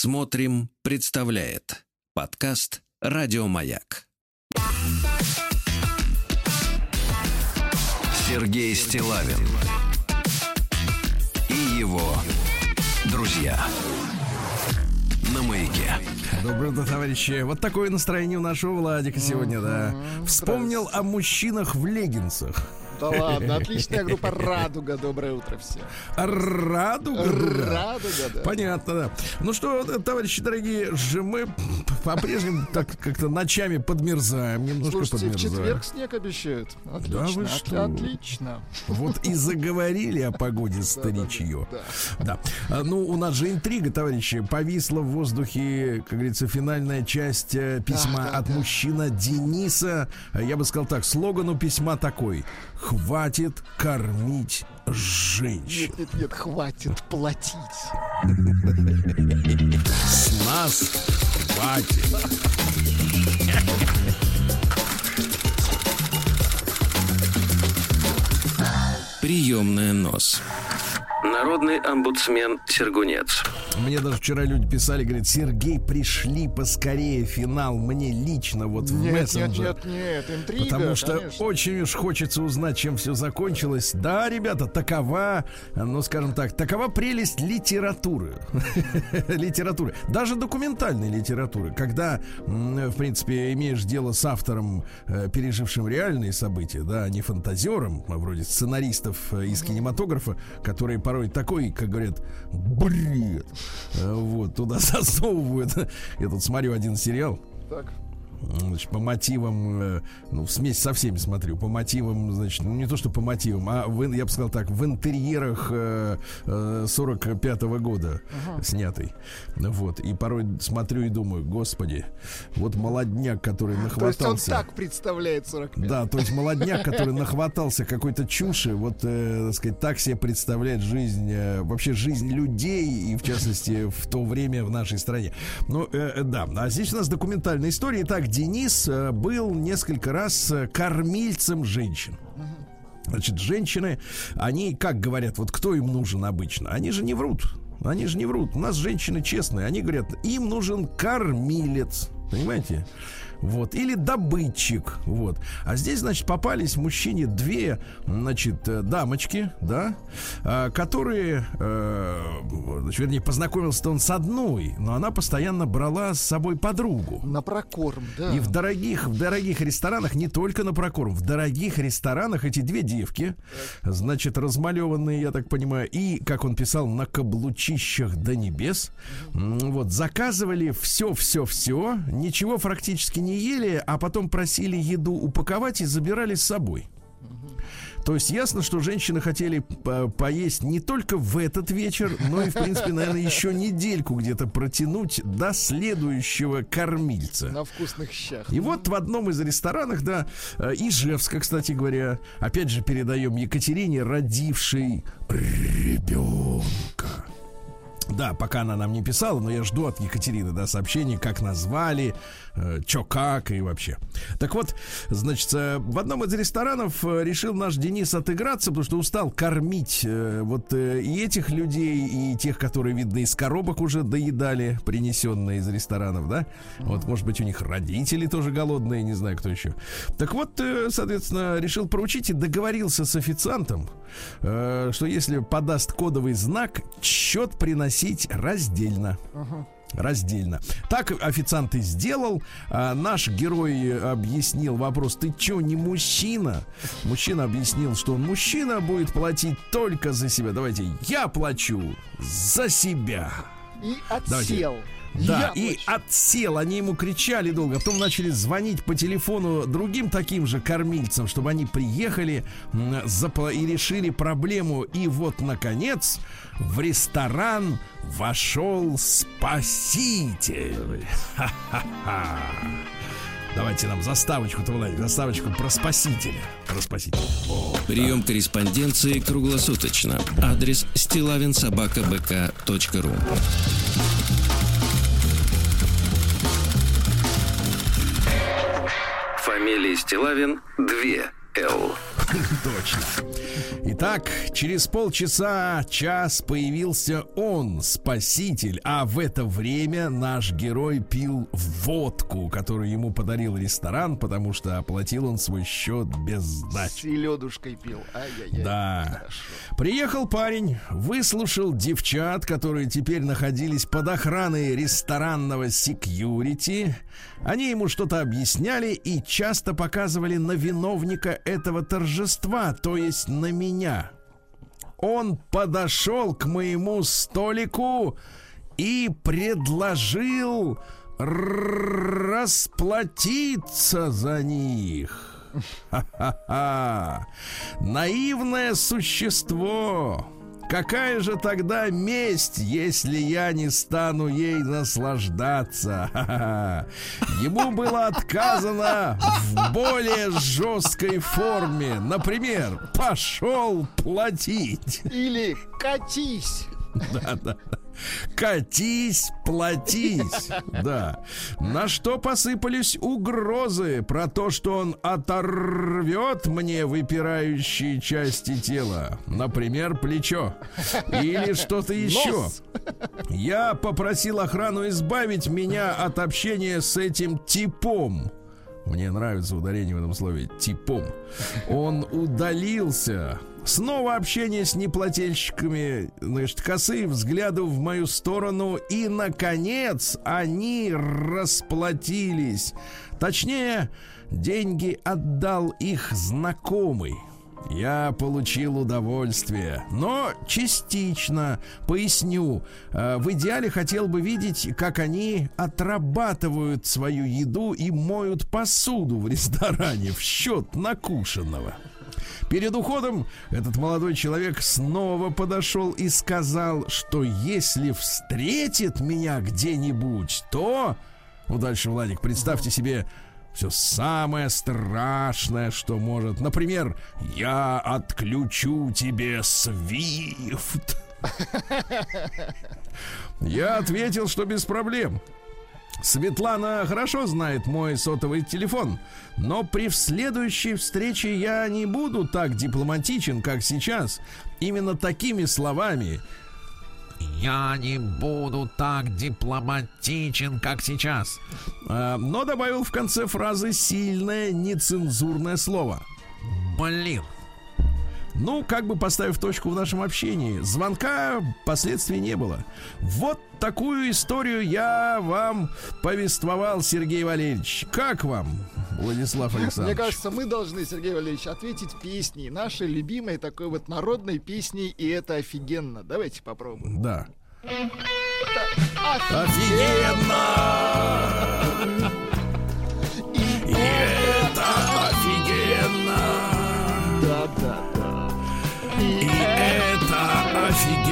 Смотрим, представляет подкаст Радиомаяк. Сергей Стилавин и его друзья на маяке. Доброе утро, товарищи. Вот такое настроение у нашего Владика сегодня, да. Вспомнил о мужчинах в леггинсах. Да ладно, отличная группа «Радуга». Доброе утро всем. Радуга. «Радуга», да. Понятно, да. Ну что, товарищи дорогие, же мы по-прежнему так как-то ночами подмерзаем, немножко Слушайте, в подмерзаем. четверг снег обещают. Отлично, вы от- что? отлично. Вот и заговорили о погоде старичье. Да. Да. А, Ну, у нас же интрига, товарищи. Повисла в воздухе, как говорится, финальная часть э, письма Да, да, от да. мужчина Дениса. Я бы сказал так, слоган у письма такой. Хватит кормить женщин. Нет, нет, нет, хватит платить. С нас хватит. Приемная нос. Народный омбудсмен Сергунец. Мне даже вчера люди писали, говорят, Сергей, пришли поскорее финал мне лично вот в Нет, нет, мессенджер. нет, нет, интрига, Потому что конечно. очень уж хочется узнать, чем все закончилось. Да, ребята, такова, ну, скажем так, такова прелесть литературы. Литературы. Даже документальной литературы. Когда, в принципе, имеешь дело с автором, э, пережившим реальные события, да, а не фантазером, а вроде сценаристов э, из кинематографа, которые порой такой, как говорят, бред. Э, Вот, туда засовывают. Я тут смотрю один сериал. Так. Значит, по мотивам, э, ну, в смесь со всеми смотрю, по мотивам, значит, ну, не то, что по мотивам, а, в, я бы сказал так, в интерьерах э, э, 45-го года снятый. Ну, Вот, и порой смотрю и думаю, господи, вот молодняк, который То есть он нахватался... так представляет 45. Да, то есть молодняк, который нахватался какой-то чуши, вот, э, так сказать, так себе представляет жизнь, э, вообще жизнь людей, и в частности в то время в нашей стране. Ну, э, да, а здесь у нас документальная история. Итак, Денис э, был несколько раз э, кормильцем женщин. Значит, женщины, они, как говорят, вот кто им нужен обычно? Они же не врут. Они же не врут. У нас женщины честные. Они говорят, им нужен кормилец. Понимаете? Вот. Или добытчик. Вот. А здесь, значит, попались мужчине две, значит, э, дамочки, да, а, которые, э, значит, вернее, познакомился он с одной, но она постоянно брала с собой подругу. На прокорм, да. И в дорогих, в дорогих ресторанах, не только на прокорм, в дорогих ресторанах эти две девки, значит, размалеванные, я так понимаю, и, как он писал, на каблучищах до небес, вот, заказывали все-все-все, ничего практически не ели, а потом просили еду упаковать и забирали с собой. То есть ясно, что женщины хотели по- поесть не только в этот вечер, но и, в принципе, наверное, еще недельку где-то протянуть до следующего кормильца. На вкусных щах. И вот в одном из ресторанов, да, э, Ижевска, кстати говоря, опять же передаем Екатерине, родившей ребенка. Да, пока она нам не писала, но я жду от Екатерины, да, сообщений, как назвали, чё как и вообще. Так вот, значит, э, в одном из ресторанов э, решил наш Денис отыграться, потому что устал кормить э, вот э, и этих людей, и тех, которые, видно, из коробок уже доедали, принесенные из ресторанов, да. Вот, может быть, у них родители тоже голодные, не знаю, кто еще. Так вот, э, соответственно, решил поручить и договорился с официантом, э, что если подаст кодовый знак, счет приносить раздельно. Раздельно. Так официант и сделал. А, наш герой объяснил вопрос: ты чё, не мужчина? Мужчина объяснил, что он мужчина будет платить только за себя. Давайте, я плачу за себя. И отсел. Да, и отсел. Они ему кричали долго. а Потом начали звонить по телефону другим таким же кормильцам, чтобы они приехали и решили проблему. И вот, наконец, в ресторан вошел спаситель. Ха-ха-ха. Давайте нам заставочку-то, Владик, заставочку про спасителя. Про спасителя. О, Прием корреспонденции круглосуточно. Адрес стилавинсобакабк.ру Фамилия Стилавин 2 Л. Точно. Итак, через полчаса, час появился он, спаситель, а в это время наш герой пил водку, которую ему подарил ресторан, потому что оплатил он свой счет без сдачи. С селедушкой пил. Ай-яй-яй. Да. Хорошо. Приехал парень, выслушал девчат, которые теперь находились под охраной ресторанного секьюрити. Они ему что-то объясняли и часто показывали на виновника этого торжества, то есть на меня. Он подошел к моему столику и предложил расплатиться за них. Наивное существо. Какая же тогда месть, если я не стану ей наслаждаться? Ему было отказано в более жесткой форме. Например, пошел платить. Или катись. Да, да. Катись, платись. Да. На что посыпались угрозы про то, что он оторвет мне выпирающие части тела. Например, плечо. Или что-то еще. Нос. Я попросил охрану избавить меня от общения с этим типом. Мне нравится ударение в этом слове типом. Он удалился. Снова общение с неплательщиками, значит, косые взгляды в мою сторону. И, наконец, они расплатились. Точнее, деньги отдал их знакомый. Я получил удовольствие, но частично. Поясню. Э, В идеале хотел бы видеть, как они отрабатывают свою еду и моют посуду в ресторане в счет накушенного. Перед уходом этот молодой человек снова подошел и сказал, что если встретит меня где-нибудь, то... Ну, дальше, Владик, представьте себе все самое страшное, что может. Например, я отключу тебе свифт. Я ответил, что без проблем. Светлана хорошо знает мой сотовый телефон, но при следующей встрече я не буду так дипломатичен, как сейчас. Именно такими словами. Я не буду так дипломатичен, как сейчас. А, но добавил в конце фразы сильное нецензурное слово. Блин. Ну, как бы поставив точку в нашем общении, звонка последствий не было. Вот такую историю я вам повествовал, Сергей Валерьевич. Как вам, Владислав Мне Александрович? кажется, мы должны, Сергей Валерьевич, ответить песней. Нашей любимой такой вот народной песней, и это офигенно. Давайте попробуем. Да. Офигенно! Офигенно!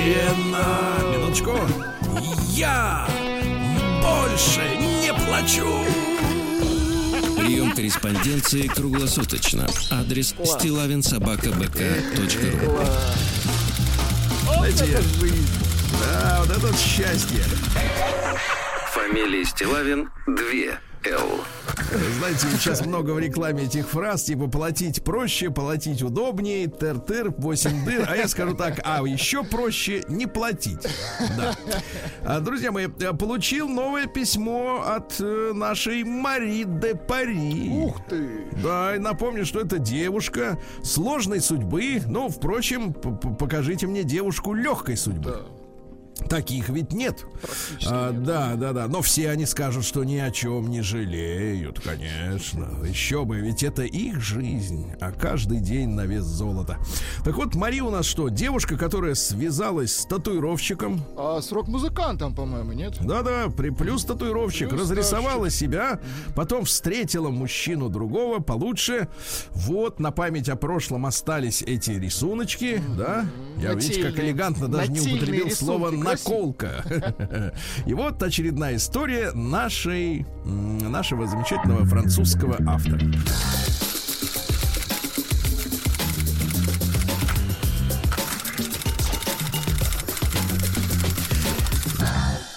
Офигенно! Минуточку. Я больше не плачу! Прием корреспонденции круглосуточно. Адрес стилавинсобакабк.ру Знаете, да, вот это счастье. Фамилия Стилавин 2 Л. Знаете, сейчас много в рекламе этих фраз, типа платить проще, платить удобнее, тер-тыр, 8 дыр. А я скажу так, а еще проще не платить. Да. А, друзья мои, э, получил новое письмо от э, нашей Мари де Пари. Ух ты! Да, и напомню, что это девушка сложной судьбы. Ну, впрочем, покажите мне девушку легкой судьбы. Да. Таких ведь нет. А, нет. да, да, да. Но все они скажут, что ни о чем не жалеют, конечно. Еще бы, ведь это их жизнь, а каждый день на вес золота. Так вот, Мари у нас что? Девушка, которая связалась с татуировщиком. А с рок-музыкантом, по-моему, нет? Да-да, при плюс татуировщик Плюс разрисовала себя, потом встретила мужчину другого получше. Вот на память о прошлом остались эти рисуночки, да? Я видите, как элегантно даже не употребил рисунки, слово. Наколка. И вот очередная история нашей нашего замечательного французского автора.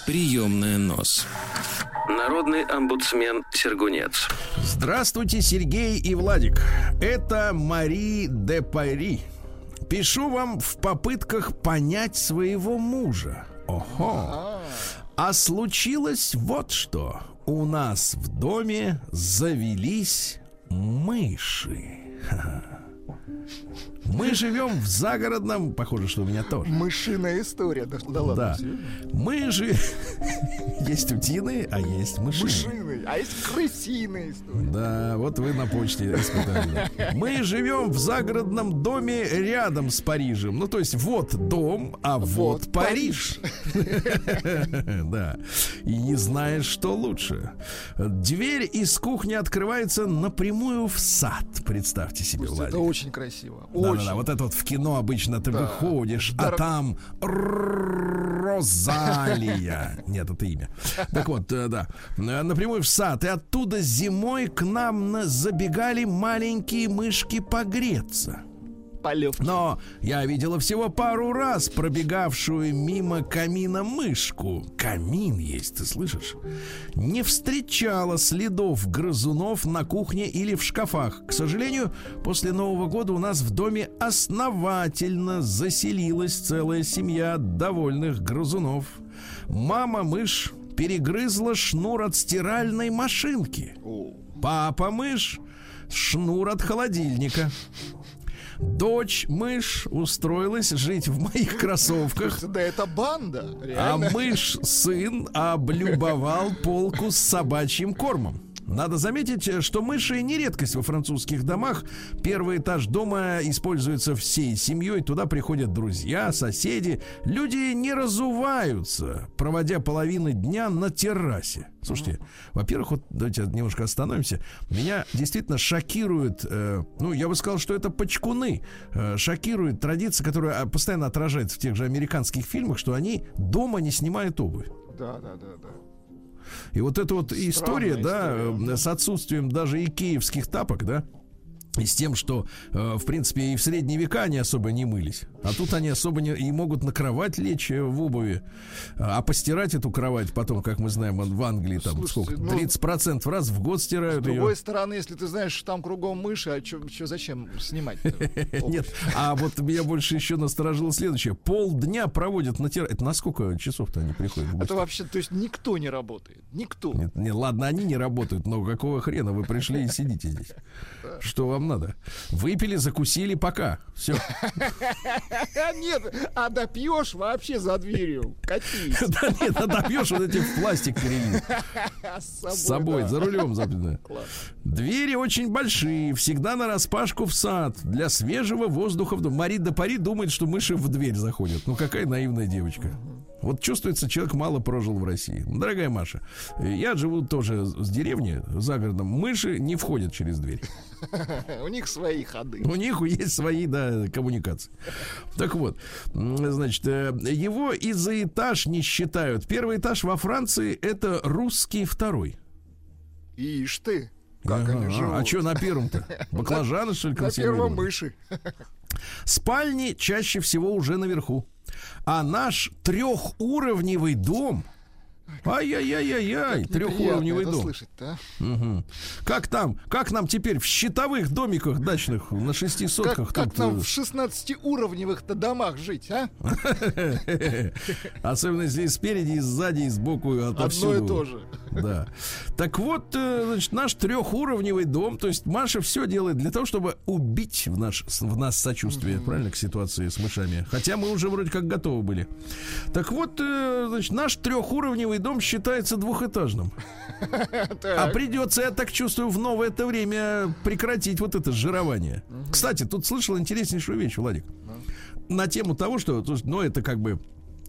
Приемная нос. Народный омбудсмен Сергунец. Здравствуйте, Сергей и Владик. Это Мари де Пари. Пишу вам в попытках понять своего мужа. Ого. А случилось вот что. У нас в доме завелись мыши. Мы живем в загородном, похоже, что у меня тоже. Мышиная история. Да, да ладно. Да. Мы же... Есть утиные, а есть мыши. Мышиная. А есть крысиная история. Да, вот вы на почте испытали. Мы живем в загородном доме рядом с Парижем. Ну, то есть вот дом, а вот, Вот Париж. Да. И не знаешь, что лучше. Дверь из кухни открывается напрямую в сад. Представьте себе, Владик. Это очень красиво. Очень. Да, да, вот это вот в кино обычно ты выходишь, а Дор- там Розалия. Нет, это имя. Так вот, э, да, Э, напрямую в сад, и оттуда зимой к нам на- забегали маленькие мышки погреться. Полевки. Но я видела всего пару раз пробегавшую мимо камина мышку. Камин есть, ты слышишь? Не встречала следов грызунов на кухне или в шкафах. К сожалению, после Нового года у нас в доме основательно заселилась целая семья довольных грызунов. Мама-мышь перегрызла шнур от стиральной машинки. Папа-мышь шнур от холодильника. Дочь мышь устроилась жить в моих кроссовках. да это банда. А Реально. мышь сын облюбовал полку с собачьим кормом. Надо заметить, что мыши не редкость во французских домах. Первый этаж дома используется всей семьей. Туда приходят друзья, соседи. Люди не разуваются, проводя половину дня на террасе. Слушайте, во-первых, вот давайте немножко остановимся. Меня действительно шокирует, э, ну, я бы сказал, что это почкуны. Э, шокирует традиция, которая а, постоянно отражается в тех же американских фильмах, что они дома не снимают обувь. Да, да, да, да. И вот эта вот история, да, история, э, с отсутствием даже икеевских тапок, да, и с тем, что, э, в принципе, и в средние века они особо не мылись. А тут они особо не и могут на кровать лечь э, в обуви. А постирать эту кровать потом, как мы знаем, в Англии там Слушайте, сколько? ну, 30% раз в год С стирают ее. другой стороны, если ты знаешь, что там кругом мыши, а чё, чё, зачем снимать? Нет, а вот меня больше еще насторожило следующее. Полдня проводят на террасе. Это на сколько часов-то они приходят? Это вообще, то есть никто не работает. Никто. Нет, не, ладно, они не работают, но какого хрена вы пришли и сидите здесь? Что вам надо? Выпили, закусили, пока. Все. Нет, а допьешь вообще за дверью. Катись. Да нет, а допьешь вот эти в пластик перелить. С собой, за рулем. Двери очень большие, всегда на распашку в сад, для свежего воздуха. Мари до Пари думает, что мыши в дверь заходят. Ну, какая наивная девочка. Вот чувствуется, человек мало прожил в России. Дорогая Маша, я живу тоже с деревни, за городом. Мыши не входят через дверь. У них свои ходы. У них есть свои, да, коммуникации. Так вот, значит, э, его и за этаж не считают. Первый этаж во Франции это русский второй. Ишь ты, как Ага, они живут. А что на первом-то? Баклажаны, что ли, На первом мыши. Спальни чаще всего уже наверху. А наш трехуровневый дом... Ай-яй-яй-яй-яй, трехуровневый дом. слышать-то, а? Мгм. Как там, как нам теперь в щитовых домиках дачных на шести сотках Как, как нам э, в 16-уровневых-то домах жить, а? Особенно если и спереди, и сзади, и сбоку, и отовсюду. Одно и то же. Да. Так вот, э, значит, наш трехуровневый дом, то есть Маша все делает для того, чтобы убить в, наш, в нас сочувствие, правильно, к ситуации с мышами. Хотя мы уже вроде как готовы были. Так вот, э, значит, наш трехуровневый дом считается двухэтажным. А придется, я так чувствую, в новое это время прекратить вот это жирование. Кстати, тут слышал интереснейшую вещь, Владик. На тему того, что, ну, это как бы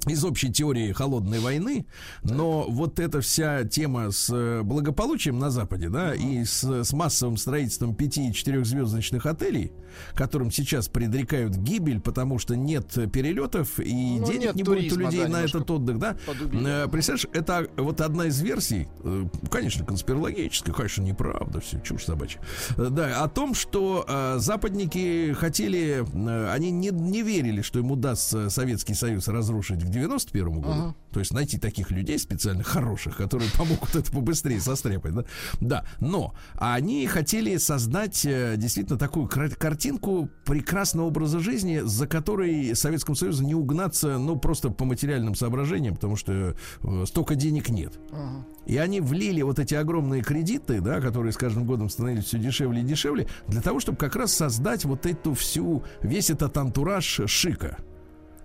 из общей теории холодной войны, но вот эта вся тема с э, благополучием на Западе, да, и с, с массовым строительством пяти и четырехзвездочных отелей, которым сейчас предрекают гибель, потому что нет перелетов и Ну, денег не будет у туризма, людей да, на этот отдых, да. подубили. Э, Представляешь, это вот одна из версий, э, конечно, конспирологическая, конечно, неправда, все, чушь собачья. Да, о том, что э, западники хотели, э, они не, не верили, что им удастся Советский Союз разрушить 91 году. Ага. То есть найти таких людей специально хороших, которые помогут это побыстрее состряпать. Да, да. но они хотели создать э, действительно такую картинку прекрасного образа жизни, за которой Советскому Союзу не угнаться, ну, просто по материальным соображениям, потому что э, столько денег нет. Ага. И они влили вот эти огромные кредиты, да, которые с каждым годом становились все дешевле и дешевле, для того, чтобы как раз создать вот эту всю, весь этот антураж шика.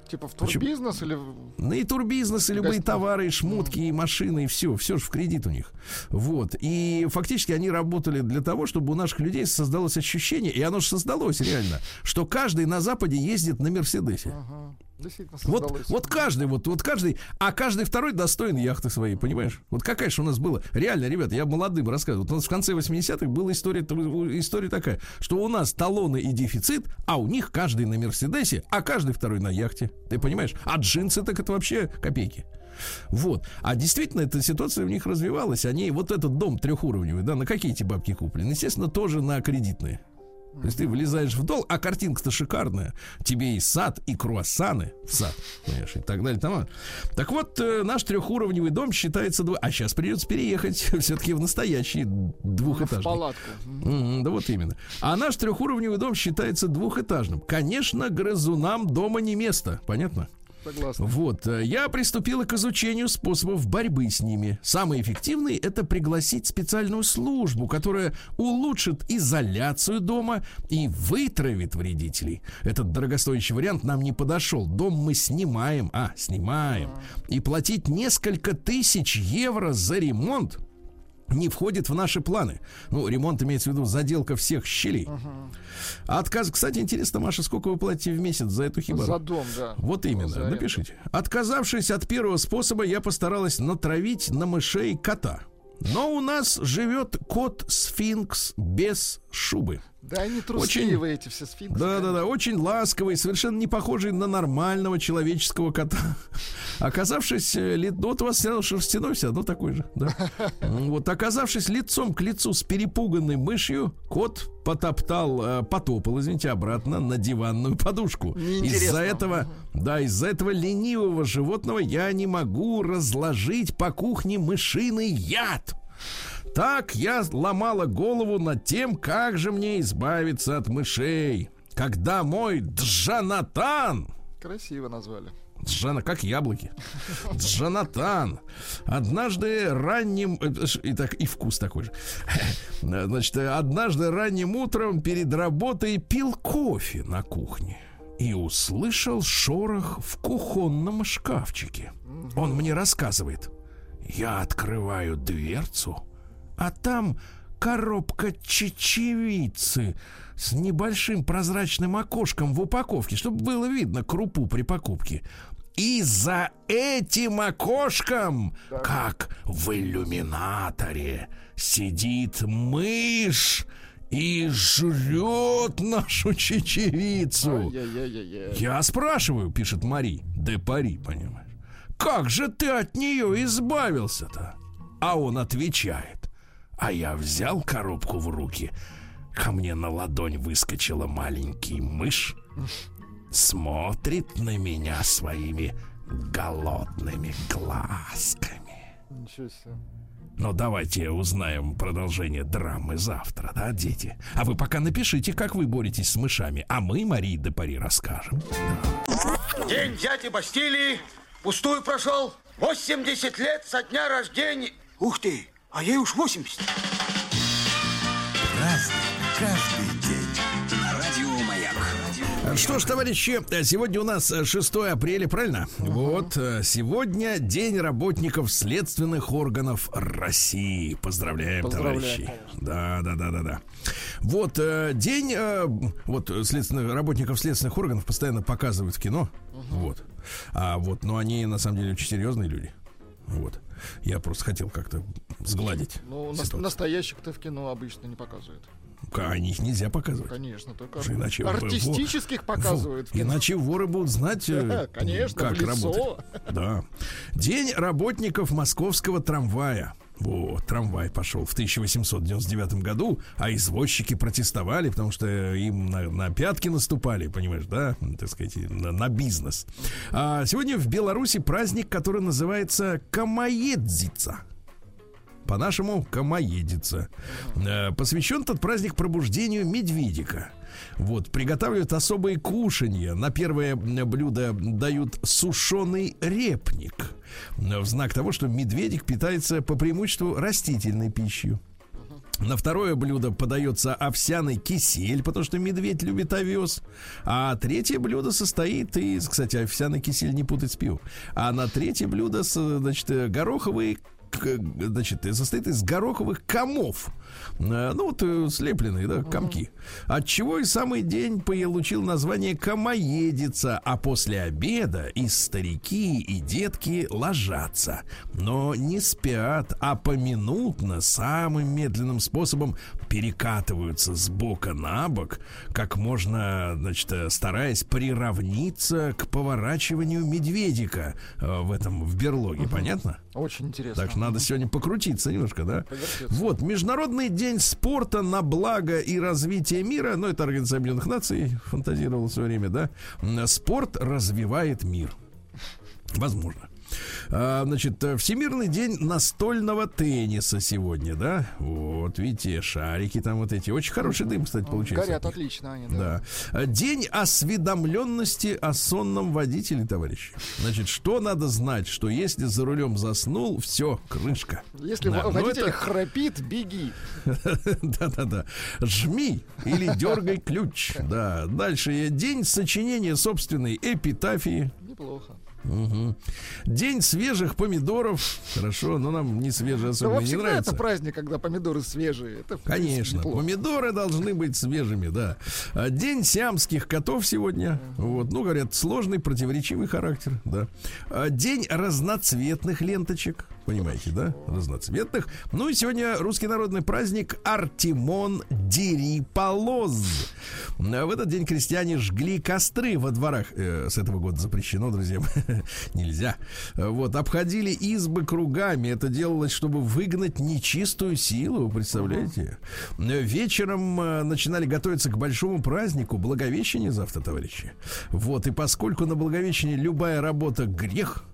Типа в турбизнес или... в- Ну и турбизнес, и любые товары, и шмотки, и машины, и все. Все же в кредит у них. Вот. И фактически они работали для того, чтобы у наших людей создалось ощущение, и оно же создалось реально, что каждый на Западе ездит на Мерседесе. Ага. Действительно Вот, создалось. вот каждый, вот, вот каждый, а каждый второй достоин яхты своей, понимаешь? Вот какая же у нас была, реально, ребята, я молодым рассказываю, вот у нас в конце 80-х была история, история такая, что у нас талоны и дефицит, а у них каждый на Мерседесе, а каждый второй на яхте, ты понимаешь? А джинсы так это вообще копейки. Вот. А действительно, эта ситуация у них развивалась. Они, вот этот дом трехуровневый, да, на какие эти бабки куплены? Естественно, тоже на кредитные. То есть ты влезаешь в долг, а картинка-то шикарная. Тебе и сад, и круассаны в сад, понимаешь, и так далее. Там. Так вот, э, наш трехуровневый дом считается... дво- А сейчас придется переехать все-таки в настоящий В двухэтажный. палатку. Мгм. М, Да вот именно. А наш трехуровневый дом считается двухэтажным. Конечно, грызунам дома не место. Понятно? Согласен. Вот, э, я приступила к изучению способов борьбы с ними. Самый эффективный это пригласить специальную службу, которая улучшит изоляцию дома и вытравит вредителей. Этот дорогостоящий вариант нам не подошел. Дом мы снимаем, а, снимаем. И платить несколько тысяч евро за ремонт не входит в наши планы. Ну, ремонт имеется в виду заделка всех щелей. А Отказ, кстати, интересно, Маша, сколько вы платите в месяц за эту хибару? За дом, да. Вот именно, За напишите. Отказавшись от первого способа, я постаралась натравить на мышей кота. Но у нас живет кот-сфинкс без шубы. Да они трусливые эти все сфинксы. Да-да-да, очень ласковый, совершенно не похожий на нормального человеческого кота. Оказавшись, э, ли- ну, вот у вас все равно шерстяной все равно такой же, да? Вот, оказавшись лицом к лицу с перепуганной мышью, кот потоптал, э, потопал, извините, обратно на диванную подушку. Из-за этого, да, из-за этого ленивого животного я не могу разложить по кухне мышиный яд. Так я ломала голову над тем, как же мне избавиться от мышей. Когда мой Джанатан, Красиво назвали. Джана, как яблоки, Джанатан, однажды ранним, э, ш- и так и вкус такой же, значит, э, однажды ранним утром перед работой пил кофе на кухне и услышал шорох в кухонном шкафчике. Он мне рассказывает. Я открываю дверцу, а там коробка чечевицы с небольшим прозрачным окошком в упаковке, чтобы было видно крупу при покупке. И за этим окошком, как в иллюминаторе, сидит мышь и жрет нашу чечевицу. Я спрашиваю, пишет Мари, де Пари, понимаешь, как же ты от нее избавился-то? А он отвечает, а я взял коробку в руки, ко мне на ладонь выскочила маленький мышь, смотрит на меня своими голодными глазками. Ничего себе. Но давайте узнаем продолжение драмы завтра, да, дети? А вы пока напишите, как вы боретесь с мышами, а мы Марии де Пари расскажем. День дяди Бастилии пустую прошел. 80 лет со дня рождения. Ух ты, а ей уж 80. каждый день. Радио Маяк. Что ж, товарищи, сегодня у нас 6 апреля, правильно? Вот, э, сегодня День работников следственных органов России. Поздравляем, Поздравляем, товарищи. Да, да, да, да, да. Вот, э, день, э, вот, следственных, работников следственных органов постоянно показывают в кино. Вот. А вот, но они, на самом деле, очень серьезные люди. Вот. Я просто хотел как-то сгладить. Ну, ситуацию. настоящих-то в кино обычно не показывают. А их нельзя показывать. Конечно, только Потому иначе артистических в- показывают. в кино. Иначе воры будут знать, э, конечно, как работать. Да. День работников московского трамвая. Вот, трамвай пошел в 1899 году, а извозчики протестовали, потому что им на, на пятки наступали, понимаешь, да, так сказать, на, на бизнес. А сегодня в Беларуси праздник, который называется Камаедзица. По-нашему, Камаедица. Э, Посвящен этот праздник пробуждению медведика. Вот, приготавливают особые кушанья. На первое блюдо дают сушеный репник. В знак того, что медведик питается по преимуществу растительной пищей. На второе блюдо подается овсяный кисель, потому что медведь любит овес. А третье блюдо состоит из, кстати, овсяный кисель не путать с пивом. А на третье блюдо, значит, гороховые значит, состоит из гороховых комов. Э, Ну, вот э, слепленные, да, комки. От чего и самый день получил название Комоедица, а после обеда и старики, и детки ложатся. Но не спят, а поминутно самым медленным способом перекатываются с бока на бок, как можно, значит, э, стараясь приравниться к поворачиванию медведика э, в этом, в берлоге, понятно? Очень интересно. Так что надо сегодня покрутиться немножко, да? Вот, Международный день спорта на благо и развитие мира, ну, это Организация Объединенных Наций фантазировал в свое время, да? М, Спорт развивает мир. Возможно. А, значит, э, Всемирный день настольного тенниса сегодня, да? Вот, видите, шарики там вот эти. Очень хороший дым, кстати, получается. Горят отлично они, да. Да. День осведомленности о сонном водителе, товарищи. Значит, что надо знать? Что если за рулем заснул, все, крышка. Если Да, ну водитель это- храпит, беги. Да-да-да. Жми или дергай ключ. Да. Дальше. День сочинения собственной эпитафии. Неплохо. Мгм. День свежих помидоров. Хорошо, но нам не свежие Да особенно вам не нравится. это праздник, когда помидоры свежие. Это, Конечно, неплохо. помидоры должны быть свежими, да. А, День сиамских котов сегодня. Вот, ну, говорят, сложный, противоречивый характер, да. А, День разноцветных ленточек. Понимаете, да? Разноцветных. Ну и сегодня русский народный праздник Артемон Дириполоз. В этот день крестьяне жгли костры во дворах. Э, с этого года запрещено, друзья. Нельзя. Вот, обходили избы кругами. Это делалось, чтобы выгнать нечистую силу, представляете? Вечером э, начинали готовиться к большому празднику Благовещение завтра, товарищи. Вот, и поскольку на Благовещение любая работа грех,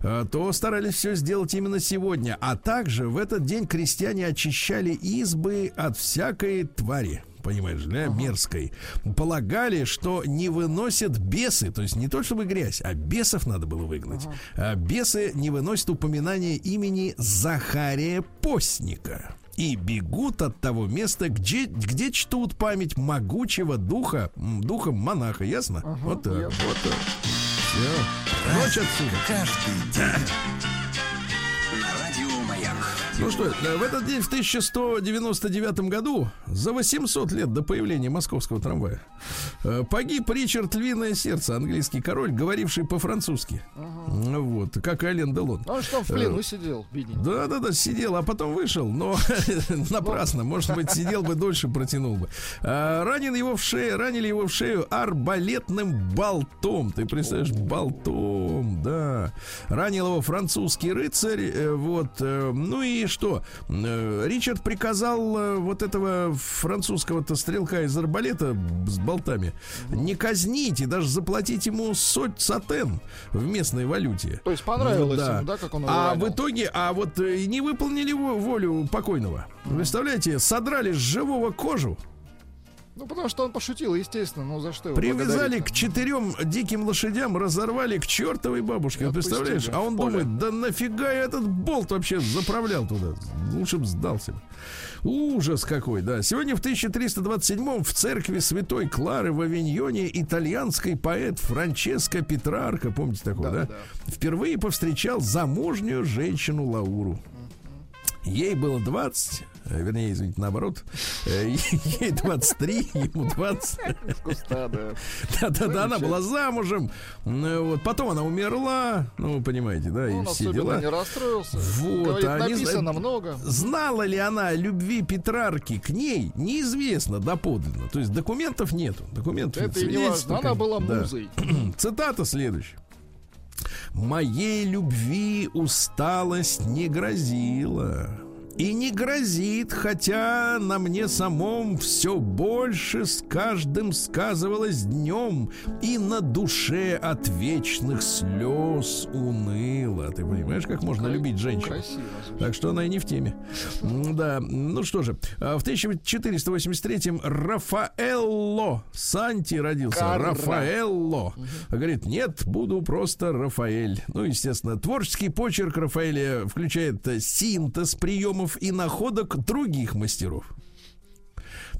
э, то старались все сделать именно сегодня. А также в этот день крестьяне очищали избы от всякой твари понимаешь, да, мерзкой, полагали, что не выносят бесы, то есть не то чтобы грязь, а бесов надо было выгнать. А бесы не выносят упоминания имени Захария Постника и бегут от того места, где, где чтут память могучего духа, духом монаха, ясно? вот так, ясно. вот так. Все. Ночь отсюда. Каждый день. Ну что, э, в этот день, в 1199 году, за 800 лет до появления московского трамвая, э, погиб Ричард Львиное Сердце, английский король, говоривший по-французски. Ну Вот, как и Ален Делон. Он там в плену сидел, бедненький. Да-да-да, сидел, а потом вышел, но напрасно. Может быть, сидел бы дольше, протянул бы. А, ранен его в шею, ранили его в шею арбалетным болтом. Ты представляешь, болтом, да. Ранил его французский рыцарь. э, Вот. э, Ну и что? Э, Ричард приказал э, вот этого французского-то стрелка из арбалета с болтами не казнить и даже заплатить ему соть сатен в местной валюте. То есть понравилось Ну, ему, да, как он его А ранил? в итоге, а вот э, не выполнили во- волю покойного. Представляете, содрали с живого кожу, Ну, потому что он пошутил, естественно. Ну, за что его привязали к четырем диким лошадям, разорвали к чертовой бабушке. Вы представляешь? А он поле. думает, да нафига я этот болт вообще заправлял туда? Лучше бы сдался. Ужас какой, да. Сегодня в 1327 в церкви Святой Клары в Авиньоне итальянский поэт Франческо Петрарко, помните такого, да? Да, Впервые повстречал замужнюю женщину Лауру. Ей было 20, э, вернее, извините, наоборот. Э, Ей 23, ему 20. С куста, да. Да-да-да, она была замужем. Ну, Вот, потом она умерла. Ну, вы понимаете, да, и Он все дела. не расстроился. Вот, Говорит, они написано много. Знала ли она о любви Петрарки к ней, неизвестно доподлинно. То есть документов нету. Документов Это и не свидетельств важно. Она была да. музой. Цитата следующая. Моей любви усталость не грозила. И не грозит, хотя на мне самом все больше с каждым сказывалось днем, и на душе от вечных слез уныло. Ты понимаешь, как можно любить женщину? Красиво. звучит. Так что она и не в теме. Да, ну что же, а, в 1483-м Рафаэлло Санти родился. Рафаэлло. Говорит, нет, буду просто Рафаэль. Ну, естественно, творческий почерк Рафаэля включает синтез приемов и находок других мастеров.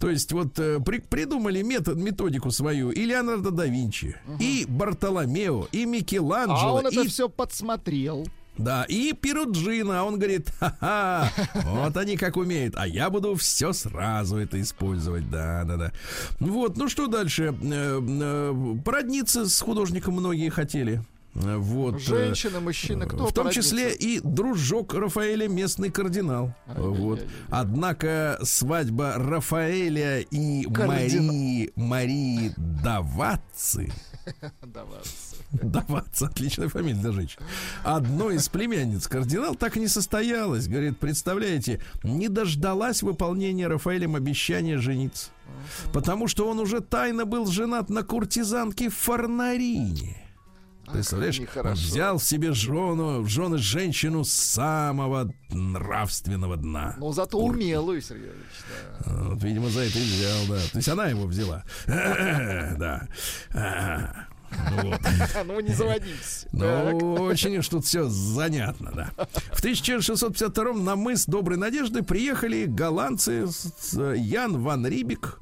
То есть вот э, при- придумали метод, методику свою и Леонардо да Винчи, и Бартоломео, и Микеланджело, А он это и все подсмотрел. да, и Перуджина, он говорит, ха-ха, вот они как умеют, а я буду все сразу это использовать, да-да-да. Вот, ну что дальше? Э, э, Породниться с художником многие хотели. Э, Вот. э, Женщины, мужчины, кто в том числе и дружок Рафаэля, местный кардинал. Вот. Однако свадьба Рафаэля и Кардинал. Марии, Марии Даватцы Даваться. Даваться, отличная фамилия для женщин. Одной из племянниц кардинал так и не состоялась. Говорит, представляете, не дождалась выполнения Рафаэлем обещания жениться. Потому что он уже тайно был женат на куртизанке Фарнарине. Представляешь, он взял себе жену, в жены женщину с самого нравственного дна. Но зато умелую, Сергей Ильич, да. Вот, видимо, за это и взял, да. То есть она его взяла. Да. А, Вот. Ну, не заводитесь. Ну, очень уж тут все занятно, да. В 1652 на мыс Доброй Надежды приехали голландцы Ян Ван Рибик.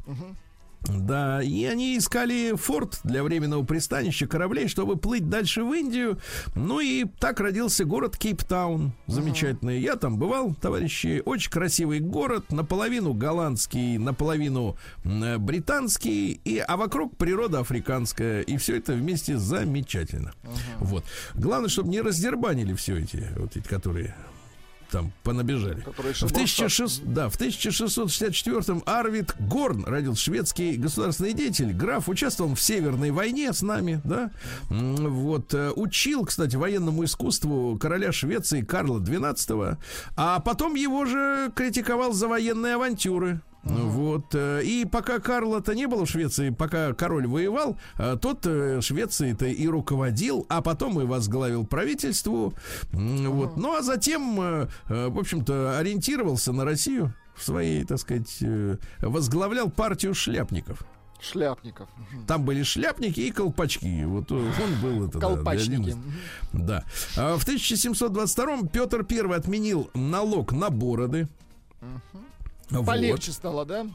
Да, и они искали форт для временного пристанища кораблей, чтобы плыть дальше в Индию. Ну и так родился город Кейптаун. Замечательный. Я там бывал, товарищи. Очень красивый город, наполовину голландский, наполовину э, британский, и, а вокруг природа африканская. И все это вместе замечательно. Вот. Главное, чтобы не раздербанили все эти, вот эти, которые там понабежали. В, шибуршат. 1600, да, в 1664-м Арвид Горн родился шведский государственный деятель. Граф участвовал в Северной войне с нами, да. Вот. э, Учил, кстати, военному искусству короля Швеции Карла XII. А потом его же критиковал за военные авантюры. Вот. э, И пока Карла-то не было в Швеции, пока король воевал, э, тот э, Швецией-то и руководил, а потом и возглавил правительству. Вот. Ну, а затем, в общем-то, ориентировался на Россию в своей, так сказать, возглавлял партию шляпников. Шляпников. Там были шляпники и колпачки. Вот он был это. да, Колпачники. Да. А в 1722 Петр I отменил налог на бороды. Вот. Полегче стало, да?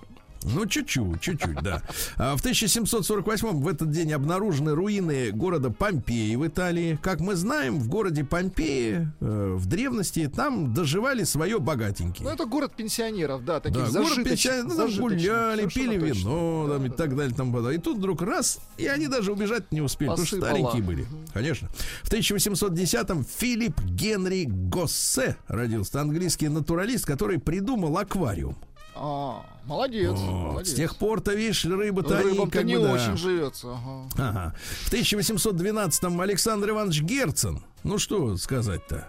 Ну, чуть-чуть, чуть-чуть, да. А в 1748 в этот день обнаружены руины города Помпеи в Италии. Как мы знаем, в городе Помпеи э, в древности там доживали свое богатенькие. Ну, это город пенсионеров, да, таких Да, город пенсионеров, ну, там гуляли, пили вино, Да, там, и да, так да. далее. Там, и тут вдруг раз, и они даже убежать не успели, потому что старенькие были. Конечно. В 1810-м Филипп Генри Госсе родился, английский натуралист, который придумал аквариум. А, молодец, Вот. молодец. С тех пор-то, видишь, рыба-то они как не бы, да. очень живется. Ага. Ага. В 1812-м Александр Иванович Герцен, ну что сказать-то,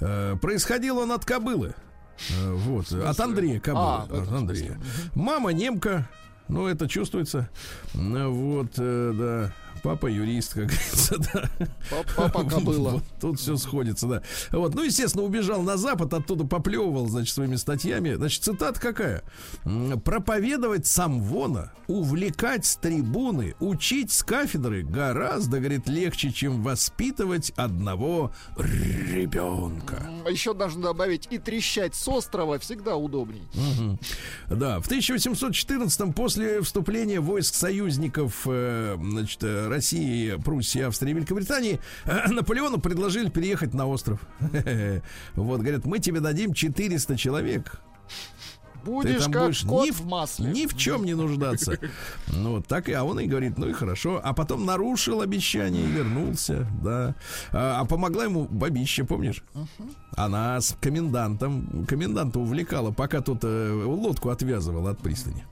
э, происходил он от кобылы. Э, вот, от Андрея Кобылы. А, в этом от Андрея. Мама немка, ну это чувствуется. Ну, Вот, э, да. Папа юрист, как говорится, да. Па- Папа кобыла. Вот тут все сходится, да. Вот, ну, естественно, убежал на Запад, оттуда поплевывал, значит, своими статьями. Значит, цитата какая? Проповедовать самвона, увлекать с трибуны, учить с кафедры гораздо, говорит, легче, чем воспитывать одного ребенка. М, Еще должен добавить, и трещать с острова всегда удобней. Мгм. Да, в 1814 после вступления войск союзников э, значит, России, Пруссии, Австрии Великобритании э, Наполеону предложили переехать на остров. Вот, говорят, мы тебе дадим 400 человек. Ты Будешь там как будешь кот ни, в в- масле. ни в чем не нуждаться. Ну, вот так и, а он и говорит, ну и хорошо. А потом нарушил обещание и вернулся, да. А, а помогла ему бабища, помнишь? Она с комендантом, коменданта увлекала, пока тот э, лодку отвязывал от пристани.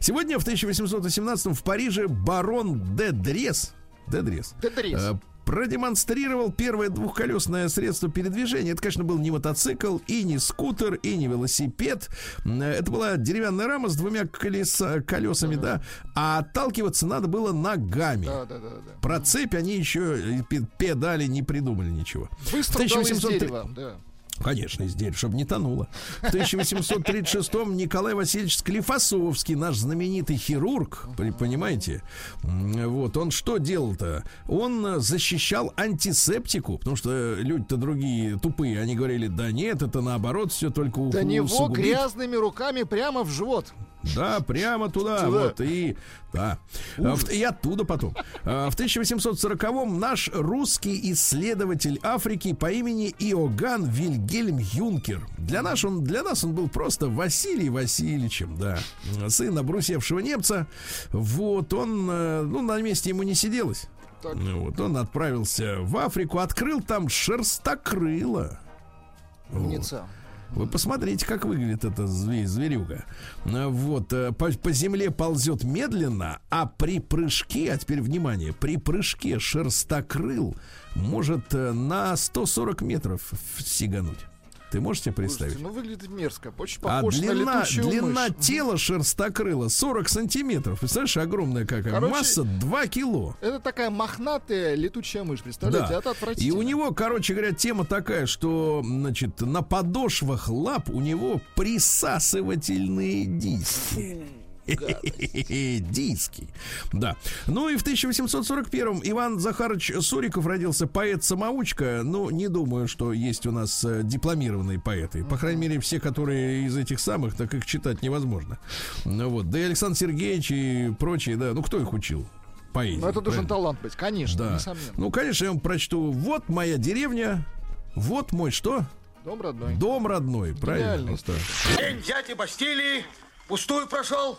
Сегодня, в 1818 в Париже, барон де Дрес, де Дрес, Тетрис. э, продемонстрировал первое двухколесное средство передвижения. Это, конечно, был не мотоцикл, и не скутер, и не велосипед. Это была деревянная рама с двумя колеса, колесами, да. А отталкиваться надо было ногами. Да, да, да, да. Про цепь они еще э, пе- педали не придумали ничего. Быстро В дал из 1803 дерева, да. Конечно, из дерева, чтобы не тонуло. В 1836-м Николай Васильевич Склифосовский, наш знаменитый хирург, понимаете, вот, он что делал-то? Он э, защищал антисептику, потому что люди-то другие тупые, они говорили, да нет, это наоборот, все только До него усугубит». грязными руками прямо в живот. Да, прямо туда, Туда. вот, и, да. А, в- И оттуда потом. А, В 1840-м наш русский исследователь Африки по имени Иоганн Вильгельм Юнкер. Для нас он, для нас он был просто Василий Васильевичем, да. Сын обрусевшего немца. Вот, он, э, ну, на месте ему не сиделось. Так. Вот, он отправился в Африку, открыл там шерстокрыло. Вот. Вы посмотрите, как выглядит эта зве- зверюга. А, Вот, э, по, по земле ползет медленно, а при прыжке, а теперь внимание, при прыжке шерстокрыл может э, на 140 метров сигануть. Ты можешь себе представить? Слушайте, ну выглядит мерзко. Очень А похож на длина, летучую длина мышь. тела шерстокрыла 40 сантиметров. Представляешь, огромная какая. Короче, Масса 2 кило. Это такая махнатая летучая мышь, представляете? Да. Это И отвратительно. у него, короче говоря, тема такая, что, значит, на подошвах лап у него присасывательные диски. Диски. Да. Ну и в 1841-м Иван Захарович Суриков родился поэт-самоучка. Ну, не думаю, что есть у нас э, дипломированные поэты. По крайней мере, все, которые из этих самых, так их читать невозможно. Ну вот. Да и Александр Сергеевич и прочие, да. Ну, кто их учил? Поэзии. Ну, это должен правильно? талант быть, конечно, Да. несомненно. Ну, конечно, я вам прочту. Вот моя деревня. Вот мой что? Дом родной. Дом родной. Правильно? Гениально. Просто. День дяди Бастилии пустую прошел.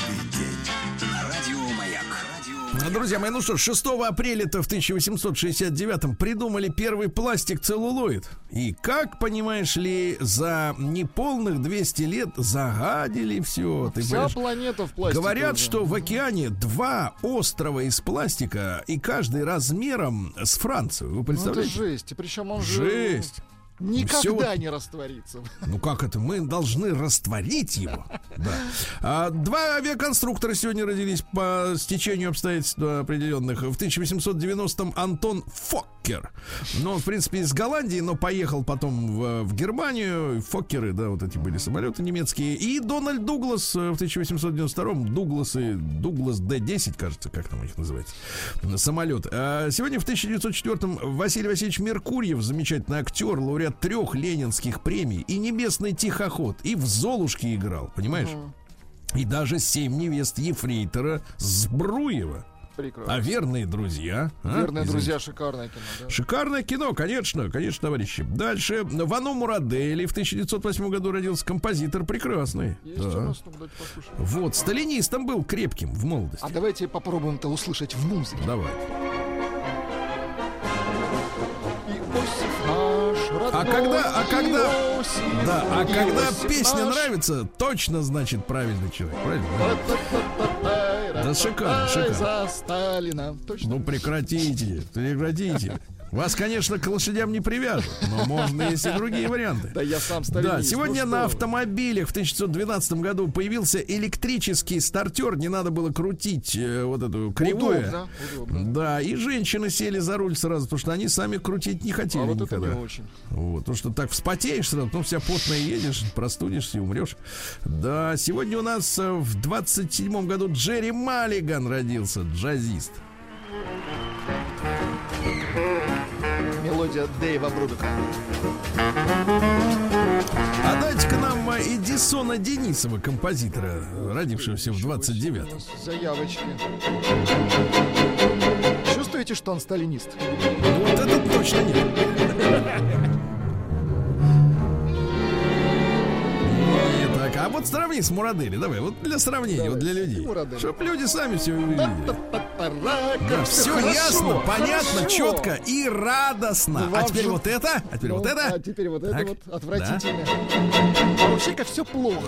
Друзья мои, ну что, ж, 6 апреля-то в 1869-м придумали первый пластик целлулоид. И как, понимаешь ли, за неполных 200 лет загадили все. Ты Вся понимаешь? планета в пластике. Говорят, уже. что в океане два острова из пластика, и каждый размером с Францию. Вы Ну, это представляете? жесть. И причем он же Жесть. Никогда вот- не растворится. Ну как это? Мы должны растворить его. Да. А, два авиаконструктора сегодня родились по стечению обстоятельств определенных. В 1890-м Антон Фоккер. Ну, в принципе, из Голландии, но поехал потом в, в Германию. Фоккеры, да, вот эти были самолеты немецкие. И Дональд Дуглас э, в 1892-м. Дугласы, Дуглас Д-10, кажется, как там у них называется. Самолет. А сегодня в 1904-м Василий Васильевич Меркурьев, замечательный актер, лауреат трех ленинских премий и небесный тихоход, и в Золушке играл, понимаешь? И даже семь невест Ефрейтора Збруева. Прекрасно. А верные друзья. а? Верные Извините. друзья, шикарное кино. да. Шикарное кино, конечно, конечно, товарищи. Дальше. Вану Мурадели в 1908 году родился композитор прекрасный. Есть Да. у нас, ну, давайте послушаем. Вот, сталинистом был крепким в молодости. А давайте попробуем это услышать в музыке. Давай. А когда, а когда, да, а когда песня нравится, точно значит правильный человек, правильно? Да шикарно, шикарно. Ну прекратите, прекратите. Вас, конечно, к лошадям не привяжут, но можно есть и другие варианты. Да я сам Да, сталинист. сегодня ну на автомобилях в 1912 году появился электрический стартер. Не надо было крутить э, вот эту кривую. Да, и женщины сели за руль сразу, потому что они сами крутить не хотели А никогда. не очень. Вот, потому что так вспотеешь сразу, потом вся потная едешь, простудишься и умрешь. Да, сегодня у нас э, в 27 году Джерри Маллиган родился, джазист. Мелодия Дэйва Брубика. А дайте-ка нам э, Эдисона Денисова, композитора, родившегося в 29 У нас Заявочки. Чувствуете, что он сталинист? Вот это точно нет. А вот сравни с Мурадели. Давай, вот для сравнения, вот для людей. Мурадели. Чтоб люди сами все увидели. Да, все хорошо, ясно, понятно, хорошо. четко и радостно. Ну, а вам теперь же- вот это, а теперь Ну, вот это. А теперь вот это вот отвратительно. А вообще как все плохо.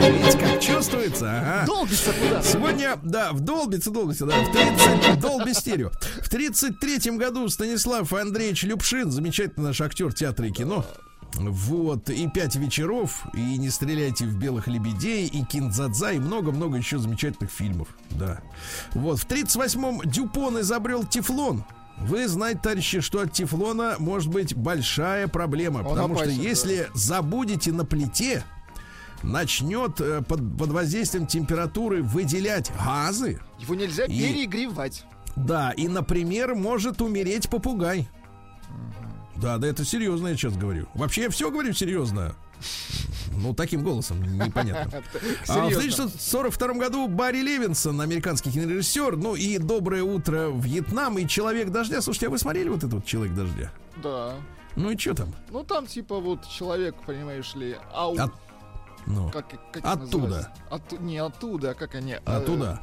Видите, как чувствуется? Ага. Долбится куда? Сегодня, да, в Долбице, Долбице, да, в 30, Долби стерео. В 33-м году Станислав Андреевич Любшин, замечательный наш актер театра и кино, вот, и пять вечеров, и не стреляйте в белых лебедей, и Киндзадза, и много-много еще замечательных фильмов. Да. Вот, в 38-м Дюпон изобрел тефлон. Вы знаете, товарищи, что от тефлона может быть большая проблема. Он потому опасен, что да. если забудете на плите, начнет э, под, под воздействием температуры выделять газы. Его нельзя И- перегревать. Да, и, например, может умереть попугай. Да, да, это серьезно, я сейчас говорю. Вообще я все говорю серьезно. Ну, таким голосом, непонятно. А в Серьезно. 1942 году Барри Левинсон, американский кинорежиссер, ну и «Доброе утро, Вьетнам» и «Человек дождя». Слушайте, а вы смотрели вот этот «Человек дождя»? Да. Ну и что там? Ну там типа вот человек, понимаешь ли, ау... От- Ну, Как, как Оттуда. Отту- не оттуда, а как они? а, оттуда.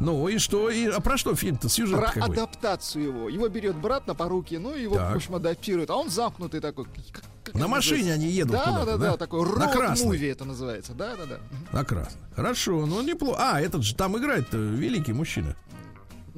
Ну и что? И, а про что фильм-то? Сюжет Про какой? адаптацию его. Его берет брат на поруки, ну и его, Так. в общем, адаптируют. А он замкнутый такой. как- как На машине называется? они едут да, куда-то, да, да? да, такой На роуд красной. муви это называется. Да, да, да. На красный. Хорошо, ну неплохо. А, этот же там играет э, великий мужчина.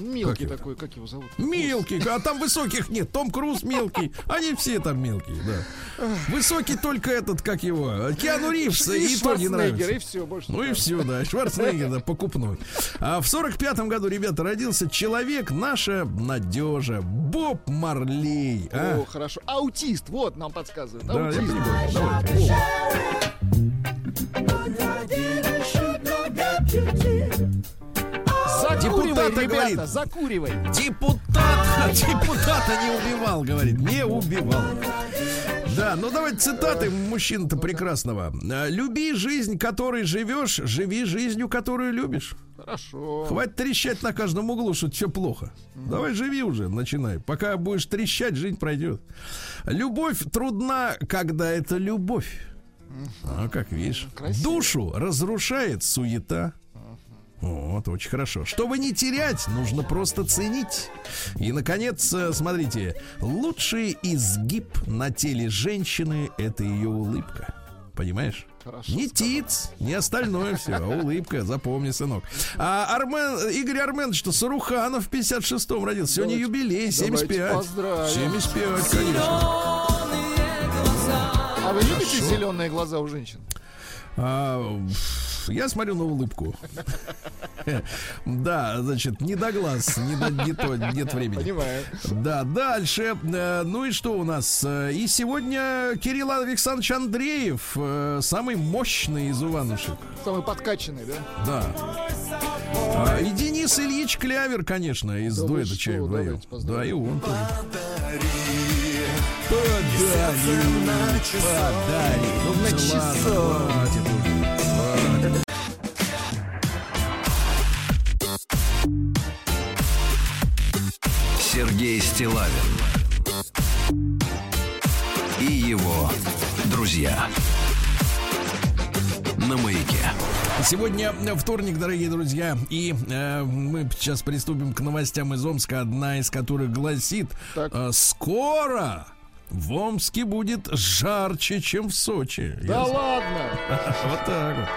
Мелкий его такой, как его зовут? Мелкий, а там высоких нет. Том Круз мелкий. Они все там мелкие, да. Высокий только этот, как его, Киану Ривз, И и, то не нравится. и все, больше Ну и все, да, Шварценеггер, да, покупной. А в сорок пятом году, ребята, родился человек, наша надежа, Боб Марлей. а? О, хорошо. Аутист, вот нам подсказывают. Да, я Аутист. понимаю. Давай. Закуривай, Депутата ребята, говорит. закуривай. Депутат, депутата не убивал, говорит, не убивал. Да, ну давайте цитаты мужчины-то прекрасного. А, Люби жизнь, которой живешь, живи жизнью, которую любишь. Хорошо. Хватит трещать на каждом углу, что все плохо. Давай живи уже, начинай. Пока будешь трещать, жизнь пройдет. Любовь трудна, когда это любовь. А как видишь. Красиво. Душу разрушает суета. Вот, очень хорошо. Чтобы не терять, нужно просто ценить. И, наконец, э, смотрите, лучший изгиб на теле женщины – это ее улыбка. Понимаешь? Хорошо не сказал. тиц, не остальное все, а улыбка, запомни, сынок. А Армен, Игорь Арменович, что Саруханов в 56-м родился. Сегодня Давайте- юбилей, давайте 75. поздравим. 75, конечно. А вы любите зеленые глаза у женщин? А, я смотрю на улыбку. Да, значит, не до глаз, не, до, не то, нет времени. Понимаю. Да, дальше. Э, Ну и что у нас? Э, И сегодня Кирилл Александрович Андреев, э, самый мощный из Иванушек. Самый подкачанный, да? Да. А, И Денис Ильич Клявер, конечно, из Да дуэта «Чай вдвоем». Да, и он тоже. Подари, подари. Ну, на Да Сергей Стилавин и его друзья на маяке. Сегодня вторник, дорогие друзья, и э, мы сейчас приступим к новостям из Омска, одна из которых гласит, Так. э, скоро в Омске будет жарче, чем в Сочи. Да Ясно? ладно. Вот так вот.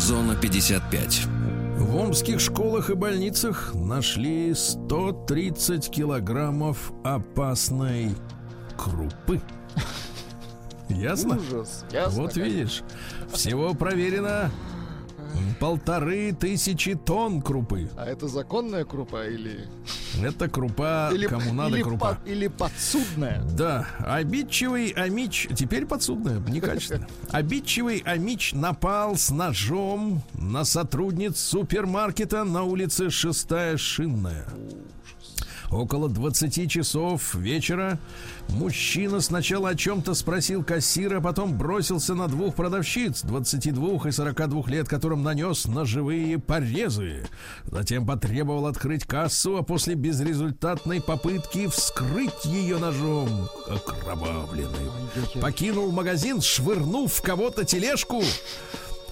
Зона 55. В омских школах и больницах нашли 130 килограммов опасной крупы. Ясно? Ужас. Ясно. Вот видишь, всего проверено полторы тысячи тонн крупы. А это законная крупа или... Это крупа, или кому надо или крупа. под- или подсудная? Да, обидчивый Амич, теперь подсудное, некачественно. Обидчивый Амич напал с ножом на сотрудниц супермаркета на улице Шестая Шинная. Около 20 часов вечера мужчина сначала о чем-то спросил кассира, потом бросился на двух продавщиц 22 и 42 лет, которым нанес ножевые порезы. Затем потребовал открыть кассу, а после безрезультатной попытки вскрыть ее ножом, окровавленный, покинул магазин, швырнув в кого-то тележку.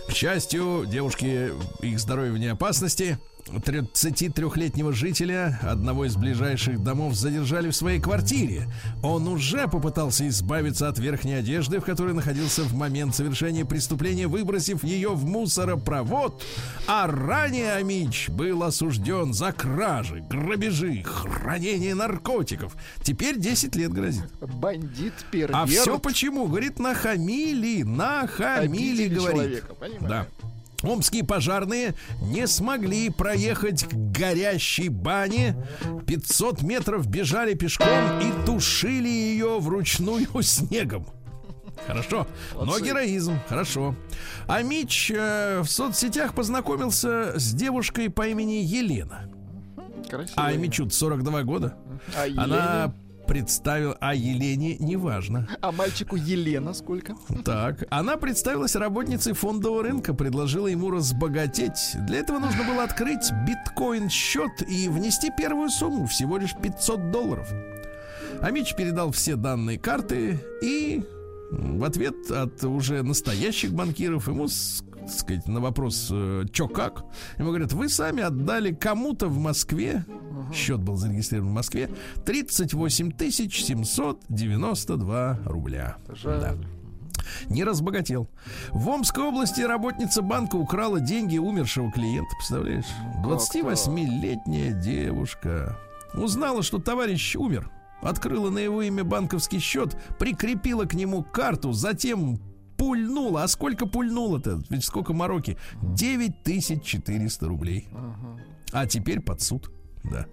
К счастью, девушки, их здоровье вне опасности. 33-летнего жителя одного из ближайших домов задержали в своей квартире. Он уже попытался избавиться от верхней одежды, в которой находился в момент совершения преступления, выбросив ее в мусоропровод. А ранее Амич был осужден за кражи, грабежи, хранение наркотиков. Теперь 10 лет грозит. Бандит, перверт. А все почему? Говорит, нахамили, нахамили, Обидели говорит. человека. Да. Омские пожарные не смогли проехать к горящей бане. 500 метров бежали пешком и тушили ее вручную снегом. Хорошо. Но Молодцы. героизм. Хорошо. А Мич э, в соцсетях познакомился с девушкой по имени Елена. Красиво. А Мичу 42 года. А Она Елене? представила... А Елене неважно. А мальчику Елена сколько? Так, она представилась работницей фондового рынка, предложила ему разбогатеть. Для этого нужно было открыть биткоин-счет и внести первую сумму, всего лишь 500 долларов. Амич передал все данные карты и в ответ от уже настоящих банкиров ему так сказать, на вопрос, э, чё как, ему говорят, вы сами отдали кому-то в Москве, счет был зарегистрирован в Москве, 38 тысяч 792 рубля. Жаль. Да. Не разбогател. В Омской области работница банка украла деньги умершего клиента. Представляешь? 28-летняя девушка. Узнала, что товарищ умер. Открыла на его имя банковский счет, прикрепила к нему карту, затем пульнула. А сколько пульнула-то? Ведь сколько мороки? 9400 рублей. А теперь под суд. Да.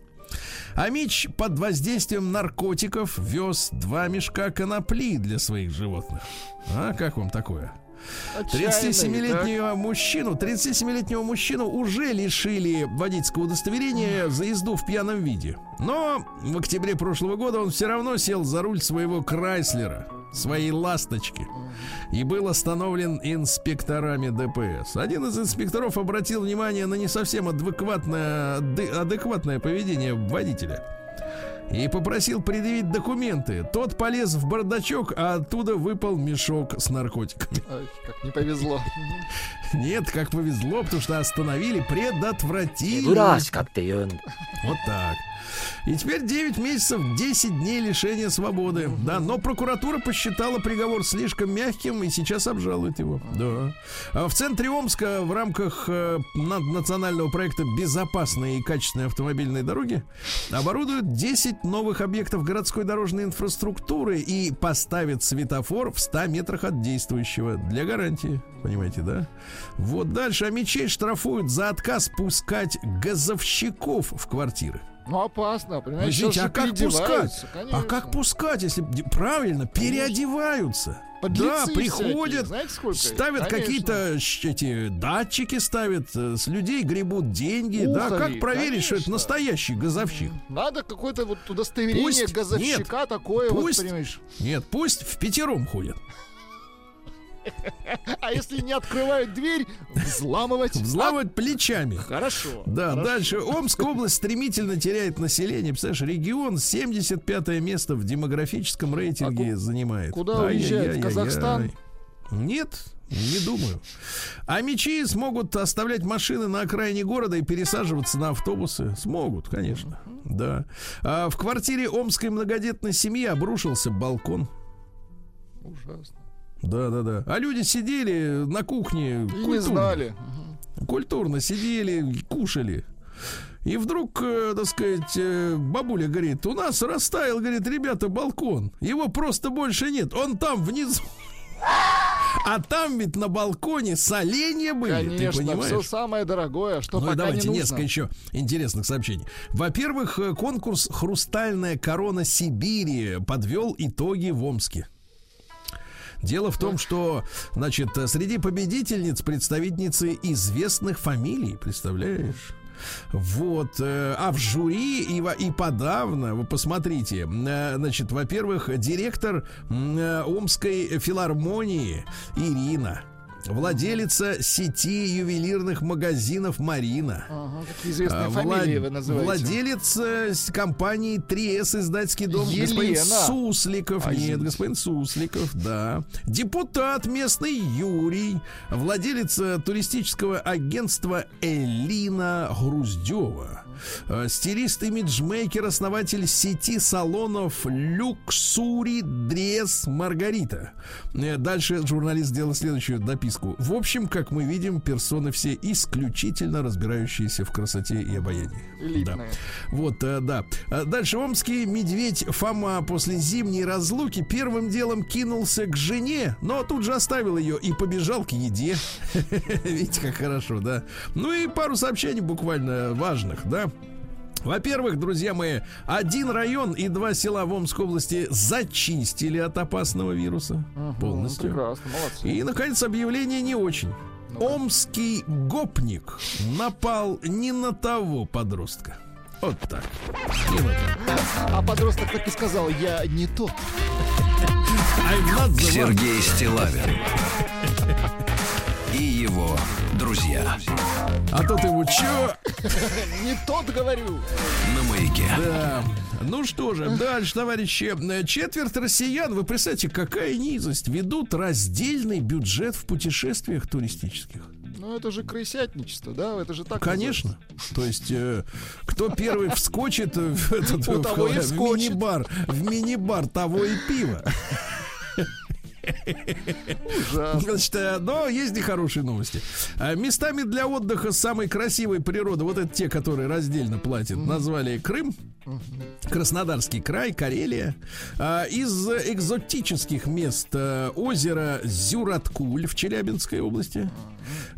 А Мич под воздействием наркотиков вез два мешка конопли для своих животных. А как вам такое? Отчаянный, 37-летнего мужчину, 37-летнего мужчину уже лишили водительского удостоверения за езду в пьяном виде. Но в октябре прошлого года он все равно сел за руль своего Крайслера, своей ласточки, и был остановлен инспекторами ДПС. Один из инспекторов обратил внимание на не совсем адекватное, адекватное поведение водителя и попросил предъявить документы. Тот полез в бардачок, а оттуда выпал мешок с наркотиками. Ой, как не повезло. Нет, как повезло, потому что остановили, предотвратили. Дурас, как ты он. Вот так. И теперь 9 месяцев, 10 дней лишения свободы. Угу. Да, но прокуратура посчитала приговор слишком мягким и сейчас обжалует его. Угу. Да. А в центре Омска в рамках э, национального проекта «Безопасные и качественные автомобильные дороги» оборудуют 9 10 новых объектов городской дорожной инфраструктуры и поставят светофор в 100 метрах от действующего для гарантии. Понимаете, да? Вот дальше. А мечей штрафуют за отказ пускать газовщиков в квартиры. Ну, опасно, понимаешь? Подождите, а как пускать? переодеваются, А конечно. как пускать, если правильно переодеваются? Подлецы да, всякие, приходят, знаете, сколько их? ставят Конечно. какие-то эти датчики, ставят э, с людей гребут деньги. да, Ухари, как проверить, что это конечно. настоящий газовщик? Надо какое-то вот удостоверение Пусть- газовщика такое, пусть- вот, понимаешь. Нет, пусть в пятером ходят. А если не открывают дверь, взламывать. Взламывать плечами. Хорошо. Да, хорошо. дальше. Омская область стремительно теряет население. Представляешь, регион 75 место в демографическом рейтинге А занимает. куда уезжает? В Ай-яй-яй-яй-яй. Казахстан? Нет, не думаю. А мечи смогут оставлять машины на окраине города и пересаживаться на автобусы. Смогут, конечно. Да. А в квартире омской многодетной семьи обрушился балкон. Ужасно. Да, да, да. А люди сидели на кухне. И не культурно. знали. Культурно сидели, кушали. И вдруг, э, так сказать, э, бабуля говорит, у нас растаял, говорит, ребята, балкон. Его просто больше нет. Он там внизу. А там ведь на балконе соленья были, ты Конечно, все понимаешь? самое дорогое, что Ну пока давайте не нужно. несколько еще интересных сообщений. Во-первых, э, конкурс «Хрустальная корона Сибири» подвел итоги в Омске. Дело в том, что, значит, среди победительниц представительницы известных фамилий, представляешь? Вот, э, а в жюри и, и подавно, вы посмотрите, э, значит, во-первых, директор э, Омской филармонии Ирина. Владелица сети ювелирных магазинов Марина. Ага, какие известные А, фамилии влад- вы называете. Владелец э, компании 3С издательский дом господин Елена. Сусликов. А, Нет, извините. господин Сусликов, да. Депутат местный Юрий. Владелец туристического агентства Элина Груздева. Э, Стилист, имиджмейкер, основатель сети салонов Люксури Дрес Маргарита. Э, Дальше журналист сделал следующую дописку. В общем, как мы видим, персоны все исключительно разбирающиеся в красоте и обаянии. Элитные. Вот, э, да. Дальше омский медведь Фома после зимней разлуки первым делом кинулся к жене, но тут же оставил ее и побежал к еде. Видите, как хорошо, да? Ну и пару сообщений буквально важных, да? Во-первых, друзья мои, один район и два села в Омской области зачистили от опасного вируса полностью. Прекрасно, молодцы. И, наконец, объявление не очень. Омский гопник напал не на того подростка. Вот так. Не на того. А подросток так и сказал, я не тот. I'm not the one. Сергей Стилавин и его друзья А то ты вот чё? Не тот, говорю. на маяке. Да. Ну что же, дальше, товарищи. Четверть россиян, вы представляете, какая низость, ведут раздельный бюджет в путешествиях туристических. Ну это же крысятничество, да? Это же так Конечно. То есть, э, кто первый вскочит в, этот, в- в мини-бар, в мини-бар того и пиво. Значит, э, но есть и хорошие новости. А, Местами для отдыха самой красивой природы, вот это те, которые раздельно платят, назвали Крым, Краснодарский край, Карелия. А, Из экзотических мест э, озеро Зюраткуль в Челябинской области.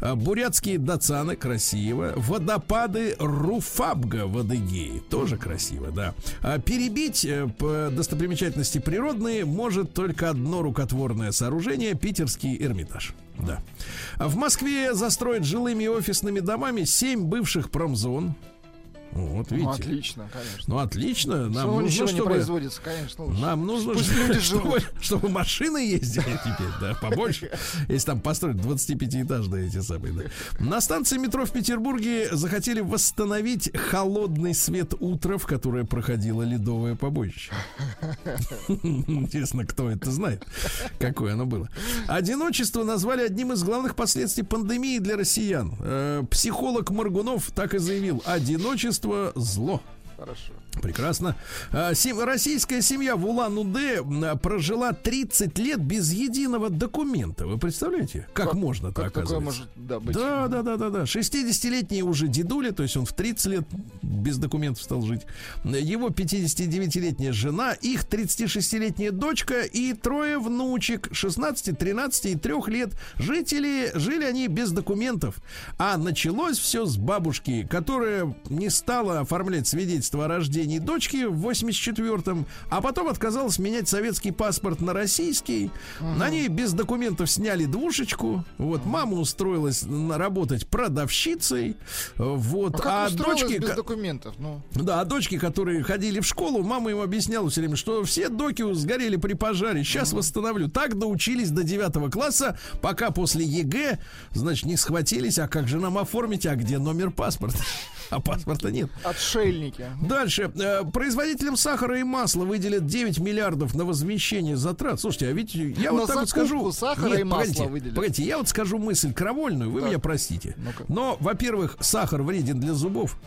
А, Бурятские Дацаны, красиво. Водопады Руфабга в Адыгее, тоже красиво, да. А Перебить э, по достопримечательности природные может только одно рукотворное сооружение Питерский Эрмитаж. Да. А В Москве застроят жилыми и офисными домами семь бывших промзон. Вот, Ну, видите. отлично, конечно. Ну, отлично. Нам Всего нужно, ничего не чтобы... производится, конечно. лучше. Нам нужно, Пусть чтобы, люди чтобы, чтобы машины ездили теперь, да, побольше. Если там построить 25-этажные эти самые, да. На станции метро в Петербурге захотели восстановить холодный свет утра, в которое проходило ледовое побоище. Интересно, кто это знает, какое оно было. Одиночество назвали одним из главных последствий пандемии для россиян. Э, Психолог Маргунов так и заявил, одиночество зло. Хорошо. Прекрасно. А, Российская семья в Улан-Удэ прожила 30 лет без единого документа. Вы представляете? Как, Как такое оказывается? может да, быть? Да, да, да, да, да. 60-летний уже дедуля, то есть он в 30 лет без документов стал жить. Его 59-летняя жена, их 36-летняя дочка и трое внучек 16, 13 и 3 лет. Жители, жили они без документов. А началось все с бабушки, которая не стала оформлять свидетельство о рождении дочки в 84-м, а потом отказалась менять советский паспорт на российский. На ней без документов сняли двушечку. Вот мама устроилась работать продавщицей. Вот, а устроилась дочки, без документов? Ну, да, а дочки, которые ходили в школу, мама им объясняла все время, что все доки сгорели при пожаре. Сейчас восстановлю. Так доучились до 9 класса, пока после ЕГЭ, значит, не схватились. А как же нам оформить? А где номер паспорта? А паспорта нет. отшельники. Дальше. Э, Производителям сахара и масла выделят 9 миллиардов на возмещение затрат. Слушайте, а ведь я вот так вот скажу... сахара и масла погодите, выделят. погодите, я вот скажу мысль кровольную, вы Так. меня простите. Ну-ка. Но, во-первых, сахар вреден для зубов.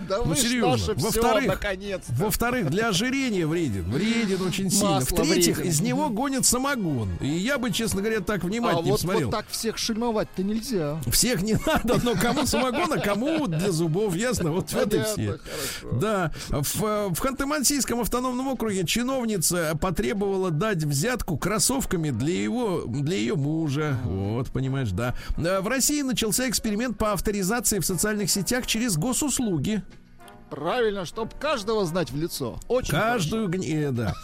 Да Ну, вы серьезно. Во-вторых. Во-вторых, для ожирения вреден. Вреден очень сильно. В-третьих, из него гонят самогон. И я бы, честно говоря, так А внимательнее вот, смотрел. вот так всех шельмовать-то нельзя. Всех не надо, но кому самогон, а кому для зубов, ясно? Вот вот и все. Понятно, хорошо. Да, в, в Ханты-Мансийском автономном округе чиновница потребовала дать взятку кроссовками для его, для ее мужа. Вот, понимаешь, да. Э, В России начался эксперимент по авторизации в социальных сетях через госуслуги. Правильно, чтоб каждого знать в лицо. Очень Каждую гни... да.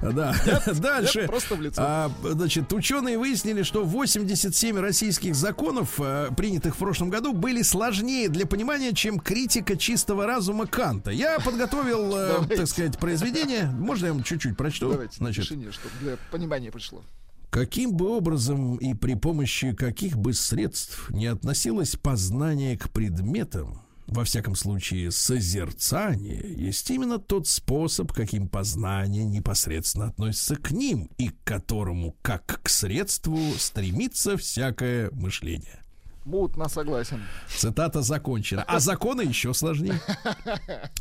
Да. Дальше. просто в лицо. А, значит, ученые выяснили, что 87 российских законов, э, принятых в прошлом году, были сложнее для понимания, чем критика чистого разума Канта. Я подготовил, э, Давайте. так сказать, произведение. Можно я вам чуть-чуть прочту? Давайте, Значит, тишине, чтобы для понимания пришло. Каким бы образом и при помощи каких бы средств не относилось познание к предметам, во всяком случае, созерцание есть именно тот способ, каким познание непосредственно относится к ним и к которому, как к средству, стремится всякое мышление. Мутно согласен. Цитата закончена. А законы еще сложнее.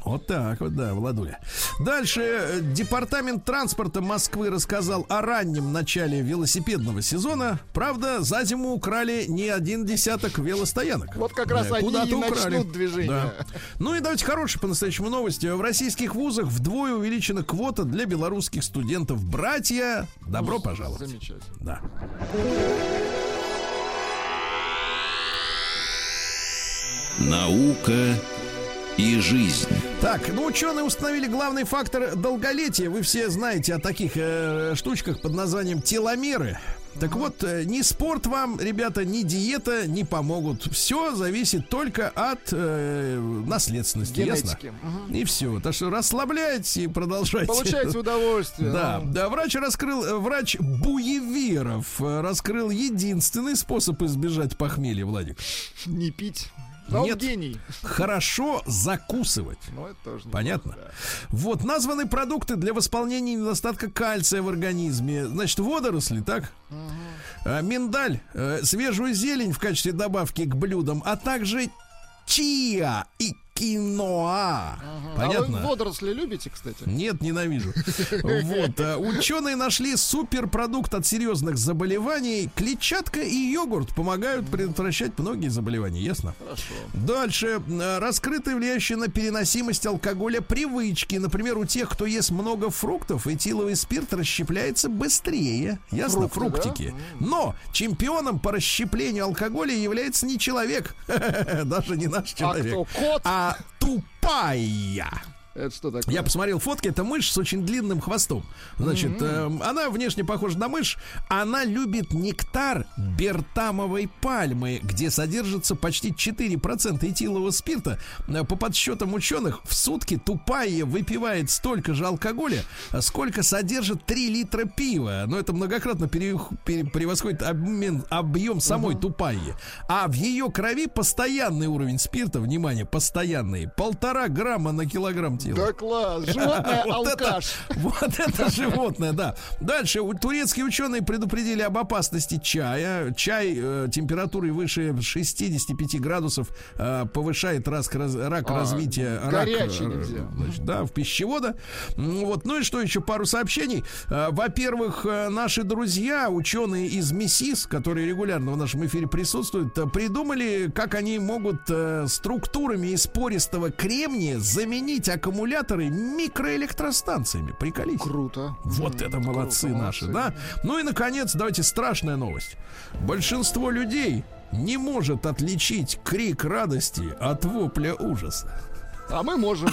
Вот так вот, да, Владуля. Дальше. Департамент транспорта Москвы рассказал о раннем начале велосипедного сезона. Правда, за зиму украли не один десяток велостоянок. Вот как раз Да, они и украли. начнут движение. Да. Ну и давайте хорошие по-настоящему новости. В российских вузах вдвое увеличена квота для белорусских студентов. Братья, добро пожаловать. Замечательно. Да. Наука и жизнь. Так, ну ученые установили главный фактор долголетия. Вы все знаете о таких э, штучках под названием теломеры. Так вот, э, ни спорт вам, ребята, ни диета не помогут. Все зависит только от э, наследственности, Генетики. ясно? Мгм. И все. Так что расслабляйтесь и продолжайте. Получайте удовольствие. Да, Ну, да, врач раскрыл, э, врач Буеверов э, раскрыл единственный способ избежать похмелья, Владик. Не пить. Но Нет. гений. Хорошо закусывать. Ну, это тоже. Понятно? неплохо, Вот, названы продукты для восполнения недостатка кальция в организме. Значит, водоросли, так? А, миндаль, э, свежую зелень в качестве добавки к блюдам, а также чиа и киноа. да. А Понятно? вы водоросли любите, кстати? Нет, ненавижу. Вот. а, Ученые нашли суперпродукт от серьезных заболеваний. Клетчатка и йогурт помогают предотвращать многие заболевания, ясно? Хорошо. Дальше. а, Раскрыты влияющие на переносимость алкоголя привычки. Например, у тех, кто ест много фруктов, этиловый спирт расщепляется быстрее. Ясно? Фрукты, да? Фруктики. Но чемпионом по расщеплению алкоголя является не человек. Даже не наш А человек. кто? Кот? А тупая. Это что такое? Я посмотрел фотки, это мышь с очень длинным хвостом. Значит, эм, она внешне похожа на мышь. Она любит нектар бертамовой пальмы, где содержится почти 4% этилового спирта. Э, По подсчетам ученых, в сутки тупая выпивает столько же алкоголя, э, сколько содержит 3 литра пива. Но это многократно пере- пере- превосходит обмен, объем самой тупаи. А в ее крови постоянный уровень спирта, внимание, постоянный, полтора грамма на килограмм тела. Да класс. Животное алкаш. Вот это животное, да. Дальше турецкие ученые предупредили об опасности чая. Чай э, температурой выше 65 градусов э, повышает рак, А, развития горячий э, нельзя. да, в пищевода. Вот. Ну и что еще? Пару сообщений. Во-первых, наши друзья, ученые из МИСИС, которые регулярно в нашем эфире присутствуют, придумали, как они могут структурами из пористого кремния заменить аккумуляторы микроэлектростанциями. Приколись. Круто. Вот это молодцы Круто, наши, молодцы. да? Ну и, наконец, давайте страшная новость. Большинство людей не может отличить крик радости от вопля ужаса. А мы можем.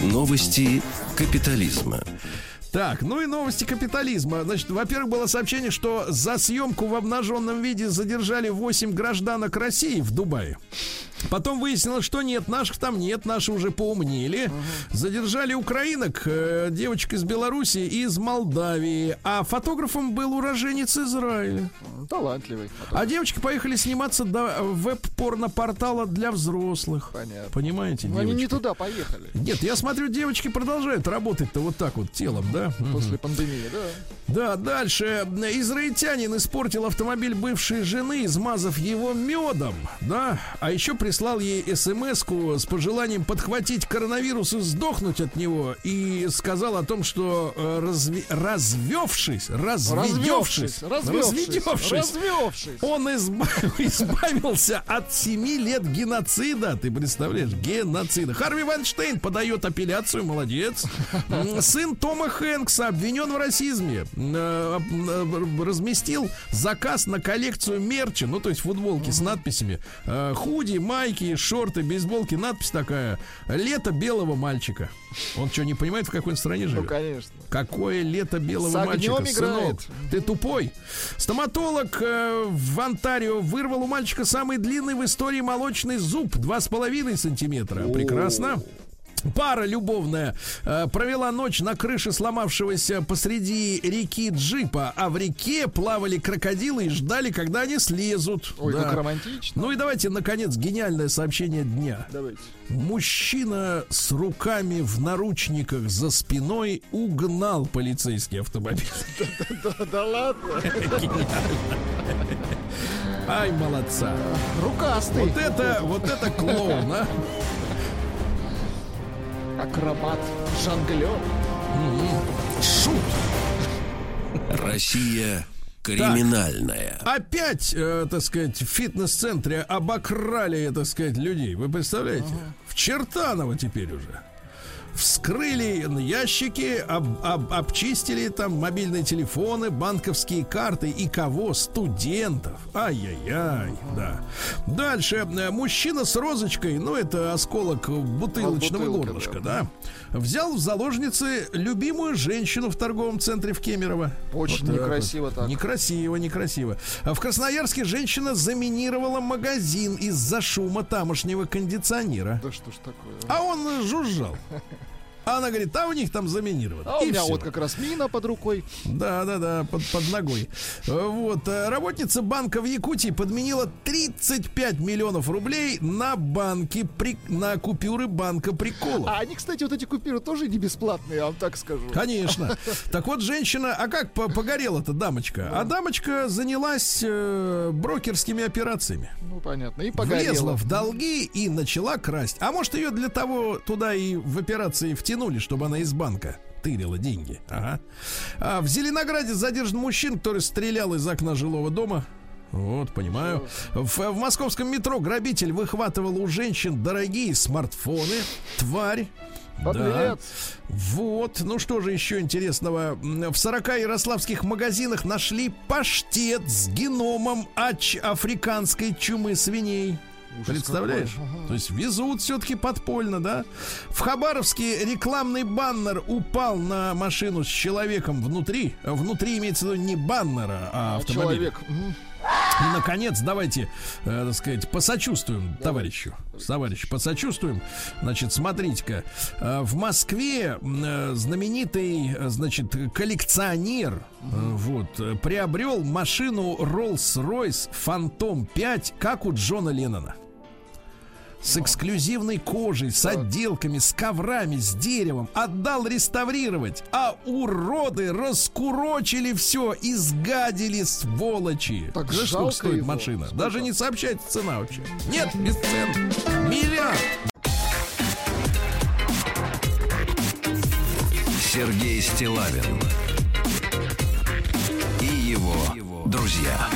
Новости капитализма. Так, ну и новости капитализма. Значит, во-первых, было сообщение, что за съемку в обнаженном виде задержали 8 гражданок России в Дубае. Потом выяснилось, что нет, наших там нет, наши уже поумнели. Задержали украинок, э, девочек из Беларуси и из Молдавии. А фотографом был уроженец Израиля. Талантливый. А девочки поехали сниматься до веб-порно-портала для взрослых. Понятно. Понимаете, Но они не девочки? туда поехали. Нет, я смотрю, девочки продолжают работать-то вот так вот телом, да? После пандемии, да. Да, дальше. Израильтянин испортил автомобиль бывшей жены, измазав его медом, да, а еще прислал ей смс с пожеланием подхватить коронавирус и сдохнуть от него, и сказал о том, что э, разви- развевшись, разведевшись, Развевшись. Развевшись. Развевшись. он изба- избавился от 7 лет геноцида. Ты представляешь? Геноцида. Харви Вайнштейн подает апелляцию. Молодец. Сын Тома Хэнкса обвинен в расизме. Э, Разместил заказ на коллекцию мерча, ну то есть футболки с надписями. э, Худи, майки, шорты, бейсболки. Надпись такая. Лето белого мальчика. Он что, не понимает, в какой стране Ну, живет? конечно. Какое лето белого С мальчика, играет. сынок. Ты тупой. Стоматолог э, в Онтарио вырвал у мальчика самый длинный в истории молочный зуб. Два с половиной сантиметра. Прекрасно. Пара любовная э, провела ночь на крыше сломавшегося посреди реки джипа, а в реке плавали крокодилы и ждали, когда они слезут. Ой, Да. как романтично. Ну и давайте, наконец, гениальное сообщение дня. Давайте. Мужчина с руками в наручниках за спиной угнал полицейский автомобиль. Да, ладно. Ай, молодца. Рукастый. Вот это, вот это клоун, а? Акробат. Жонглер. Шут. Россия криминальная. Опять, э, так сказать, в фитнес-центре обокрали, так сказать, людей. Вы представляете? В Чертаново теперь уже. Вскрыли ящики, об- об- обчистили там мобильные телефоны, банковские карты и кого? Студентов. Ай-яй-яй, да. Дальше. Мужчина с розочкой, ну это осколок бутылочного горлышка, да. Взял в заложницы любимую женщину в торговом центре в Кемерово. Очень Вот некрасиво так. Некрасиво, некрасиво. А в Красноярске женщина заминировала магазин из-за шума тамошнего кондиционера. Да что ж такое? А он э, жужжал. А она говорит, а у них там заминировано. А у И меня всё. вот как раз мина под рукой. Да, да, да, под, под ногой. Вот. э, Работница банка в Якутии подменила 35 миллионов рублей на банки, при, на купюры банка приколов. А они, кстати, вот эти купюры тоже не бесплатные, я вам так скажу. Конечно. Так вот, женщина, а как по- погорела-то дамочка? А дамочка занялась э, брокерскими операциями. Ну, понятно. И Влезла погорело. в долги и начала красть. А может, ее для того туда и в операции втянули, чтобы она из банка тырила деньги. Ага. А в Зеленограде задержан мужчина, который стрелял из окна жилого дома. Вот, понимаю. В, в московском метро грабитель выхватывал у женщин дорогие смартфоны. Тварь. Да. Вот, ну что же еще интересного? В 40 ярославских магазинах нашли паштет с геномом ач африканской чумы свиней. Представляешь? какой. То есть везут все-таки подпольно, да? В Хабаровске рекламный баннер упал на машину с человеком внутри. Внутри имеется в виду не баннера, а автомобиля. Человек. И, наконец, давайте, э, так сказать, посочувствуем товарищу. Товарищ, посочувствуем. Значит, смотрите-ка. э, в Москве э, знаменитый, э, значит, коллекционер э, вот, э, приобрел машину Rolls-Royce Phantom 5, как у Джона Леннона. С эксклюзивной кожей, с отделками, с коврами, с деревом. Отдал реставрировать. А уроды раскурочили все, изгадили сволочи. Так Знаешь, жалко сколько стоит его. машина? Сколько? Даже не сообщается цена вообще. Нет, без цен. Миллиард. Сергей Стилавин и его друзья.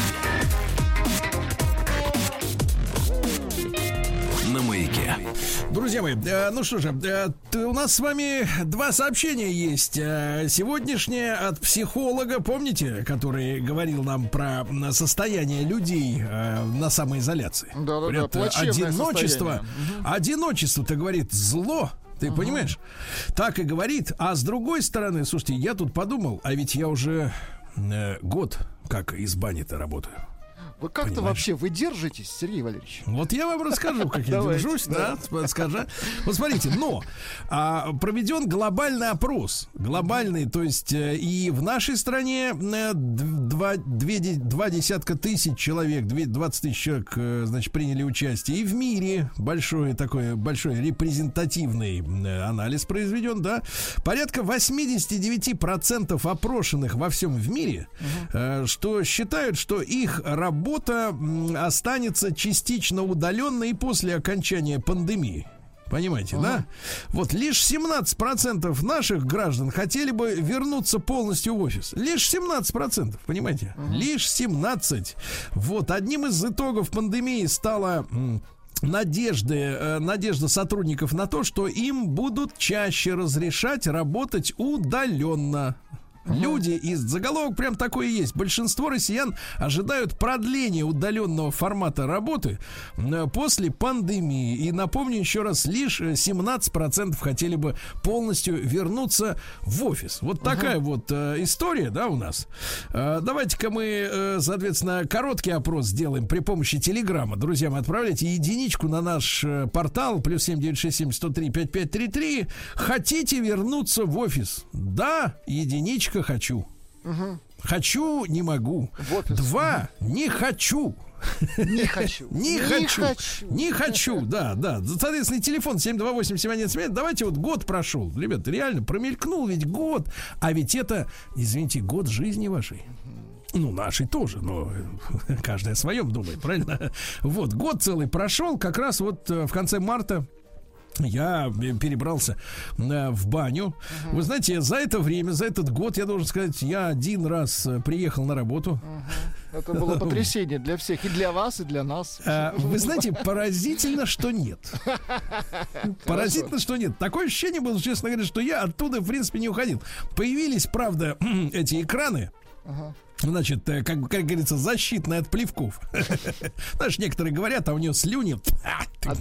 Маяке. Друзья мои, э, ну что же, э, у нас с вами два сообщения есть. Э, Сегодняшнее от психолога, помните, который говорил нам про состояние людей на самоизоляции. Говорят, э, плачевное одиночество, состояние. одиночество-то говорит зло. Ты понимаешь? Так и говорит. А с другой стороны, слушайте, я тут подумал, а ведь я уже э, год как из бани-то работаю. Вы как-то Понимаешь? вообще вы держитесь, Сергей Валерьевич? Вот я вам расскажу, как я держусь, да, сп- скажи. Вот смотрите, но а, проведен глобальный опрос, глобальный, то есть э, и в нашей стране э, два, две де- два десятка тысяч человек, две- 20 тысяч человек, э, значит, приняли участие, и в мире большой такой большой репрезентативный анализ произведен, да, порядка 89% опрошенных во всем в мире, что считают, что их работа м, останется частично удаленной и после окончания пандемии. Понимаете, да? Вот лишь 17% наших граждан хотели бы вернуться полностью в офис. Лишь 17%, понимаете? Лишь 17. Вот одним из итогов пандемии стала м, надежды, э, надежда сотрудников на то, что им будут чаще разрешать работать удаленно. Люди, и заголовок прям такой и есть. Большинство россиян ожидают продления удаленного формата работы э, после пандемии. И напомню еще раз, лишь 17% хотели бы полностью вернуться в офис. Вот такая вот э, история, да, у нас. Э, давайте-ка мы, э, соответственно, короткий опрос сделаем при помощи телеграмма. Друзья, мы отправляйте единичку на наш э, портал плюс 7967 103 5533. Хотите вернуться в офис? Да, единичка хочу. Хочу, не могу. В офис. Два, не хочу. Не хочу. Не, хочу. Не хочу, да, да. Соответственно, телефон 728-7179. Давайте вот год прошел. Ребят, реально промелькнул ведь год. А ведь это, извините, год жизни вашей. Ну, нашей тоже, но каждый о своем думает, правильно? Вот, год целый прошел, как раз вот э, в конце марта я перебрался э, в баню. Вы знаете, за это время, за этот год, я должен сказать, я один раз э, приехал на работу. Это было потрясение для всех, и для вас, и для нас. А, Вы знаете, поразительно, что нет. Поразительно, что нет. Такое ощущение было, честно говоря, что я оттуда, в принципе, не уходил. Появились, правда, эти экраны. Значит, э, как, как говорится, защитная от плевков. Знаешь, некоторые говорят, а у него слюни а, От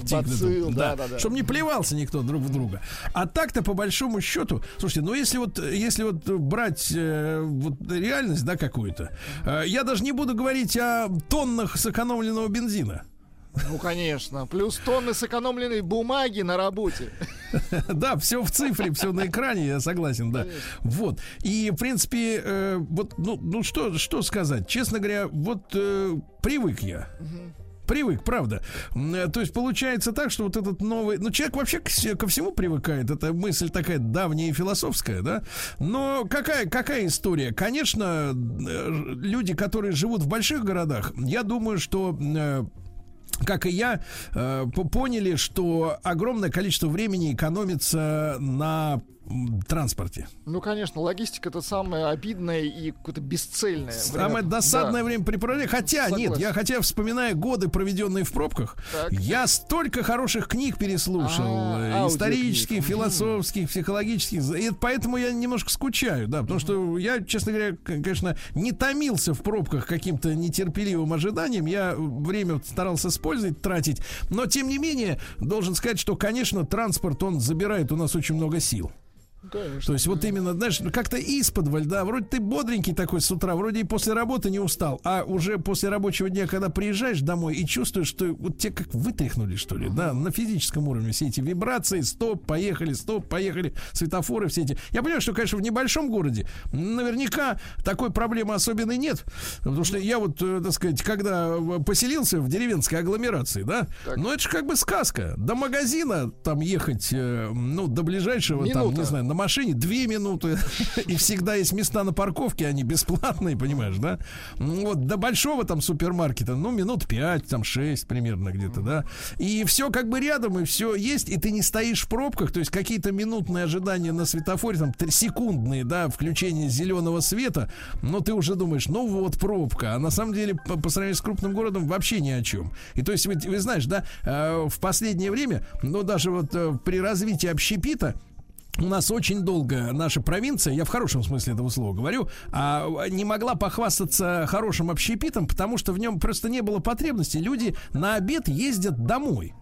да, чтобы не плевался никто друг в друга. А так-то по большому счету, слушайте, ну если вот если вот брать э, вот реальность, да, какую-то, э, я даже не буду говорить о тоннах сэкономленного бензина. Ну, конечно. Плюс тонны сэкономленной бумаги на работе. Да, все в цифре, все на экране, я согласен, да. Вот. И, в принципе, э, вот, ну, ну что, что сказать? Честно говоря, вот э, привык я. Привык, правда. Э, То есть получается так, что вот этот новый... Ну, человек вообще ко всему привыкает. Это мысль такая давняя и философская, да? Но какая, какая история? Конечно, люди, которые живут в больших городах, я думаю, что как и я, э, по- поняли, что огромное количество времени экономится на транспорте. Ну, конечно, логистика это самое обидное и какое-то бесцельное. Самое время. досадное Да. времяпрепровождение. Хотя, нет, Согласен. я хотя вспоминая годы, проведенные в пробках, Так. я столько хороших книг переслушал. А, э, исторических, философских, психологических. И поэтому я немножко скучаю, да. Потому что я, честно говоря, конечно, не томился в пробках каким-то нетерпеливым ожиданием. Я время старался использовать, тратить. Но, тем не менее, должен сказать, что, конечно, транспорт, он забирает у нас очень много сил. Конечно. То есть вот именно, знаешь, ну, как-то исподволь, да, вроде ты бодренький такой с утра, вроде и после работы не устал, а уже после рабочего дня, когда приезжаешь домой и чувствуешь, что вот тебя как вытряхнули, что ли, да, на физическом уровне все эти вибрации, стоп, поехали, стоп, поехали, светофоры все эти. Я понимаю, что, конечно, в небольшом городе наверняка такой проблемы особенной нет, потому что я вот, э, так сказать, когда э, поселился в деревенской агломерации, да, ну это же как бы сказка. До магазина там ехать, э, ну, до ближайшего, там, Минута. не знаю, на машине две минуты, и всегда есть места на парковке, они бесплатные, понимаешь, да? Ну, Вот до большого там супермаркета, ну, минут пять, там шесть примерно где-то, да? И все как бы рядом, и все есть, и ты не стоишь в пробках, то есть какие-то минутные ожидания на светофоре, там, секундные, да, включение зеленого света, но ты уже думаешь, ну вот пробка, а на самом деле по, по сравнению с крупным городом вообще ни о чем. И то есть, вы, вы знаешь, да, э, в последнее время, ну, даже вот э, при развитии общепита, у нас очень долго наша провинция, я в хорошем смысле этого слова говорю, а, не могла похвастаться хорошим общепитом, потому что в нем просто не было потребности. Люди на обед ездят домой.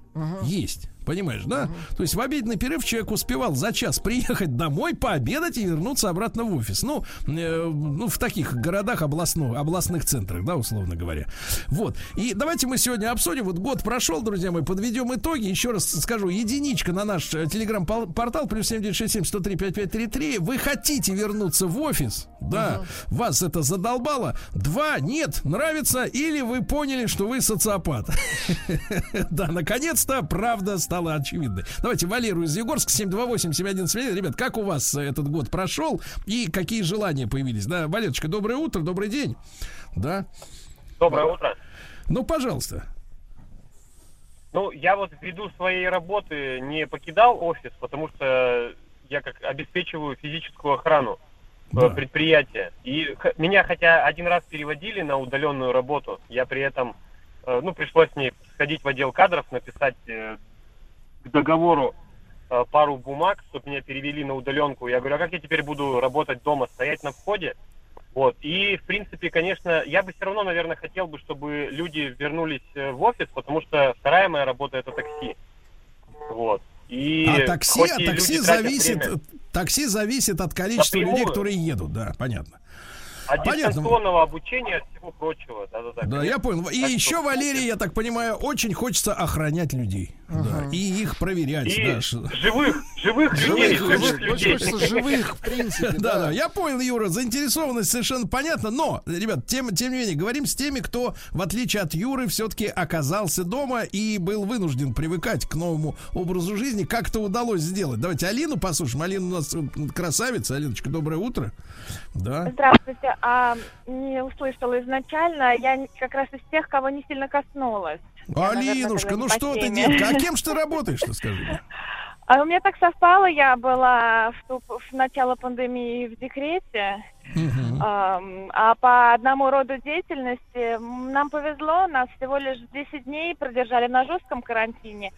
Есть. Понимаешь, да? То есть в обеденный перерыв человек успевал за час приехать домой, пообедать и вернуться обратно в офис. Ну, э, ну в таких городах областно, областных центрах, да, условно говоря. Вот. И давайте мы сегодня обсудим. Вот год прошел, друзья мои, подведем итоги. Еще раз скажу, единичка на наш э, телеграм-портал, плюс 7967 103 5533. Вы хотите вернуться в офис, да, вас это задолбало. Два, нет, нравится, или вы поняли, что вы социопат. Да, наконец-то правда стала очевидной. Давайте Валеру из Егорска 728-7171. Ребят, как у вас э, этот год прошел и какие желания появились? Да, Валерочка, доброе утро, добрый день. Да. Доброе утро. Ну, пожалуйста. Ну, я вот ввиду своей работы не покидал офис, потому что я как обеспечиваю физическую охрану э, Да. предприятия. И меня хотя один раз переводили на удаленную работу, я при этом, э, ну, пришлось мне сходить в отдел кадров, написать к договору э, пару бумаг, чтобы меня перевели на удаленку. Я говорю, а как я теперь буду работать дома, стоять на входе? Вот. И, в принципе, конечно, я бы все равно, наверное, хотел бы, чтобы люди вернулись э, в офис, потому что вторая моя работа это такси. Вот. И а такси, а такси зависит, время- такси зависит от количества Напрямую. людей, которые едут, да, понятно. От Понятно. дистанционного обучения, от всего прочего. Да-да-да. Да, конечно. я понял. И Так еще, что- Валерий, я так понимаю, очень хочется охранять людей. Да, и их проверять. И да, живых, живых Живых, живых людей. хочется живых, в принципе. Да, да, я понял, Юра, заинтересованность совершенно понятна, но, ребят, тем, тем не менее, говорим с теми, кто, в отличие от Юры, все-таки оказался дома и был вынужден привыкать к новому образу жизни. Как это удалось сделать? Давайте Алину послушаем. Алина у нас э, красавица. Алиночка, доброе утро. Да. Здравствуйте. А, не услышала изначально. Я как раз из тех, кого не сильно коснулась. Я, Алинушка, ну что ты, детка, а кем ж ты работаешь-то, скажи? мне? А у меня так совпало, я была в, ту- в начало пандемии в декрете, ам, а по одному роду деятельности нам повезло, нас всего лишь 10 дней продержали на жестком карантине,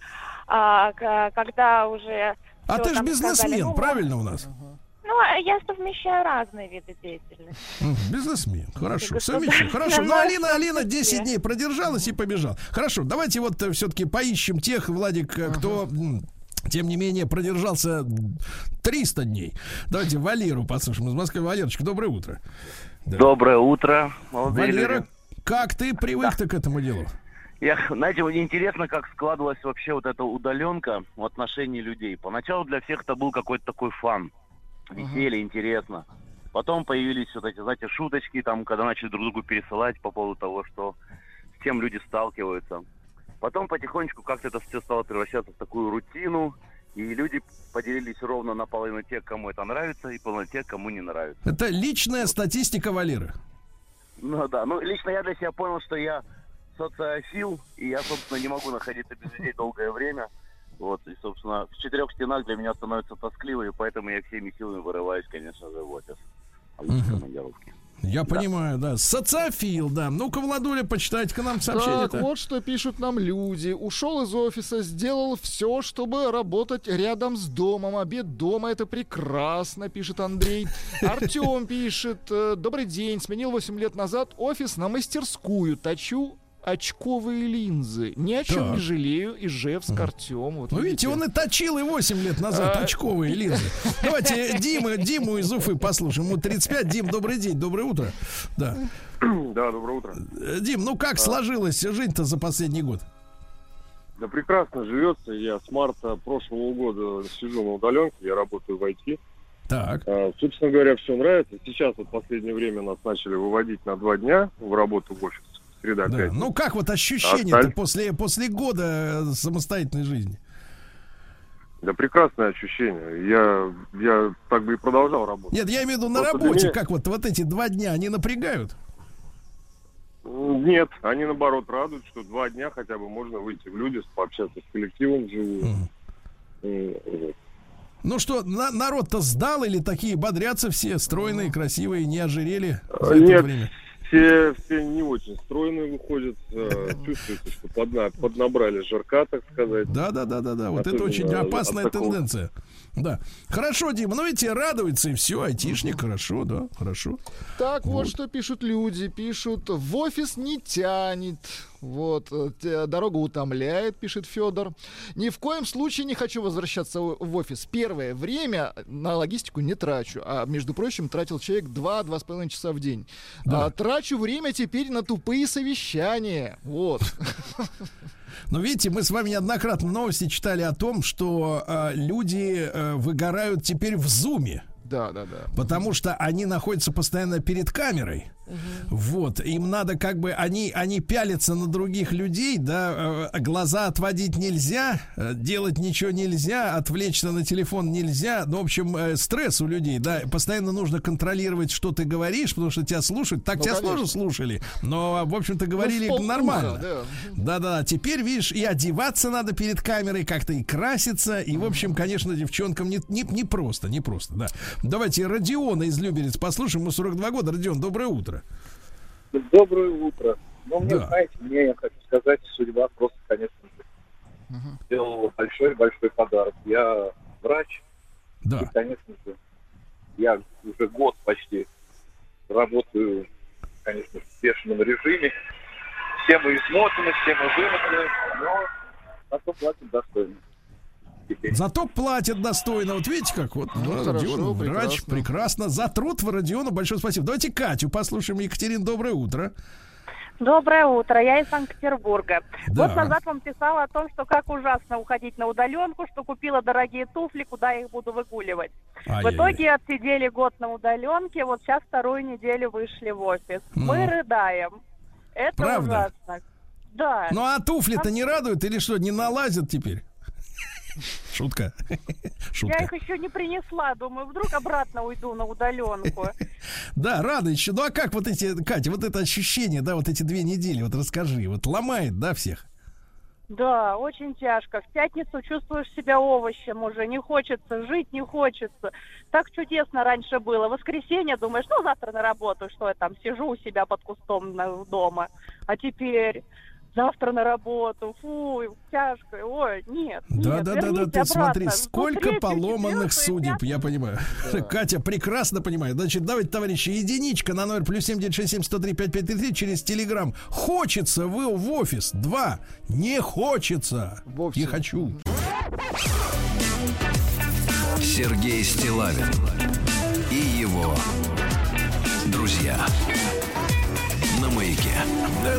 а, когда уже... А ты же там сказали, бизнесмен, ну, правильно у нас? Ну, а я совмещаю разные виды деятельности. Бизнесмен, хорошо, совмещу, хорошо. Ну, Алина, Алина 10 числе. дней продержалась и побежал. Хорошо, давайте вот все-таки поищем тех, Владик, э, кто, тем не менее, продержался 300 дней. Давайте Валеру послушаем из Москвы. Валерочка, доброе утро. Да. Доброе утро, молодые Валера, люди. как ты привык-то к этому делу? Я, знаете, мне интересно, как складывалась вообще вот эта удаленка в отношении людей. Поначалу для всех это был какой-то такой фан. Веселье, интересно. Потом появились вот эти, знаете, шуточки, там, когда начали друг другу пересылать по поводу того, что с чем люди сталкиваются. Потом потихонечку как-то это все стало превращаться в такую рутину, и люди поделились ровно на половину тех, кому это нравится, и половину тех, кому не нравится. Это личная статистика Валеры. Ну да, ну лично я для себя понял, что я социофил, и я, собственно, не могу находиться без людей долгое время. Вот, и, собственно, в четырех стенах для меня становится тоскливо, и поэтому я всеми силами вырываюсь, конечно же, в офис. А лучше Мгм. командировки. Я понимаю, да. Социофил, да. Ну-ка, Владуля, почитайте-ка нам сообщение Так, вот что пишут нам люди. Ушел из офиса, сделал все, чтобы работать рядом с домом. Обед дома это прекрасно, пишет Андрей. Артем пишет. э, Добрый день. Сменил 8 лет назад офис на мастерскую. Точу очковые линзы. Ни о чем Так. не жалею. Ижевск, Артем. Вот Ну, видите, он и точил и 8 лет назад А. очковые линзы. Давайте Дима, Диму из Уфы послушаем. Ему 35. Дим, добрый день, доброе утро. Да. Да, доброе утро. Э, Дим, ну как сложилась жизнь-то за последний год? Да прекрасно живется. Я с марта прошлого года сижу на удаленке, я работаю в IT. Так. А, собственно говоря, все нравится. Сейчас вот в последнее время нас начали выводить на два дня в работу в офис. Среда, Да. Ну как вот ощущения-то Осталь- после, после года э, самостоятельной жизни? Да прекрасное ощущение. Я, я так бы и продолжал работать. Нет, я имею в виду на Просто работе, меня- как вот, вот эти два дня, они напрягают? Нет, они наоборот радуют, что два дня хотя бы можно выйти в люди, пообщаться с коллективом вживую. Вот. Ну что, на- народ-то сдал или такие бодрятся все, стройные, красивые, не ожирели за это нет. время? Все, все не очень стройные выходят. э, Чувствуется, что подна- поднабрали жирка, так сказать. Да, да, да, да, да. Вот это Особенно очень от опасная такого. тенденция. Да. Хорошо, Дима, ну и радуется, и все, айтишник, хорошо, да, хорошо. Так вот что пишут люди. Пишут, в офис не тянет. Вот, э, дорога утомляет, пишет Федор. Ни в коем случае не хочу возвращаться в в офис. Первое время на логистику не трачу. А, между прочим, тратил человек 2-2,5 часа в день. Да. А, трачу время теперь на тупые совещания. Вот. Но видите, мы с вами неоднократно новости читали о том, что э, люди э, выгорают теперь в зуме. Да, да, да. Потому что они находятся постоянно перед камерой. Вот, им надо как бы, они, они пялятся на других людей, да, э, глаза отводить нельзя, э, делать ничего нельзя, отвлечься на телефон нельзя. Ну, в общем, э, стресс у людей, да, постоянно нужно контролировать, что ты говоришь, потому что тебя слушают. Так Ну, тебя конечно. тоже слушали, но, в общем-то, говорили Ну, в полуха, нормально. да. Да-да, теперь, видишь, и одеваться надо перед камерой, как-то и краситься. И, в общем, конечно, девчонкам не, не, не просто, не просто, да. Давайте Родиона из Люберец послушаем. Ему 42 года. Родион, доброе утро. Доброе утро. Ну, мне, Да. знаете, мне, я хочу сказать, судьба просто, конечно, же, сделала большой-большой подарок. Я врач. Да. И, конечно же, я уже год почти работаю, конечно, в бешеном режиме. Все мы измотаны, все мы вымотаны, но зато платят достойно. Теперь. Зато платят достойно. Вот видите, как вот Ну, да, хорошо, Родион, врач, прекрасно. прекрасно. За труд Родиону большое спасибо. Давайте Катю послушаем. Екатерина, доброе утро. Доброе утро, я из Санкт-Петербурга. Да. Год назад вам писала о том, что как ужасно уходить на удаленку, что купила дорогие туфли, куда я их буду выгуливать. В Ай-яй-яй. итоге отсидели год на удаленке, вот сейчас вторую неделю вышли в офис. Мы Ну. рыдаем. Это Правда? ужасно. Да. Ну а туфли-то не радуют или что, не налазят теперь? Шутка. Я Шутка. их еще не принесла, думаю, вдруг обратно уйду на удаленку. Да, еще. Ну а как вот эти, Катя, вот это ощущение, да, вот эти две недели, вот расскажи, вот ломает, да, всех? Да, очень тяжко. В пятницу чувствуешь себя овощем уже, не хочется, жить не хочется. Так чудесно раньше было. В воскресенье думаешь, ну завтра на работу, что я там сижу у себя под кустом дома. А теперь завтра на работу, фу, тяжко, ой, нет, Да, нет, да, да, да, ты смотри, обратно. сколько Внутри поломанных судеб, я понимаю. Катя прекрасно понимает. Значит, давайте, товарищи, единичка на номер плюс семь девять шесть семь сто три пять пять три три через телеграм. Хочется вы в офис. Два. Не хочется. Вовсе. Не хочу. Сергей Стилавин и его друзья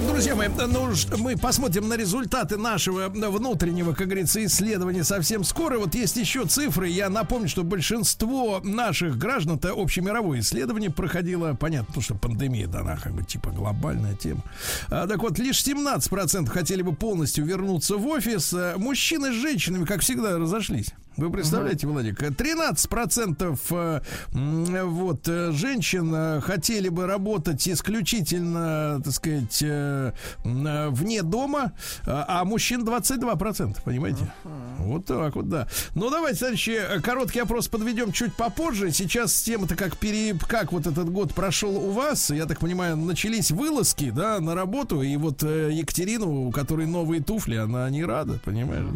Друзья мои, э, ну, мы посмотрим на результаты нашего э, внутреннего, как говорится, исследования совсем скоро. Вот есть еще цифры. Я напомню, что большинство наших граждан, это общемировое исследование проходило, понятно, потому что пандемия дана, как бы, типа, глобальная тема. А, так вот, лишь 17% хотели бы полностью вернуться в офис. Э, Мужчины с женщинами, как всегда, разошлись. Вы представляете, Владик, 13% э, м, вот, э, женщин э, хотели бы работать исключительно, так сказать, э, вне дома, а мужчин 22%, понимаете? Вот так вот, да. Ну, давайте, товарищи, короткий опрос подведем чуть попозже. Сейчас тема-то как, пере... как вот этот год прошел у вас. Я так понимаю, начались вылазки, да, на работу. И вот Екатерину, у которой новые туфли, она не рада, понимаешь?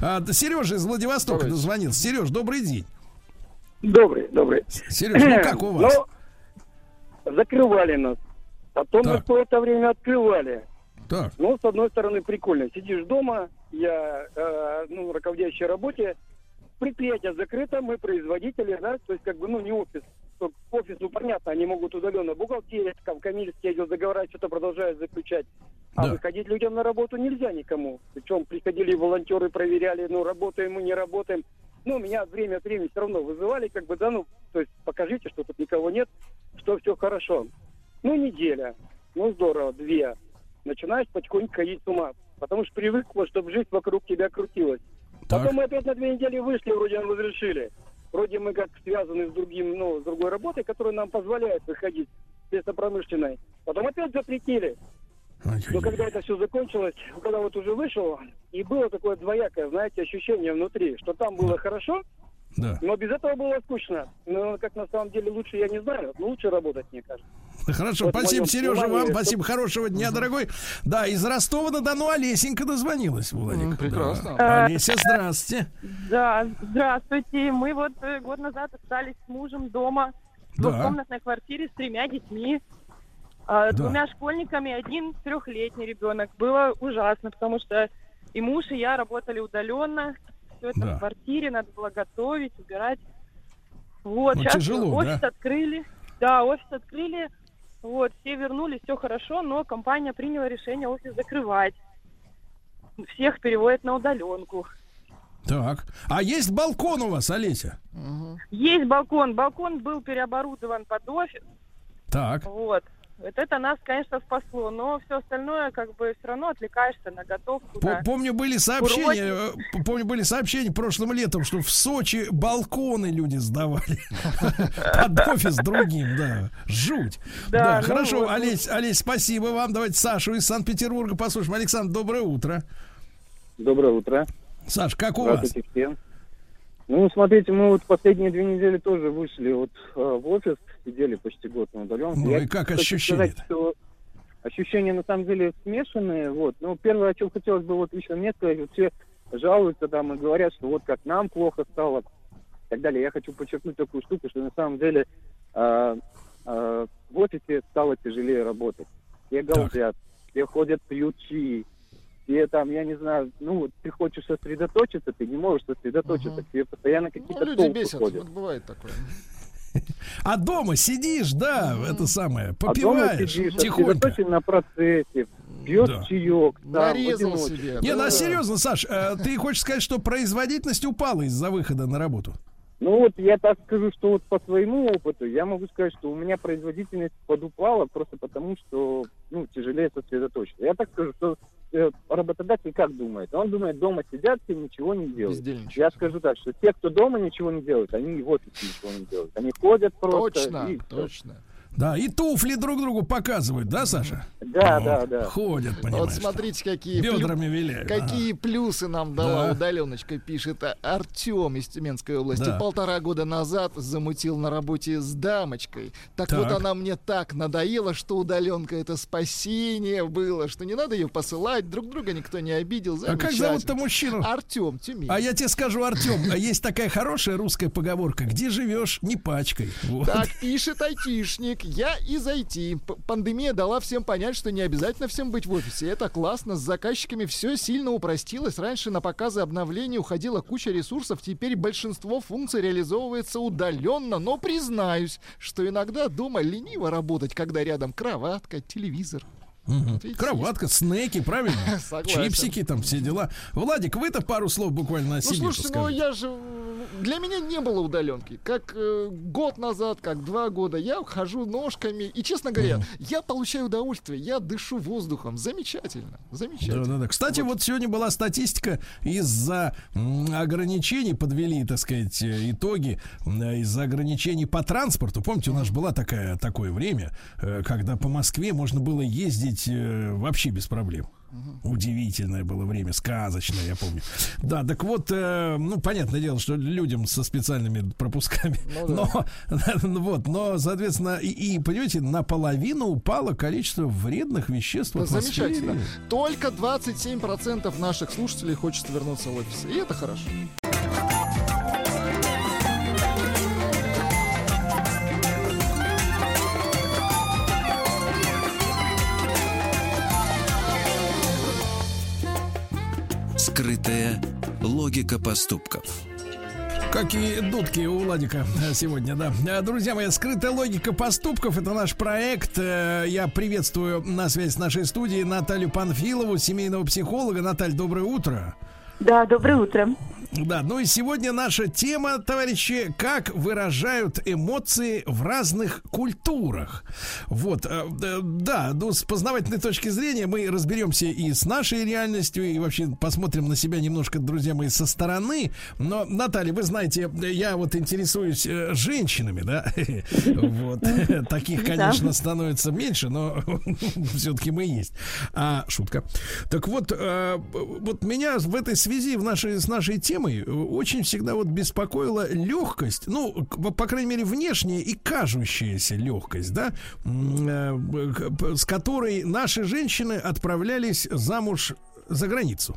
А, Сережа из Владивостока Дозвонился. Сереж, добрый день. Добрый, добрый. Сереж, ну как у вас? Ну, закрывали нас. Потом Так. какое-то время открывали. Так, Ну, с одной стороны, прикольно. Сидишь дома, я, э, ну, руководящей работе, предприятие закрыто, мы производители, да, то есть, как бы, ну, не офис. То Офис, ну, понятно, они могут удаленно бухгалтерия, там, коммерческие договора, что-то продолжают заключать. А Да. выходить людям на работу нельзя никому. Причем приходили волонтеры, проверяли, ну, работаем мы, не работаем. Ну, меня время от времени все равно вызывали, как бы, да, ну, то есть, покажите, что тут никого нет, что все хорошо. Ну, неделя. Ну, здорово, две. Начинаешь потихоньку ходить с ума. Потому что привыкла, чтобы жизнь вокруг тебя крутилась. так. Потом мы опять на две недели вышли, вроде нам разрешили. Вроде мы как связаны с другим, ну, с другой работой, которая нам позволяет выходить лесопромышленной. Потом опять запретили. Но когда это все закончилось, когда вот уже вышел, и было такое двоякое, знаете, ощущение внутри, что там было хорошо, Да. но без этого было скучно. Но как на самом деле лучше, я не знаю, но лучше работать, мне кажется. Хорошо, Вот спасибо, Сережа, вам. понимании, Спасибо, хорошего дня, дорогой. Да, из Ростова-на-Дону Олесенька дозвонилась, Владик. М, прекрасно. Да. Олеся, здравствуйте. Да, здравствуйте. Мы вот э, год назад остались с мужем дома в Да. двухкомнатной квартире с тремя детьми. а, Да. Двумя школьниками, один трехлетний ребенок. Было ужасно, потому что и муж, и я работали удаленно. Все это Да. в квартире, надо было готовить, убирать. Вот, Ну, сейчас тяжело, офис да? открыли. Да, офис открыли. Вот, все вернулись, все хорошо, но компания приняла решение офис закрывать. Всех переводят на удаленку. Так. А есть балкон у вас, Олеся? Есть балкон. Балкон был переоборудован под офис. Так. Вот. Вот это нас, конечно, спасло, но все остальное, как бы, все равно отвлекаешься на готовку. На- Помню, были сообщения, э, п- помню, были сообщения прошлым летом, что в Сочи балконы люди сдавали под офис другим, да. Жуть. Да, Да, ну хорошо, вот. Олесь, Олесь, спасибо вам. Давайте Сашу из Санкт-Петербурга послушаем. Александр, доброе утро. Доброе утро. Саш, как у вас? Здравствуйте всем. Ну, смотрите, мы вот последние две недели тоже вышли вот э, в офис, сидели почти год на удаленке. Ну Я и как ощущения? сказать, что ощущения на самом деле смешанные. Вот. Ну, первое, о чем хотелось бы вот лично мне сказать, вот все жалуются там и говорят, что вот как нам плохо стало. и так далее. Я хочу подчеркнуть такую штуку, что на самом деле э, э, в офисе стало тяжелее работать. Все галдят, все ходят пьют чаи, все там, я не знаю, ну, вот ты хочешь сосредоточиться, ты не можешь сосредоточиться, тебе постоянно какие-то Ну, люди толки бесят, ходят. вот бывает такое. А дома сидишь, да, это самое, А дома попиваешь сидишь, тихонько. на процессе, пьешь Да. чаек, там, Нарезал себе. Не, ну а да. серьезно, Саш, э, ты хочешь сказать, что производительность упала из-за выхода на работу? Ну вот я так скажу, что вот по своему опыту я могу сказать, что у меня производительность подупала просто потому, что ну, тяжелее сосредоточиться. Я так скажу, что работодатель как думает? Он думает, дома сидят и ничего не делают. Я скажу так, что те, кто дома ничего не делают, они и в офисе ничего не делают. Они ходят просто. Точно, и точно. Да, и туфли друг другу показывают, да, Саша? Да, Вот, да, да. Ходят, Вот понимаешь. смотрите, какие, плю- Бедрами виляют. какие плюсы нам дала Да. удаленочка, пишет Артем из Тюменской области. Да. Полтора года назад замутил на работе с дамочкой. Так, Так. вот она мне так надоела, что удаленка это спасение было, что не надо ее посылать, друг друга никто не обидел. А как зовут-то мужчину? Артем, Тюмень. А я тебе скажу, Артем, а есть такая хорошая русская поговорка: где живешь, не пачкай. Вот. Так пишет айтишник. Я из IT. П- Пандемия дала всем понять, что не обязательно всем быть в офисе. Это классно. С заказчиками все сильно упростилось. Раньше на показы обновлений уходила куча ресурсов. Теперь большинство функций реализовывается удаленно. Но признаюсь, что иногда дома лениво работать, когда рядом кроватка, телевизор. Вот видите, Кроватка, снеки, правильно? Согласен. Чипсики, там все дела. Владик, вы-то пару слов буквально на Ну, себе ну скажите. я же... Для меня не было удаленки. Как э, год назад, как два года. Я хожу ножками. И, честно говоря, я получаю удовольствие. Я дышу воздухом. Замечательно. Замечательно. Да, да, да. Кстати, вот. сегодня была статистика из-за ограничений, подвели, так сказать, э, итоги из-за ограничений по транспорту. Помните, у нас была такая, такое время, э, когда по Москве можно было ездить э, вообще без проблем. Удивительное было время, сказочное, я помню. Да, так вот, э, ну, понятное дело, что людям со специальными пропусками. Ну да. Но, вот, но, соответственно, и, и, понимаете, наполовину упало количество вредных веществ в Да, атмосфере. замечательно. Только 27% наших слушателей хочется вернуться в офис. И это хорошо. Скрытая логика поступков. Какие дудки у Владика сегодня, да. Друзья мои, скрытая логика поступков это наш проект. Э, Я приветствую на связи с нашей студией Наталью Панфилову, семейного психолога. Наталья, доброе утро. Да, доброе утро. Да, ну и сегодня наша тема, товарищи, как выражают эмоции в разных культурах. Вот, э, э, да, ну с познавательной точки зрения мы разберемся и с нашей реальностью, и вообще посмотрим на себя немножко, друзья мои, со стороны. Но, Наталья, вы знаете, я вот интересуюсь э, женщинами, да, вот, таких, конечно, становится меньше, но все-таки мы есть. А, шутка. Так вот, вот меня в этой связи, в нашей, с нашей темой, э, очень всегда вот беспокоила легкость, ну, по крайней мере, внешняя и кажущаяся легкость, да, э, с которой наши женщины отправлялись замуж за границу.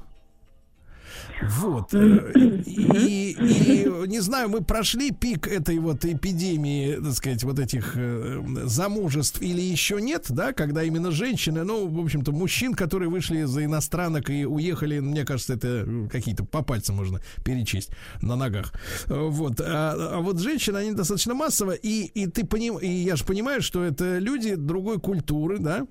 Вот. э, И, и, не знаю, мы прошли пик этой вот эпидемии, так сказать, вот этих э, замужеств или еще нет, да, когда именно женщины, ну, в общем-то, мужчин, которые вышли за иностранок и уехали, мне кажется, это э, какие-то по пальцам можно перечесть на ногах. Вот. А, а вот женщины, они достаточно массово, и, и ты поним, и я же понимаю, что это люди другой культуры, да,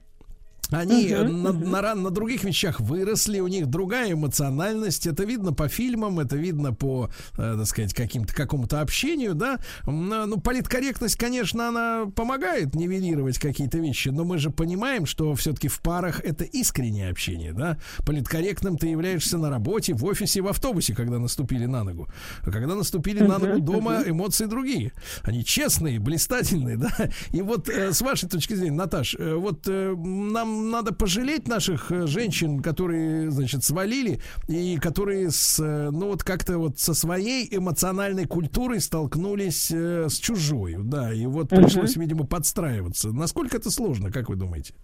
они э, на, на, на других вещах выросли, у них другая эмоциональность. Это видно по фильмам, это видно по, э, так сказать, каким-то какому-то общению, да. Ну, политкорректность, конечно, она помогает нивелировать какие-то вещи, но мы же понимаем, что все-таки в парах это искреннее общение, да. Политкорректным ты являешься на работе, в офисе, в автобусе, когда наступили на ногу. А когда наступили на ногу дома, эмоции другие. Они честные, блистательные, да. И вот э, с вашей точки зрения, Наташ, э, вот э, нам надо пожалеть наших э, женщин, которые, значит, свалили и которые с, э, ну вот как-то вот со своей эмоциональной культурой столкнулись э, с чужой, да, и вот пришлось, видимо, подстраиваться. Насколько это сложно, как вы думаете?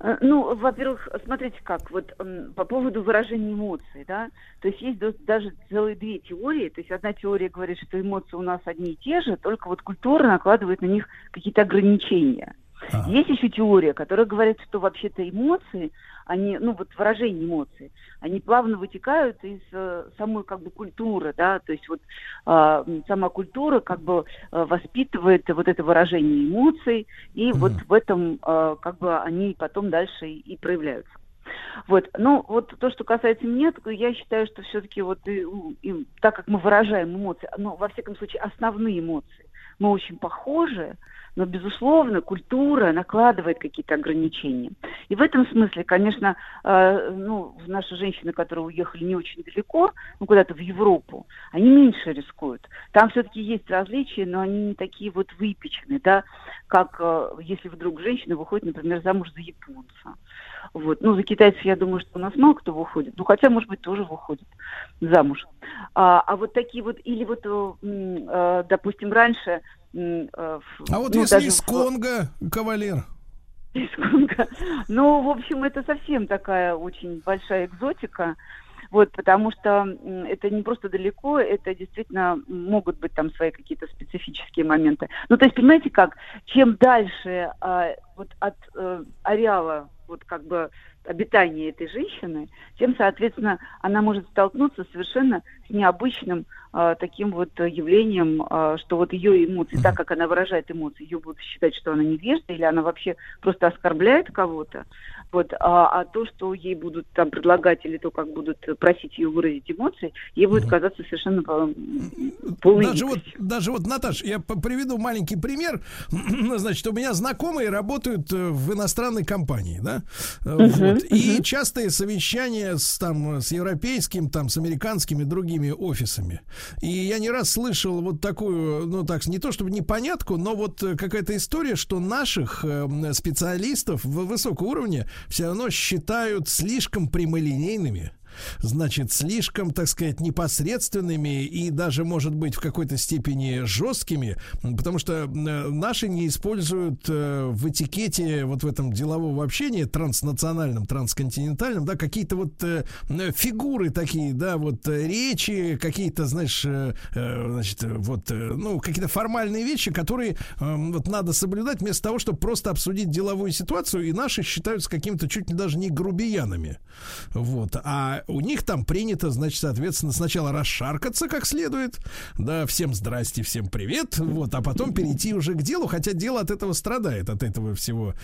Э, Ну, во-первых, смотрите как, вот по поводу выражения эмоций, да, то есть есть даже целые две теории, то есть одна теория говорит, что эмоции у нас одни и те же, только вот культура накладывает на них какие-то ограничения. Есть еще теория, которая говорит, что вообще-то эмоции, они, ну вот выражение эмоций, они плавно вытекают из э, самой как бы культуры, да, то есть вот м, сама культура как бы э, воспитывает вот это выражение эмоций, и вот в этом э, как бы они потом дальше и, и проявляются. Вот, ну вот то, что касается меня, я считаю, что все-таки вот и- и так как мы выражаем эмоции, ну во всяком случае основные эмоции, мы очень похожи, но, безусловно, культура накладывает какие-то ограничения. И в этом смысле, конечно, э, ну, наши женщины, которые уехали не очень далеко, ну, куда-то в Европу, они меньше рискуют. Там все-таки есть различия, но они не такие вот выпеченные, да, как э, если вдруг женщина выходит, например, замуж за японца. Вот. Ну, за китайцев, я думаю, что у нас мало кто выходит. Ну, хотя, может быть, тоже выходит замуж. А, а вот такие вот, или вот, э, э, допустим, раньше... э, А вот ну, если даже из в- Конго, кавалер. из Конго. Ну, в общем, это совсем такая очень большая экзотика. Вот, потому что это не просто далеко, это действительно могут быть там свои какие-то специфические моменты. Ну, то есть, понимаете как, чем дальше а, вот от э, ареала вот как бы обитания этой женщины, тем, соответственно, она может столкнуться совершенно с необычным а, таким вот э, явлением, а, что вот ее эмоции, так как она выражает эмоции, ее будут считать, что она невежда, или она вообще просто оскорбляет кого-то. Вот, а, а то, что ей будут там предлагать, или то, как будут просить ее выразить эмоции, ей будет казаться совершенно по- полной Даже вот, даже вот, Наташ, я приведу маленький пример. Значит, у меня знакомые работают э, в иностранной компании, да? Мгм, Вот. И мгм. частые совещания с, там, с европейским, там, с американскими другими офисами. И я не раз слышал вот такую, ну, так, не то чтобы непонятку, но вот э, какая-то история, что наших э, специалистов в- высокого уровня все равно считают слишком прямолинейными значит, слишком, так сказать, непосредственными и даже, может быть, в какой-то степени жесткими, потому что э, наши не используют э, в этикете, вот в этом делового общения транснациональном, трансконтинентальном, да, какие-то вот э, фигуры такие, да, вот речи, какие-то, знаешь, значит, вот, ну, какие-то формальные вещи, которые э, вот надо соблюдать вместо того, чтобы просто обсудить деловую ситуацию, и наши считаются какими-то чуть ли даже не грубиянами. Вот. А у них там принято, значит, соответственно, сначала расшаркаться как следует, да, всем здрасте, всем привет, вот, а потом перейти уже к делу, хотя дело от этого страдает, от этого всего,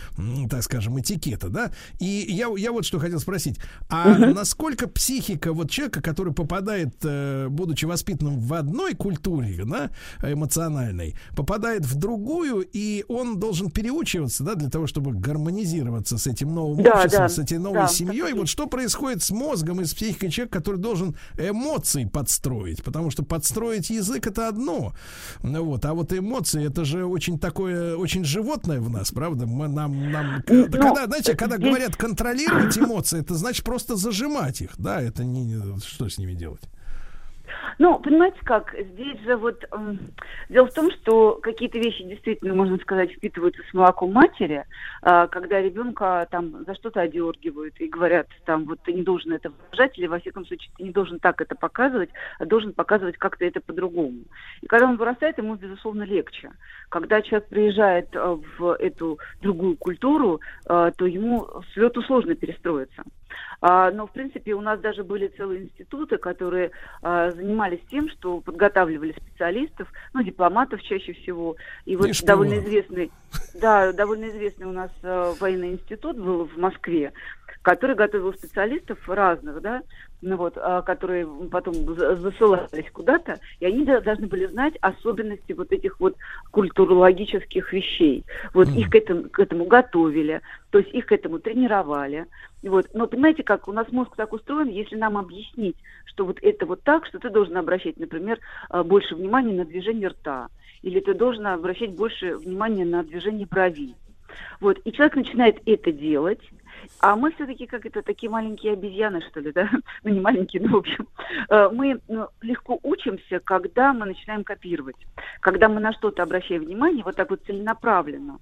так скажем, этикета, да. И я, я вот что хотел спросить, а Мгм. насколько психика вот человека, который попадает, э, будучи воспитанным в одной культуре, да, эмоциональной, попадает в другую, и он должен переучиваться, да, для того, чтобы гармонизироваться с этим новым Да, обществом, да, с этой новой да, семьей. Вот что происходит с мозгом и с психикой человека, который должен эмоции подстроить? Потому что подстроить язык это одно, вот, а вот эмоции это же очень такое, очень животное в нас, правда? Мы, нам, нам, Ну, когда, знаете, когда здесь- говорят контролировать эмоции, это значит просто зажимать их, да? Это не что с ними делать? Ну, понимаете как, здесь же вот м, дело в том, что какие-то вещи действительно, можно сказать, впитываются с молоком матери, а, когда ребенка там за что-то одергивают и говорят, там, вот ты не должен это выражать, или во всяком случае ты не должен так это показывать, а должен показывать как-то это по-другому. И когда он вырастает, ему, безусловно, легче. Когда человек приезжает э, в эту другую культуру, э, то ему с лету сложно перестроиться. А, Но, в принципе, у нас даже были целые институты, которые а, занимались тем, что подготавливали специалистов, ну, дипломатов чаще всего. И вот довольно известный, да, довольно известный у нас а, военный институт был в Москве, который готовил специалистов разных, да, ну вот, а, которые потом за- засылались куда-то, и они до- должны были знать особенности вот этих вот культурологических вещей. Вот их к этому, к этому готовили, то есть их к этому тренировали. Вот. Но понимаете как, у нас мозг так устроен, если нам объяснить, что вот это вот так, что ты должен обращать, например, а, больше внимания на движение рта, или ты должен обращать больше внимания на движение бровей. Вот. И человек начинает это делать, а мы все-таки как это такие маленькие обезьяны, что ли, да? Ну, не маленькие, но в общем. Э, Мы ну, легко учимся, когда мы начинаем копировать. Когда мы на что-то обращаем внимание, вот так вот целенаправленно.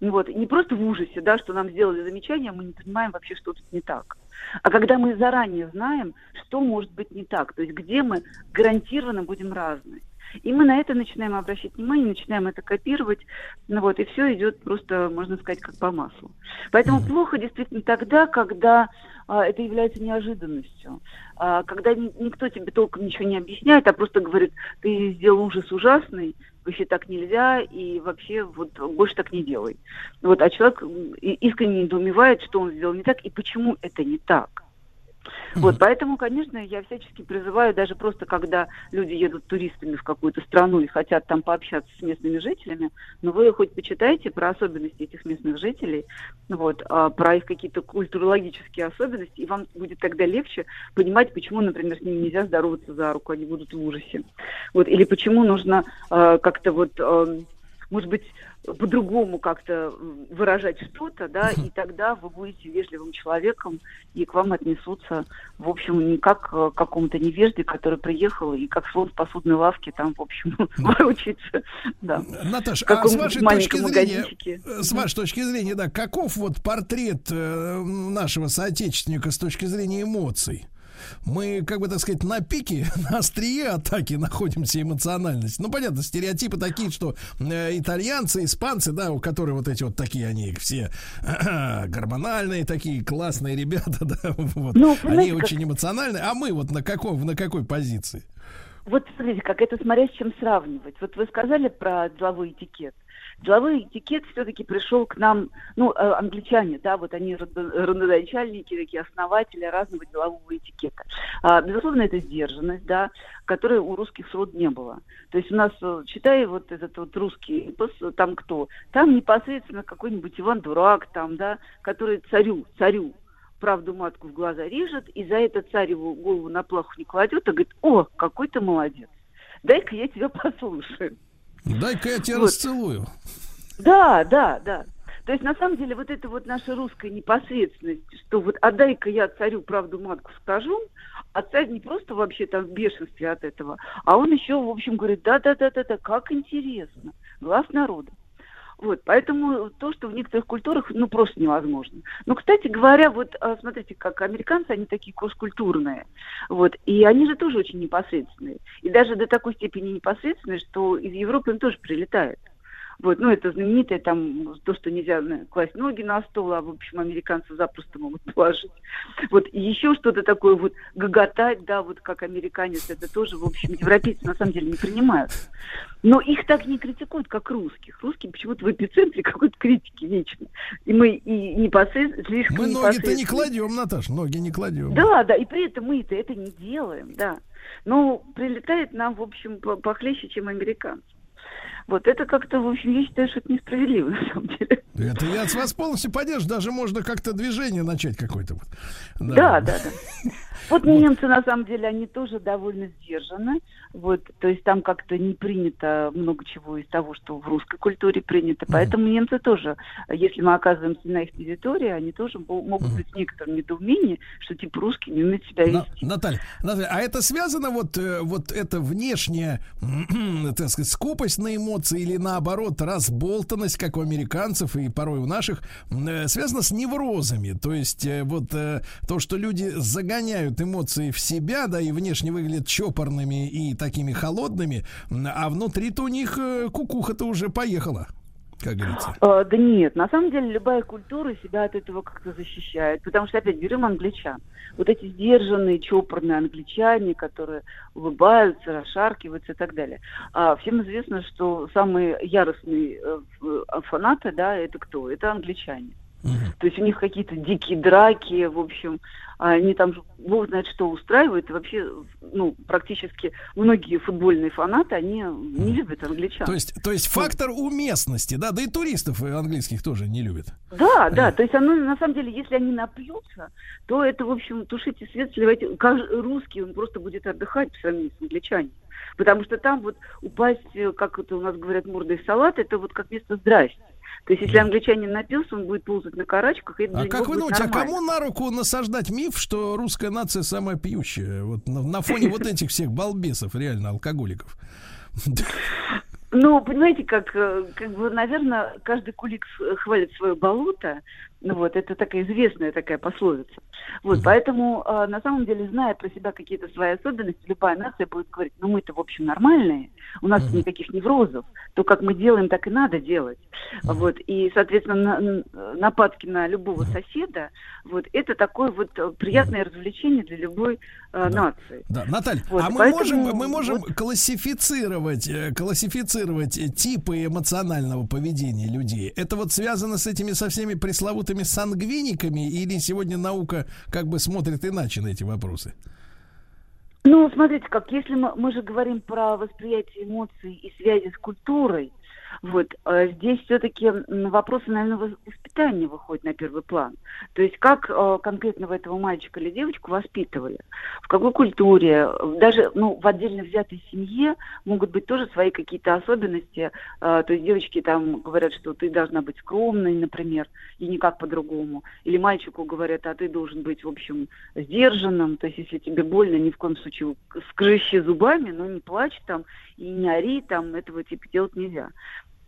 Ну Вот, не просто в ужасе, да, что нам сделали замечание, мы не понимаем вообще, что тут не так. А когда мы заранее знаем, что может быть не так, то есть где мы гарантированно будем разные. И мы на это начинаем обращать внимание, начинаем это копировать, ну вот, и все идет просто, можно сказать, как по маслу. Поэтому плохо действительно тогда, когда а, это является неожиданностью, а, когда ни, никто тебе толком ничего не объясняет, а просто говорит, ты сделал ужас ужасный, вообще так нельзя, и вообще вот больше так не делай. Вот, а человек искренне недоумевает, что он сделал не так и почему это не так. Вот, поэтому, конечно, я всячески призываю, даже просто когда люди едут туристами в какую-то страну и хотят там пообщаться с местными жителями, но вы хоть почитайте про особенности этих местных жителей, вот, а, про их какие-то культурологические особенности, и вам будет тогда легче понимать, почему, например, с ними нельзя здороваться за руку, они будут в ужасе. Вот, или почему нужно э, как-то вот, э, может быть, по-другому как-то выражать что-то, да, и тогда вы будете вежливым человеком, и к вам отнесутся, в общем, не как к какому-то невежде, который приехал, и как слон в посудной лавке там, в общем, ворочается. Да. Наташа, а с вашей точки зрения, с вашей точки зрения, да, каков вот портрет э, нашего соотечественника с точки зрения эмоций? Мы, как бы так сказать, на пике, на острие атаки находимся эмоциональность. Ну, понятно, стереотипы такие, что э, итальянцы, испанцы, да, у которых вот эти вот такие, они все гормональные такие, классные ребята, да, вот. Ну, они как... очень эмоциональные. А мы вот на какой, на какой позиции? Вот смотрите, как это смотря с чем сравнивать. Вот вы сказали про деловой этикет. Деловой этикет все-таки пришел к нам, ну, э, англичане, да, вот они родоначальники, такие основатели разного делового этикета. А, безусловно, это сдержанность, да, которой у русских срод не было. То есть у нас, э, читая вот этот вот русский там кто? Там непосредственно какой-нибудь Иван Дурак, там, да, который царю, царю правду матку в глаза режет, и за это царь его голову на плаху не кладет, а говорит, о, какой ты молодец, дай-ка я тебя послушаю. Дай-ка я тебя вот. расцелую. Да, да, да. То есть, на самом деле, вот это вот наша русская непосредственность, что вот отдай-ка я царю правду матку скажу, а царь не просто вообще там в бешенстве от этого, а он еще, в общем, говорит, да-да-да-да-да, как интересно, глаз народа. Вот, поэтому то, что в некоторых культурах, ну, просто невозможно. Но, кстати говоря, вот, а, смотрите, как американцы, они такие кросс-культурные, вот, и они же тоже очень непосредственные. И даже до такой степени непосредственные, что из Европы им тоже прилетает. Вот, ну, это знаменитое там, то, что нельзя класть ноги на стол, а, в общем, американцы запросто могут положить. Вот, и еще что-то такое вот гоготать, да, вот как американец, это тоже, в общем, европейцы на самом деле не принимают. Но их так не критикуют, как русских. Русские почему-то в эпицентре какой-то критики вечно. И мы и непосредственно, слишком Мы ноги-то не кладем, Наташ, ноги не кладем. Да, да, и при этом мы-то это не делаем, да. Но прилетает нам, в общем, похлеще, чем американцы. Вот это как-то, в общем, я считаю, что это несправедливо, на самом деле. Это я с вас полностью поддерживаю. Даже можно как-то движение начать какое-то. Да, да, да. да. Вот немцы, на самом деле, они тоже довольно сдержаны. Вот, то есть там как-то не принято много чего из того, что в русской культуре принято. Поэтому немцы тоже, если мы оказываемся на их территории, они тоже могут быть в некотором недоумении, что типа русские не умеют себя вести. Наталья, Наталья, а это связано вот, э, вот это внешняя, так сказать, скупость на эмоции или наоборот разболтанность, как у американцев и порой у наших, э, связано с неврозами. То есть э, вот то, что люди загоняют эмоции в себя, да, и внешне выглядят чопорными и так такими холодными, а внутри-то у них э, кукуха-то уже поехала как говорится? А, да нет, на самом деле любая культура себя от этого как-то защищает. Потому что, опять, берем англичан. Вот эти сдержанные, чопорные англичане, которые улыбаются, расшаркиваются и так далее. А всем известно, что самые яростные э, фанаты, да, это кто? Это англичане. То есть у них какие-то дикие драки, в общем, они там, бог знает, что устраивают. И вообще, ну, практически многие футбольные фанаты, они не любят англичан. То есть, то есть фактор уместности, да, да и туристов английских тоже не любят. Да, да, то есть оно, на самом деле, если они напьются, то это, в общем, тушите свет, сливайте. Русский, он просто будет отдыхать по сравнению с англичанами. Потому что там вот упасть, как это у нас говорят, мордой в салат, это вот как место здрасте. То есть, если англичанин напился, он будет ползать на карачках. И а как вы думаете, а кому на руку насаждать миф, что русская нация самая пьющая? Вот на, на фоне вот этих всех балбесов, реально, алкоголиков. Ну, понимаете, как, э, как бы, наверное, каждый кулик с- хвалит свое болото. Ну вот, это такая известная такая пословица. Вот, поэтому, э, на самом деле, зная про себя какие-то свои особенности, любая нация будет говорить, ну мы-то, в общем, нормальные, у нас никаких неврозов, то, как мы делаем, так и надо делать. Вот, и, соответственно, на- нападки на любого соседа, вот, это такое вот э, приятное развлечение для любой э, нации. Да, Наталья, Вот, а мы поэтому можем, мы можем классифицировать, э, классифицировать э, типы эмоционального поведения людей. Это вот связано с этими со всеми пресловутыми сангвиниками или сегодня наука как бы смотрит иначе на эти вопросы? Ну, смотрите, как если мы, мы же говорим про восприятие эмоций и связи с культурой, вот, э, здесь все-таки вопросы, наверное, вос- воспитания выходят на первый план. То есть как э, конкретно этого мальчика или девочку воспитывали, в какой культуре, даже ну, в отдельно взятой семье могут быть тоже свои какие-то особенности. Э, то есть девочки там говорят, что ты должна быть скромной, например, и никак по-другому. Или мальчику говорят, а ты должен быть, в общем, сдержанным. То есть если тебе больно, ни в коем случае скрыщи зубами, но не плачь там и не ори, там этого типа делать нельзя.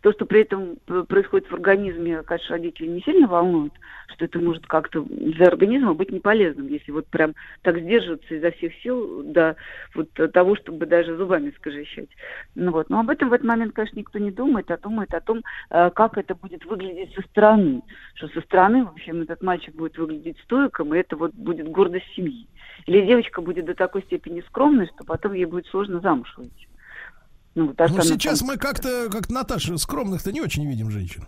То, что при этом происходит в организме, конечно, родители не сильно волнуют, что это может как-то для организма быть не полезным, если вот прям так сдерживаться изо всех сил до вот того, чтобы даже зубами скажещать. Ну вот. Но об этом в этот момент, конечно, никто не думает, а думает о том, э, как это будет выглядеть со стороны. Что со стороны, в общем, этот мальчик будет выглядеть стойком, и это вот будет гордость семьи. Или девочка будет до такой степени скромной, что потом ей будет сложно замуж выйти. Ну, Ну, сейчас там- мы как-то, как Наташа, скромных-то не очень видим женщин.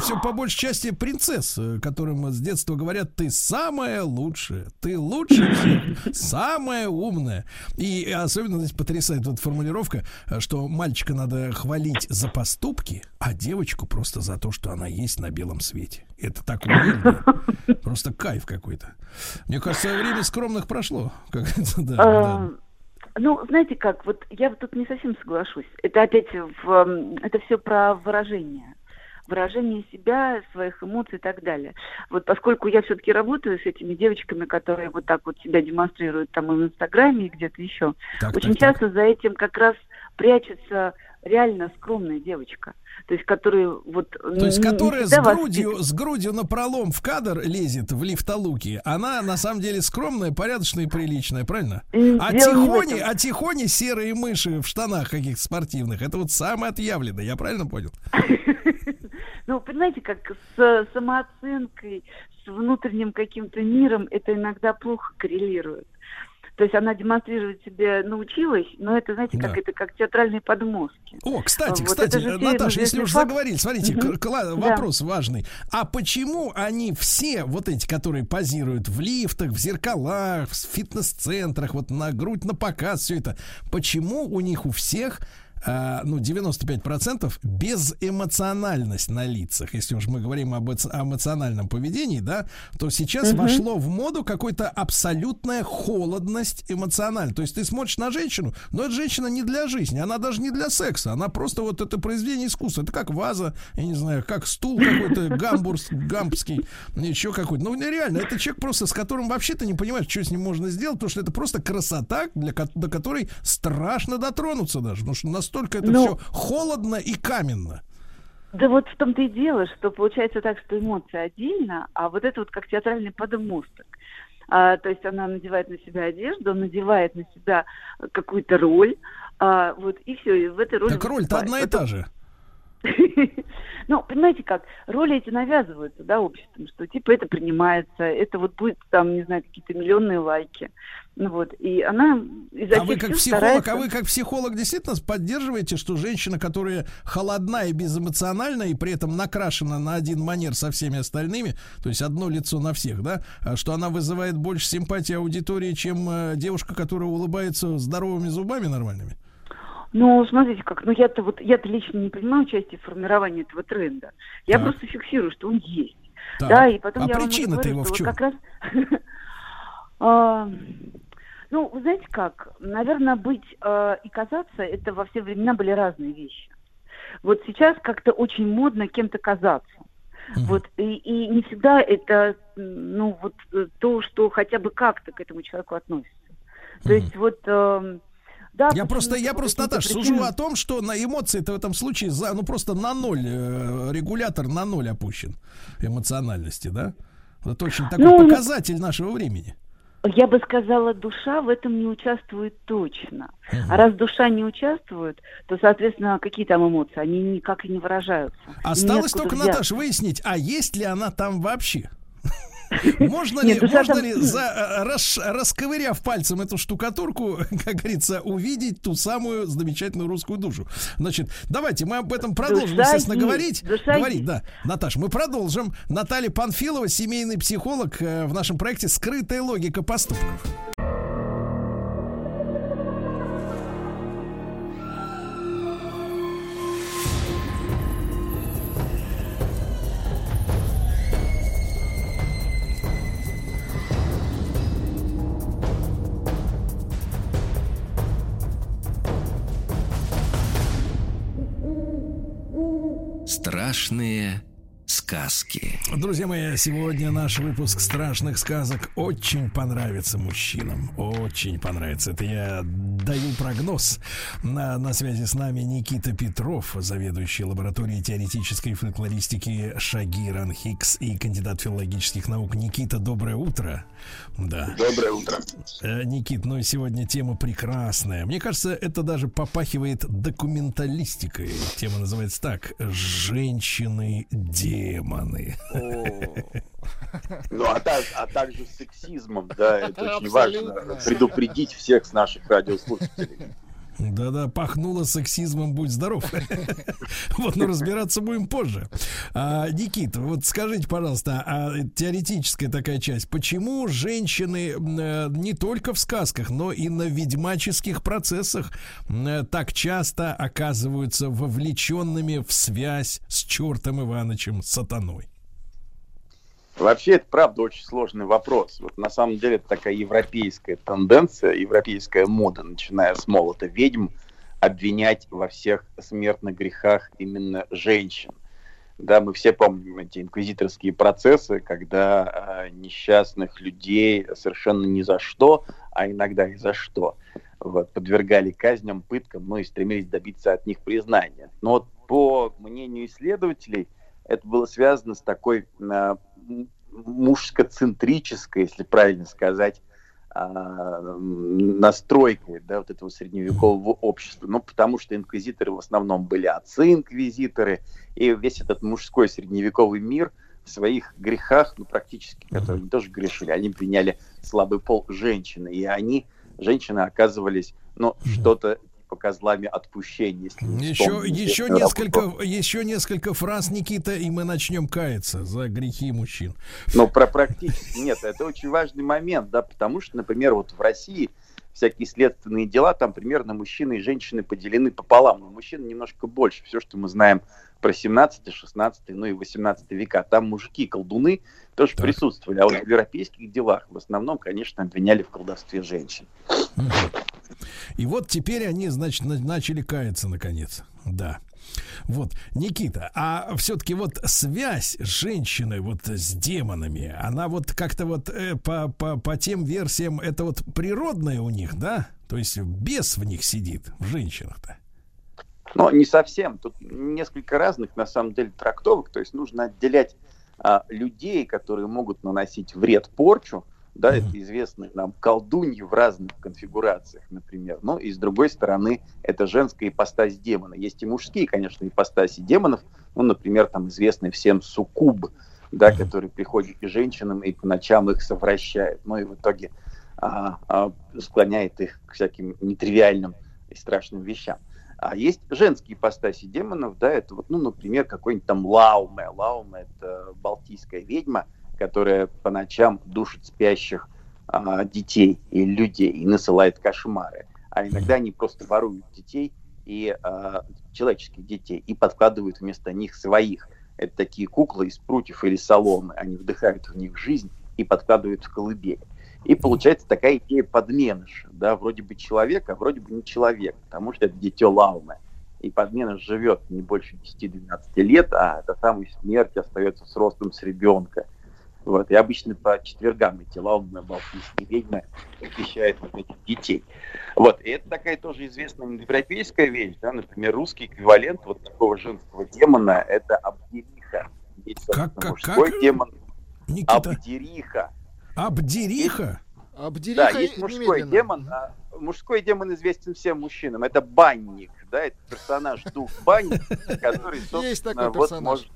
Все по большей части принцесс, э, которым с детства говорят, ты самая лучшая, ты всех, самая умная. И особенно здесь потрясает вот формулировка, э, что мальчика надо хвалить за поступки, а девочку просто за то, что она есть на белом свете. Это так умильно. Просто кайф какой-то. Мне кажется, время скромных прошло. Как это, да, да. Ну, знаете как, вот я вот тут не совсем соглашусь. Это опять в, м, это все про выражение. Выражение себя, своих эмоций и так далее. Вот поскольку я все-таки работаю с этими девочками, которые вот так вот себя демонстрируют там и в Инстаграме, и где-то еще, Так, очень так, так. часто за этим как раз прячется реально скромная девочка. То есть, которые вот... То есть, которая с грудью, с грудью на пролом в кадр лезет в лифтолуки, она на самом деле скромная, порядочная и приличная, правильно? А тихони, а тихони серые мыши в штанах каких-то спортивных, это вот самое отъявленное, я правильно понял? Ну, понимаете, как с самооценкой, с внутренним каким-то миром это иногда плохо коррелирует. То есть она демонстрировать себе научилась, но это, знаете, как Да. это как театральные подмостки. О, кстати, Вот кстати, Наташа, если уж факт. заговорили, смотрите, кла- Да. вопрос важный. А почему они все, вот эти, которые позируют в лифтах, в зеркалах, в фитнес-центрах, вот на грудь, на показ, все это, почему у них у всех а, ну, 95% безэмоциональность на лицах. Если уж мы говорим об эмоциональном поведении, да, то сейчас Мгм. вошло в моду какой-то абсолютная холодность эмоциональная. То есть ты смотришь на женщину, но эта женщина не для жизни, она даже не для секса, она просто вот это произведение искусства. Это как ваза, я не знаю, как стул какой-то гамбурс, гампский, еще какой-то. Ну, реально, это человек просто, с которым вообще ты не понимаешь, что с ним можно сделать, потому что это просто красота, для, до которой страшно дотронуться даже, потому что настолько это Ну, все холодно и каменно. Да вот в том-то и дело, что получается так, что эмоции отдельно, а вот это вот как театральный подмосток. А, то есть она надевает на себя одежду, надевает на себя какую-то роль, а, вот и все, и в этой роли... Так роль-то одна и та же. Ну, понимаете как, роли эти навязываются, да, обществом, что типа это принимается, это вот будет там, не знаю, какие-то миллионные лайки. Ну вот, и она изо А вы как психолог, старается- а вы как психолог действительно поддерживаете, что женщина, которая холодна и безэмоциональна, и при этом накрашена на один манер со всеми остальными, то есть одно лицо на всех, да, а что она вызывает больше симпатии аудитории, чем э, девушка, которая улыбается здоровыми зубами нормальными? Ну, смотрите, как, ну я-то вот, я-то лично не принимаю участие в формировании этого тренда. Я Так. просто фиксирую, что он есть. Так. Да, и потом А я причина-то его в вот чем? как раз... Ну, вы знаете как, наверное, быть э, и казаться, это во все времена были разные вещи. Вот сейчас как-то очень модно кем-то казаться. Вот, и, и не всегда это, ну, вот э, то, что хотя бы как-то к этому человеку относится. То есть вот эм, Да, я просто, я просто, каким-то Наташ, причинам- сужу о том, что на эмоции-то в этом случае за, ну просто на ноль, э, регулятор на ноль опущен эмоциональности, да? Это очень такой Ну, показатель нашего времени. Я бы сказала, душа в этом не участвует точно. А раз душа не участвует, то, соответственно, какие там эмоции? Они никак и не выражаются. Осталось только, взяться. Наташ, выяснить, а есть ли она там вообще? Можно ли, душа можно ли за, э, рас- расковыряв пальцем эту штукатурку, как говорится, увидеть ту самую замечательную русскую душу? Значит, давайте мы об этом продолжим, Душа естественно, есть, говорить. душа Говорить, есть. да. Наташ, мы продолжим. Наталья Панфилова, семейный психолог э, в нашем проекте «Скрытая логика поступков». Страшные сказки. Друзья мои, сегодня наш выпуск страшных сказок очень понравится мужчинам. Очень понравится. Это я даю прогноз. На, на связи с нами Никита Петров, заведующий лабораторией теоретической фольклористики Шагиран Хикс и кандидат филологических наук. Никита, доброе утро. Да. Доброе утро. Э, Никит, ну и сегодня тема прекрасная. Мне кажется, это даже попахивает документалистикой. Тема называется так. Женщины-демоны. Ну, а, так- а также с сексизмом, да, это очень Абсолютно. важно предупредить всех с наших радиослушателей. Да-да, пахнуло сексизмом, будь здоров. Вот, но разбираться будем позже. А, Никит, вот скажите, пожалуйста, а теоретическая такая часть, почему женщины э, не только в сказках, но и на ведьмаческих процессах э, так часто оказываются вовлеченными в связь с чертом Иванычем сатаной? Вообще, это правда очень сложный вопрос. Вот на самом деле это такая европейская тенденция, европейская мода, начиная с молота ведьм, обвинять во всех смертных грехах именно женщин. Да, мы все помним эти инквизиторские процессы, когда э, несчастных людей совершенно ни за что, а иногда и за что, вот, подвергали казням, пыткам, ну и стремились добиться от них признания. Но вот по мнению исследователей, это было связано с такой э, мужско-центрической, если правильно сказать, а, м, настройкой да, вот этого средневекового общества. Ну, потому что инквизиторы в основном были отцы-инквизиторы, и весь этот мужской средневековый мир в своих грехах, ну, практически, которые они тоже грешили, они обвиняли слабый пол женщины, и они, женщины, оказывались, ну, что-то типа козлами отпущения, если Еще, еще несколько, работу. еще несколько фраз, Никита, и мы начнем каяться за грехи мужчин. Ну, про практически нет. Это очень важный момент, да, потому что, например, вот в России всякие следственные дела, там примерно мужчины и женщины поделены пополам. Но мужчин немножко больше. Все, что мы знаем про 17, 16, ну и 18 века. Там мужики, колдуны тоже присутствовали. А вот в европейских делах в основном, конечно, обвиняли в колдовстве женщин. И вот теперь они, значит, на- начали каяться наконец. Да. Вот, Никита, а все-таки вот связь женщины вот с демонами, она вот как-то вот э, по, по, по тем версиям, это вот природная у них, да? То есть бес в них сидит, в женщинах-то. Но не совсем. Тут несколько разных, на самом деле, трактовок. То есть нужно отделять а, людей, которые могут наносить вред, порчу. Да, это известные нам колдуньи в разных конфигурациях, например. Но и с другой стороны, это женская ипостась демона. Есть и мужские, конечно, ипостаси демонов. Ну, например, там известный всем суккуб, да, который приходит к женщинам и по ночам их совращает. Ну и в итоге а, а, склоняет их к всяким нетривиальным и страшным вещам. А есть женские ипостаси демонов, да, это вот, ну, например, какой-нибудь там Лауме. Лауме — это балтийская ведьма, которая по ночам душит спящих а, детей и людей и насылает кошмары. А иногда они просто воруют детей и а, человеческих детей и подкладывают вместо них своих. Это такие куклы из прутьев или соломы. Они вдыхают в них жизнь и подкладывают в колыбель. И получается такая идея подменыша, да, вроде бы человек, а вроде бы не человек, потому что это дитё Лауме. И подменыш живет не больше 10-12 лет, а до самой смерти остается с ростом с ребенка. Вот, и обычно по четвергам эти лаумные балтийские ведьмы похищают вот этих детей. Вот, и это такая тоже известная европейская вещь, да, например, русский эквивалент вот такого женского демона – это Абдериха. Есть, Как- как- мужской как? демон Никита. Абдериха. Абдериха? Абдериха Да, есть мужской немедленно. демон. а мужской демон известен всем мужчинам. Это банник, да, это персонаж дух банник, который, Есть такой вот персонаж. может...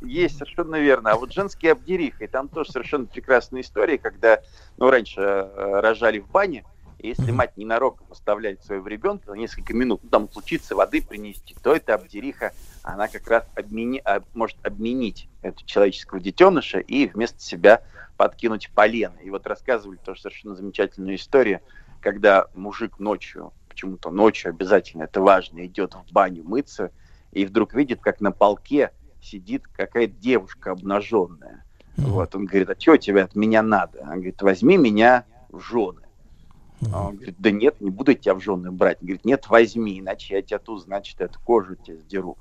Есть, совершенно верно. А вот женский Абдериха, и там тоже совершенно прекрасная история, когда, ну, раньше э, рожали в бане, и если мать ненароком оставляет своего ребенка на несколько минут, ну, там случится воды принести, то эта Абдериха, она как раз обмени... может обменить этого человеческого детеныша и вместо себя подкинуть полено. И вот рассказывали тоже совершенно замечательную историю, когда мужик ночью, почему-то ночью обязательно, это важно, идет в баню мыться, и вдруг видит, как на полке сидит какая-то девушка обнаженная. Вот, он говорит, а что тебе от меня надо? Он говорит, возьми меня в жены. А он говорит, да нет, не буду тебя в жены брать. Он говорит, нет, возьми, иначе я тебя тут, значит, эту кожу тебе сдеру.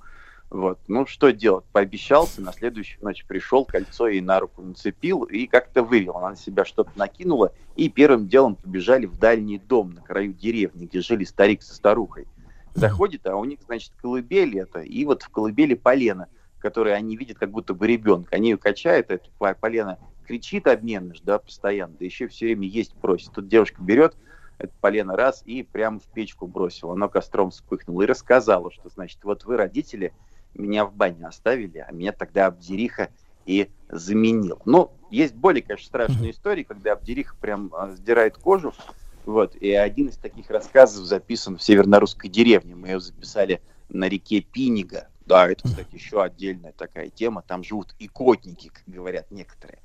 Вот, ну что делать? Пообещался, на следующую ночь пришел, кольцо ей на руку нацепил и как-то вывел. Она на себя что-то накинула, и первым делом побежали в дальний дом на краю деревни, где жили старик со старухой. Заходит, а у них, значит, колыбель это, и вот в колыбели полено, которое они видят как будто бы ребенка. Они ее качают, это по- полено кричит обменныш, да, постоянно, да еще все время есть просит. Тут девушка берет это полено раз и прямо в печку бросила. Оно костром вспыхнуло и рассказала, что, значит, вот вы, родители, меня в бане оставили, а меня тогда Абдериха и заменил. Ну, есть более, конечно, страшные истории, когда Абдериха прям а, сдирает кожу, вот, и один из таких рассказов записан в северно-русской деревне. Мы ее записали на реке Пинига. Да, это, кстати, еще отдельная такая тема. Там живут икотники, как говорят некоторые.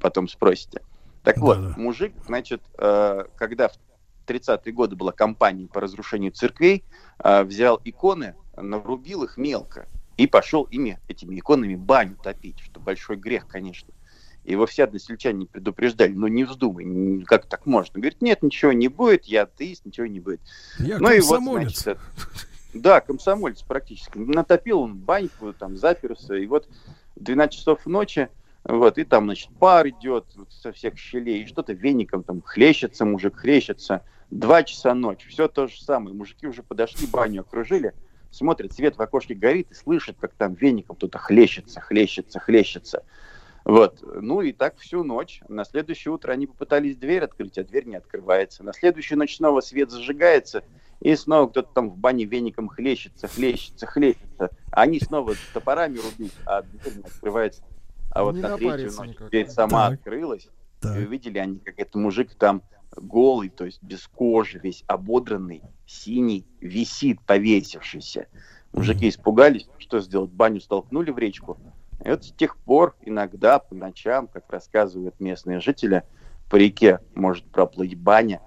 Потом спросите. Так вот, мужик, значит, э, когда в 30-е годы была кампания по разрушению церквей, э, взял иконы, нарубил их мелко и пошел ими, этими иконами, баню топить, что большой грех, конечно. Его все односельчане предупреждали, ну не вздумай, как так можно? Говорит, нет, ничего не будет, я атеист, ничего не будет. Я ну и вот, комсомолец. значит, это- да, комсомолец практически. Натопил он баньку, там заперся, и вот в 12 часов ночи, вот, и там, значит, пар идет со всех щелей, и что-то веником там хлещется, мужик хлещется. Два часа ночи, все то же самое. Мужики уже подошли, баню окружили, смотрят, свет в окошке горит, и слышат, как там веником кто-то хлещется, хлещется, хлещется. Вот. Ну и так всю ночь. На следующее утро они попытались дверь открыть, а дверь не открывается. На следующую ночь снова свет зажигается, и снова кто-то там в бане веником хлещется, хлещется, хлещется. Они снова топорами рубить, а дверь не открывается. А вот Не на третью ночь никак. дверь сама Так. открылась, и увидели они, как этот мужик там голый, то есть без кожи, весь ободранный, синий, висит, повесившийся. Мужики испугались, что сделать, баню столкнули в речку. И вот с тех пор иногда по ночам, как рассказывают местные жители, по реке может проплыть баня,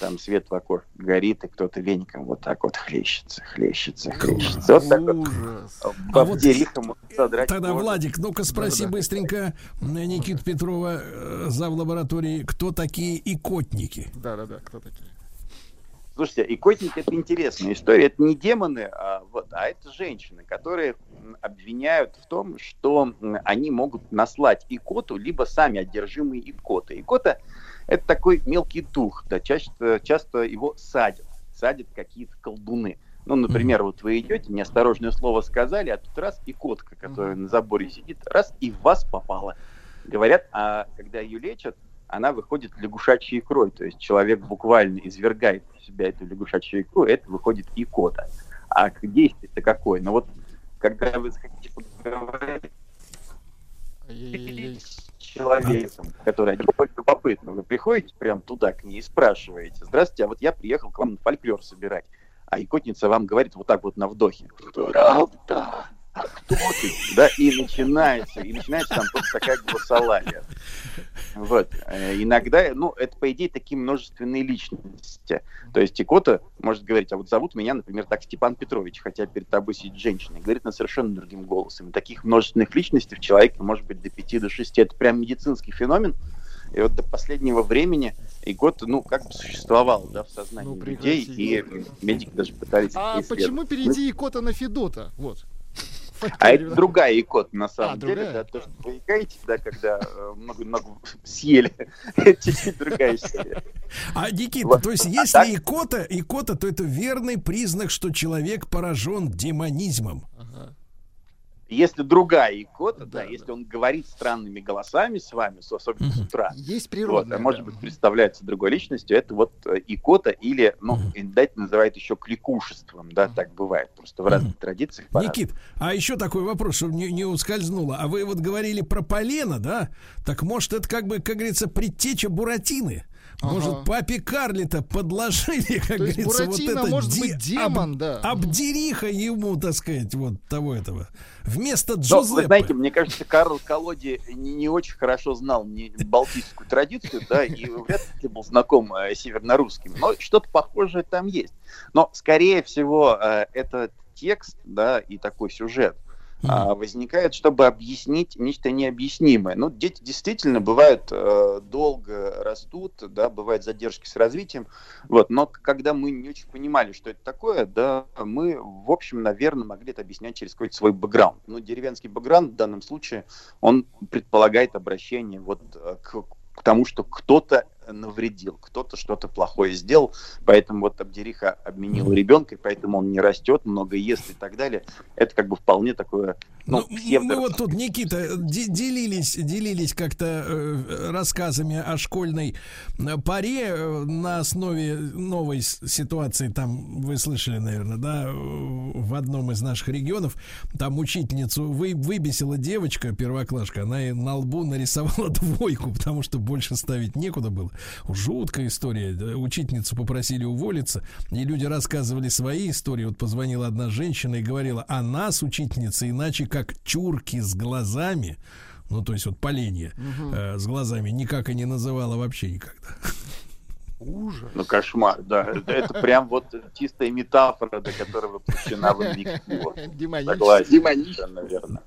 там свет в окошке горит, и кто-то веником вот так вот хлещется, хлещется, хлещется. Вот так вот. А вот Бабдерихом содрать Тогда, кожу. Владик, ну-ка спроси Да-да. быстренько э, Никита Петрова, э, зав. лаборатории, кто такие икотники? Да-да-да, кто такие? Слушайте, икотники это интересная история. Это не демоны, а, вот, а это женщины, которые обвиняют в том, что они могут наслать икоту, либо сами одержимые икоты. Икота это такой мелкий дух, да, часто, часто его садят, садят какие-то колдуны. Ну, например, вот вы идете, неосторожное слово сказали, а тут раз и котка, которая на заборе сидит, раз и в вас попала. Говорят, а когда ее лечат, она выходит лягушачьей икрой, то есть человек буквально извергает в себя эту лягушачью икру, это выходит икота. А действие-то какое? Ну вот, когда вы захотите поговорить человеком, который любопытно, вы приходите прям туда к ней и спрашиваете, здравствуйте, а вот я приехал к вам на фольклор собирать, а икотница вам говорит вот так вот на вдохе, правда, а кто ты? Да, и начинается, и начинается там просто такая голосолалия. Вот. Э, Иногда, ну, это, по идее, такие множественные личности. То есть Икота может говорить, а вот зовут меня, например, так Степан Петрович, хотя перед тобой сидит женщина, и говорит на совершенно другим голосом. И таких множественных личностей в человеке может быть до 5 до 6. Это прям медицинский феномен. И вот до последнего времени Икота, ну, как бы существовал, да, в сознании людей, и медики даже пытались А почему исследовать. перейти икота на Федота? Вот. А это другая икота, на самом А, деле, другая? да, то, что вы икаете, да, когда э, много-много съели, это чуть-чуть другая история. А, Никита, Вот. то есть А если так- икота, икота, то это верный признак, что человек поражен демонизмом. Если другая икота, да, если он говорит странными голосами с вами, особенно с утра, Есть вот, природная. а может да. быть представляется другой личностью, это вот э, икота или, ну, индать называют еще кликушеством, да, так бывает, просто в разных традициях. Никит, а еще такой вопрос, чтобы не, не ускользнуло. А вы вот говорили про полено, да? Так может это как бы, как говорится, предтеча Буратины? Может, Ага. папе Карлита подложили, как То есть говорится, вот Буратино это может ди- быть демон, об- да. обдериха ему, так сказать, вот того этого. Вместо Но, Джузеппе. вы знаете, мне кажется, Карл Колоди не, не очень хорошо знал не балтийскую традицию, да, и вряд ли был знаком э, северно-русским. Но что-то похожее там есть. Но, скорее всего, э, этот текст, да, и такой сюжет а, возникает, чтобы объяснить нечто необъяснимое. Ну, дети действительно бывают э, долго растут, да, бывают задержки с развитием, вот, но когда мы не очень понимали, что это такое, да, мы, в общем, наверное, могли это объяснять через какой-то свой бэкграунд. Но деревенский бэкграунд в данном случае, он предполагает обращение вот э, к, к тому, что кто-то навредил, кто-то что-то плохое сделал, поэтому вот Абдериха обменил ребенка, и поэтому он не растет, много ест и так далее. Это как бы вполне такое, ну, Ну, псевдо- мы вот тут, Никита, де- делились, делились как-то э, рассказами о школьной э, паре э, на основе новой ситуации. Там вы слышали, наверное, да, э, в одном из наших регионов. Там учительницу вы, выбесила девочка, первоклашка, она на лбу нарисовала двойку, потому что больше ставить некуда было. Жуткая история. Учительницу попросили уволиться, и люди рассказывали свои истории. Вот позвонила одна женщина и говорила, а нас, учительница, иначе как чурки с глазами, ну, то есть вот поленье э, с глазами, никак и не называла вообще никогда. Ужас. Ну, кошмар, да. Это, это прям вот чистая метафора, до которой воплощена в инвективу. Демонически. Согласен, наверное.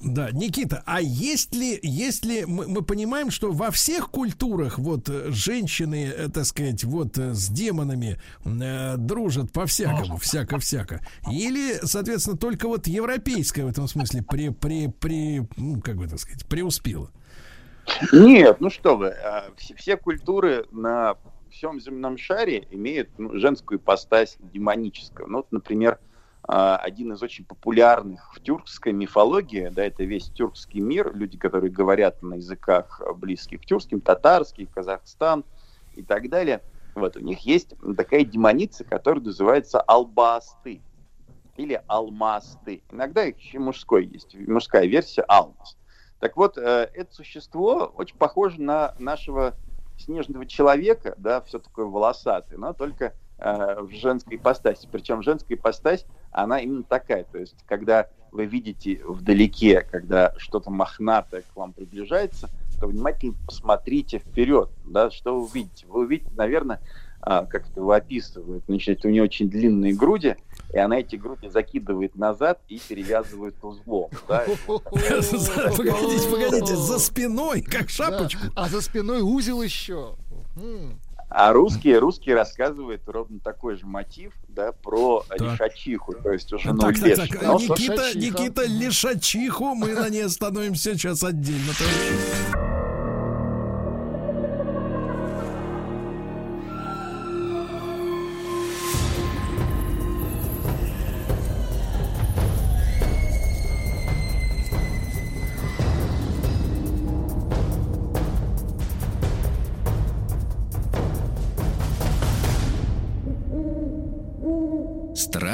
Да, Никита, а есть ли, есть ли мы, мы понимаем, что во всех культурах вот э, женщины, э, так сказать, вот э, с демонами э, дружат по-всякому, всяко-всяко. Или, соответственно, только вот европейская в этом смысле при, при, при, ну, как бы так сказать, преуспела. Нет, ну что вы, все, все культуры на всем земном шаре имеют ну, женскую ипостась демоническую. Ну, вот, например, а, один из очень популярных в тюркской мифологии, да, это весь тюркский мир, люди, которые говорят на языках а, близких к тюркским, татарский, Казахстан и так далее. Вот, у них есть такая демоница, которая называется Албасты или Алмасты. Иногда их еще мужской есть, мужская версия Алмас. Так вот, э, это существо очень похоже на нашего снежного человека, да, все такое волосатое, но только э, в женской ипостаси. Причем женская ипостась, она именно такая. То есть, когда вы видите вдалеке, когда что-то мохнатое к вам приближается, то внимательно посмотрите вперед, да, что вы увидите. Вы увидите, наверное, а, как это его описывают, значит, у нее очень длинные груди, и она эти груди закидывает назад и перевязывает узлом. Погодите, погодите, за спиной, как шапочку. А за спиной узел еще. А русские, русские рассказывают ровно такой же мотив, да, про лишачиху, то есть уже ну, Так, так, так. Но Никита. Никита, лишачиху, мы на ней остановимся сейчас отдельно. товарищи.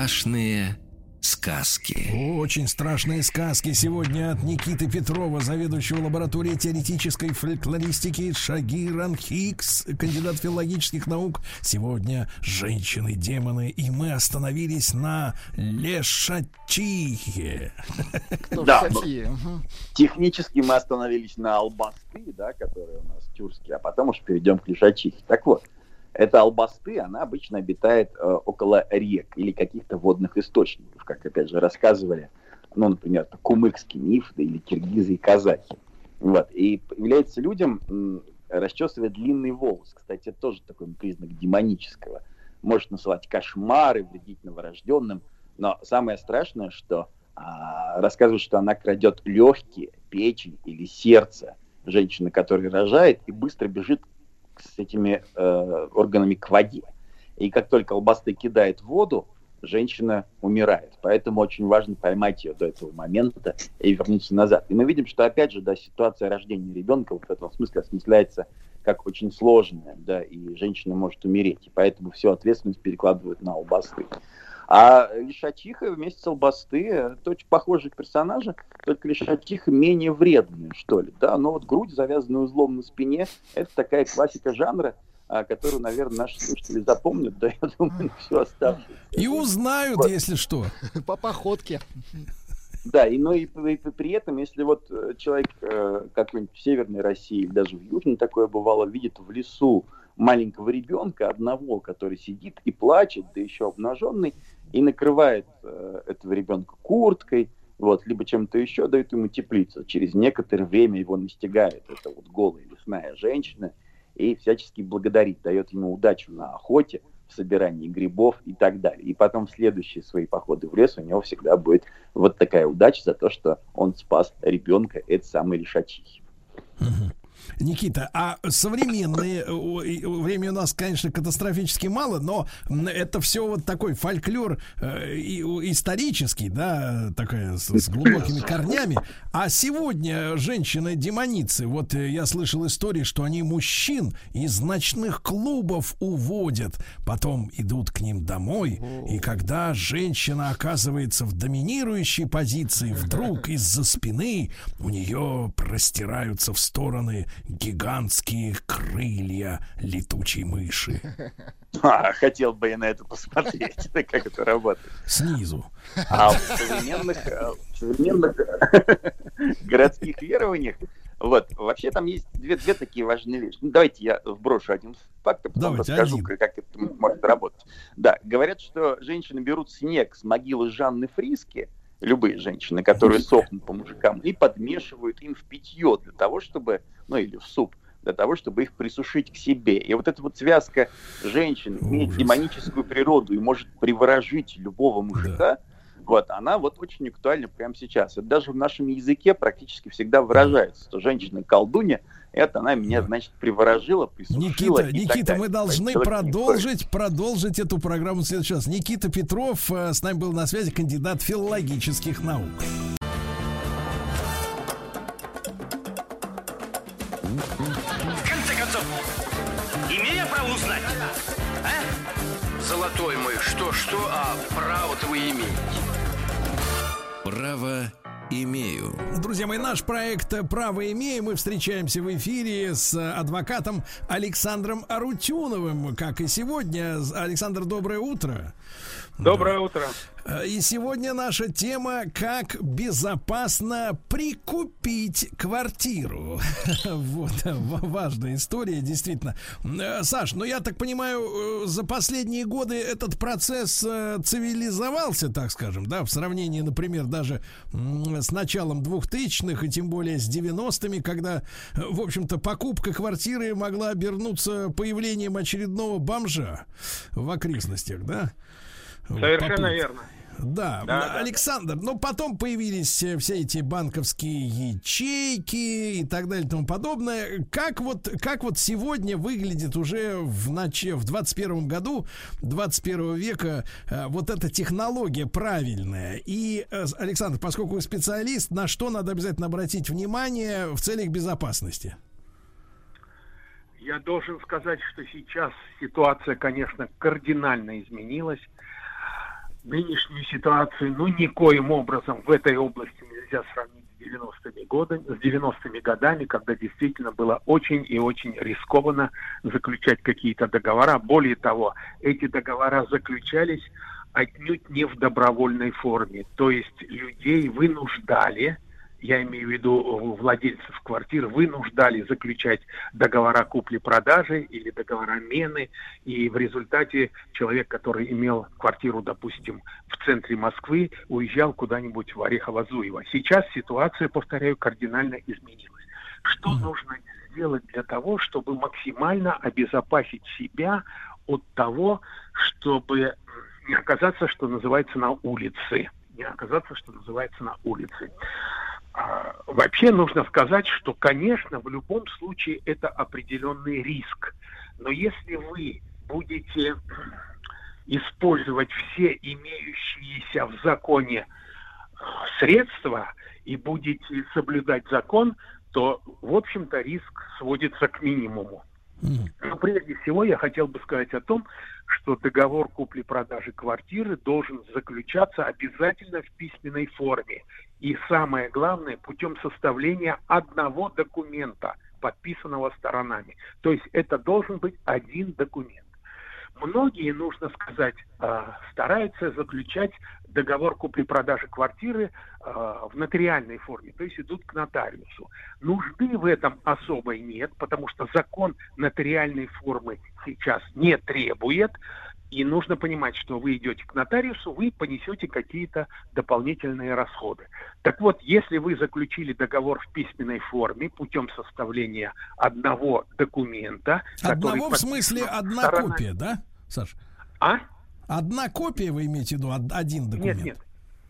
Страшные сказки. Очень страшные сказки сегодня от Никиты Петрова, заведующего лабораторией теоретической фольклористики Шагиран Хикс, кандидат филологических наук. Сегодня женщины, демоны, и мы остановились на Лешачихе. Да. Технически мы остановились на албасты, да, которые у нас тюркские, а потом уж перейдем к лишачихе. Так вот, эта албасты, она обычно обитает э, около рек или каких-то водных источников, как опять же рассказывали, ну, например, кумыкский миф, да, или киргизы и казахи. Вот. И появляется людям, м, расчесывая длинный волос. Кстати, это тоже такой признак демонического. Может насылать кошмары, вредить новорожденным. Но самое страшное, что а, рассказывает, что она крадет легкие, печень или сердце женщины, которая рожает, и быстро бежит с этими э, органами к воде. И как только албасты кидает в воду, женщина умирает. Поэтому очень важно поймать ее до этого момента и вернуться назад. И мы видим, что опять же, да, ситуация рождения ребенка вот в этом смысле осмысляется как очень сложная, да, и женщина может умереть. И поэтому всю ответственность перекладывают на албасты. А Лишачиха вместе с Албасты, это очень похожие персонажи, только Лишачиха менее вредные, что ли. Да? Но вот грудь, завязанная узлом на спине, это такая классика жанра, а, которую, наверное, наши слушатели запомнят, да, я думаю, на всю оставшуюся. И узнают, вот. если что. По походке. Да, и, ну, и, и, и при этом, если вот э, человек э, какой-нибудь в Северной России или даже в Южной такое бывало, видит в лесу маленького ребенка, одного, который сидит и плачет, да еще обнаженный, и накрывает э, этого ребенка курткой, вот, либо чем-то еще, дает ему теплицу. Через некоторое время его настигает эта вот голая лесная женщина и всячески благодарит, дает ему удачу на охоте, в собирании грибов и так далее. И потом в следующие свои походы в лес у него всегда будет вот такая удача за то, что он спас ребенка, это самый лишачихи. Никита, а современные, времени у нас, конечно, катастрофически мало, но это все вот такой фольклор э, исторический, да, такая с, с глубокими корнями. А сегодня женщины-демоницы, вот э, я слышал истории, что они мужчин из ночных клубов уводят, потом идут к ним домой, и когда женщина оказывается в доминирующей позиции, вдруг из-за спины у нее простираются в стороны гигантские крылья летучей мыши. А, хотел бы я на это посмотреть, как это работает. Снизу. А в современных, э, в современных городских верованиях вот, вообще там есть две, две такие важные вещи. Ну, давайте я вброшу один факт, а потом давайте, расскажу, один. как это может работать. Да, говорят, что женщины берут снег с могилы Жанны Фриски, любые женщины, которые сохнут по мужикам, и подмешивают им в питье для того, чтобы, ну или в суп, для того, чтобы их присушить к себе. И вот эта вот связка женщин имеет демоническую природу и может приворожить любого мужика, да. Вот, она вот очень актуальна прямо сейчас. Это даже в нашем языке практически всегда выражается, что женщина колдунья, это она меня, значит, приворожила, присушила. Никита, Никита, мы должны продолжить, продолжить эту программу в следующий раз. Никита Петров э, с нами был на связи, кандидат филологических наук. В конце концов, имею право узнать, а? Золотой мой, что-что, а право-то вы имеете. Право имею. Друзья мои, наш проект «Право имею». Мы встречаемся в эфире с адвокатом Александром Арутюновым, как и сегодня. Александр, доброе утро. Доброе утро. Э, и сегодня наша тема «Как безопасно прикупить квартиру». Вот, важная история, действительно. Э, Саш, ну я так понимаю, э, за последние годы этот процесс цивилизовался, так скажем, да, в сравнении, например, даже с началом 2000-х и тем более с 90-ми, когда, в общем-то, покупка квартиры могла обернуться появлением очередного бомжа в окрестностях, да? Совершенно Попытки. верно. Да, да, Александр, да. но потом появились э, все эти банковские ячейки и так далее и тому подобное. Как вот, как вот сегодня выглядит уже в, ночи, в 21 году, 21 века, э, вот эта технология правильная? И, э, Александр, поскольку вы специалист, на что надо обязательно обратить внимание в целях безопасности? Я должен сказать, что сейчас ситуация, конечно, кардинально изменилась нынешнюю ситуацию, ну, никоим образом в этой области нельзя сравнить с 90-ми годами, с 90-ми годами, когда действительно было очень и очень рискованно заключать какие-то договора. Более того, эти договора заключались отнюдь не в добровольной форме. То есть людей вынуждали я имею в виду э, владельцев квартир, вынуждали заключать договора купли-продажи или договора мены, и в результате человек, который имел квартиру, допустим, в центре Москвы, уезжал куда-нибудь в Орехово-Зуево. Сейчас ситуация, повторяю, кардинально изменилась. Что mm-hmm. нужно сделать для того, чтобы максимально обезопасить себя от того, чтобы не оказаться, что называется, на улице? не оказаться, что называется, на улице. А, вообще нужно сказать, что, конечно, в любом случае это определенный риск. Но если вы будете использовать все имеющиеся в законе а, средства и будете соблюдать закон, то, в общем-то, риск сводится к минимуму. Но прежде всего я хотел бы сказать о том, что договор купли-продажи квартиры должен заключаться обязательно в письменной форме. И самое главное, путем составления одного документа, подписанного сторонами. То есть это должен быть один документ. Многие, нужно сказать, а, стараются заключать договор купли-продажи квартиры э, в нотариальной форме, то есть идут к нотариусу. Нужды в этом особой нет, потому что закон нотариальной формы сейчас не требует, и нужно понимать, что вы идете к нотариусу, вы понесете какие-то дополнительные расходы. Так вот, если вы заключили договор в письменной форме путем составления одного документа... Одного в смысле одна сторона... копия, да, Саша? А? Одна копия, вы имеете в виду, один документ? Нет, нет.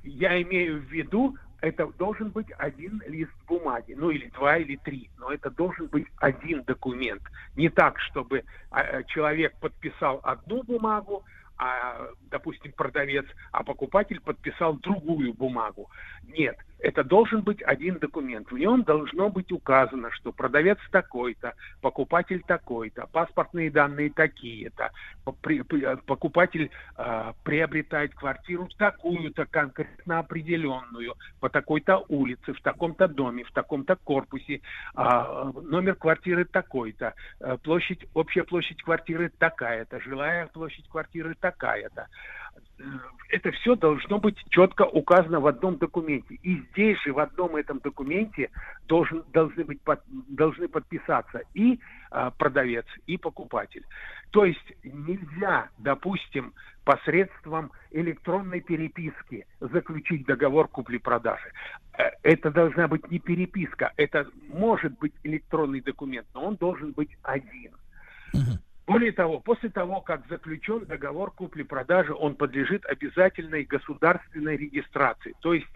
Я имею в виду, это должен быть один лист бумаги, ну или два, или три, но это должен быть один документ. Не так, чтобы а, э, человек подписал одну бумагу, а, допустим, продавец, а покупатель подписал другую бумагу. Нет, это должен быть один документ. В нем должно быть указано, что продавец такой-то, покупатель такой-то, паспортные данные такие-то, покупатель э, приобретает квартиру такую-то конкретно определенную, по такой-то улице, в таком-то доме, в таком-то корпусе, э, номер квартиры такой-то, э, площадь, общая площадь квартиры такая-то, жилая площадь квартиры такая-то это все должно быть четко указано в одном документе. И здесь же в одном этом документе должен, должны, быть, под, должны подписаться и а, продавец, и покупатель. То есть нельзя, допустим, посредством электронной переписки заключить договор купли-продажи. Э, это должна быть не переписка, это может быть электронный документ, но он должен быть один. Более того, после того, как заключен договор купли-продажи, он подлежит обязательной государственной регистрации. То есть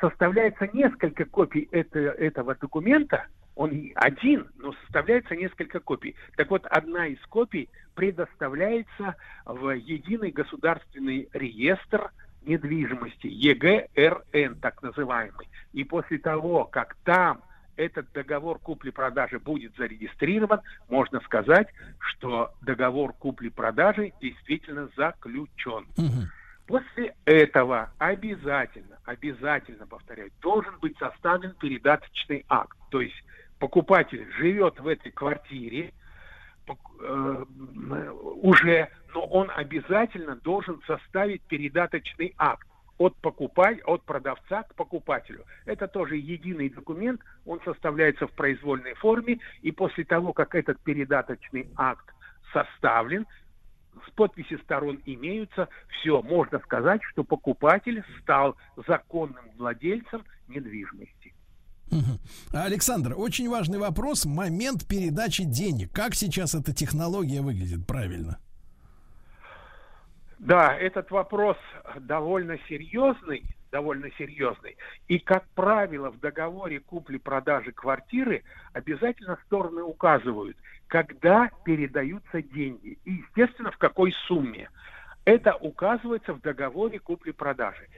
составляется несколько копий это, этого документа, он один, но составляется несколько копий. Так вот, одна из копий предоставляется в единый государственный реестр недвижимости, ЕГРН так называемый. И после того, как там этот договор купли-продажи будет зарегистрирован, можно сказать, что договор купли-продажи действительно заключен. Угу. После этого обязательно, обязательно, повторяю, должен быть составлен передаточный акт. То есть покупатель живет в этой квартире э, уже, но он обязательно должен составить передаточный акт от, покупать, от продавца к покупателю. Это тоже единый документ, он составляется в произвольной форме, и после того, как этот передаточный акт составлен, с подписи сторон имеются, все, можно сказать, что покупатель стал законным владельцем недвижимости. Александр, очень важный вопрос. Момент передачи денег. Как сейчас эта технология выглядит правильно? Да, этот вопрос довольно серьезный, довольно серьезный. И, как правило, в договоре купли-продажи квартиры обязательно стороны указывают, когда передаются деньги и, естественно, в какой сумме. Это указывается в договоре купли-продажи.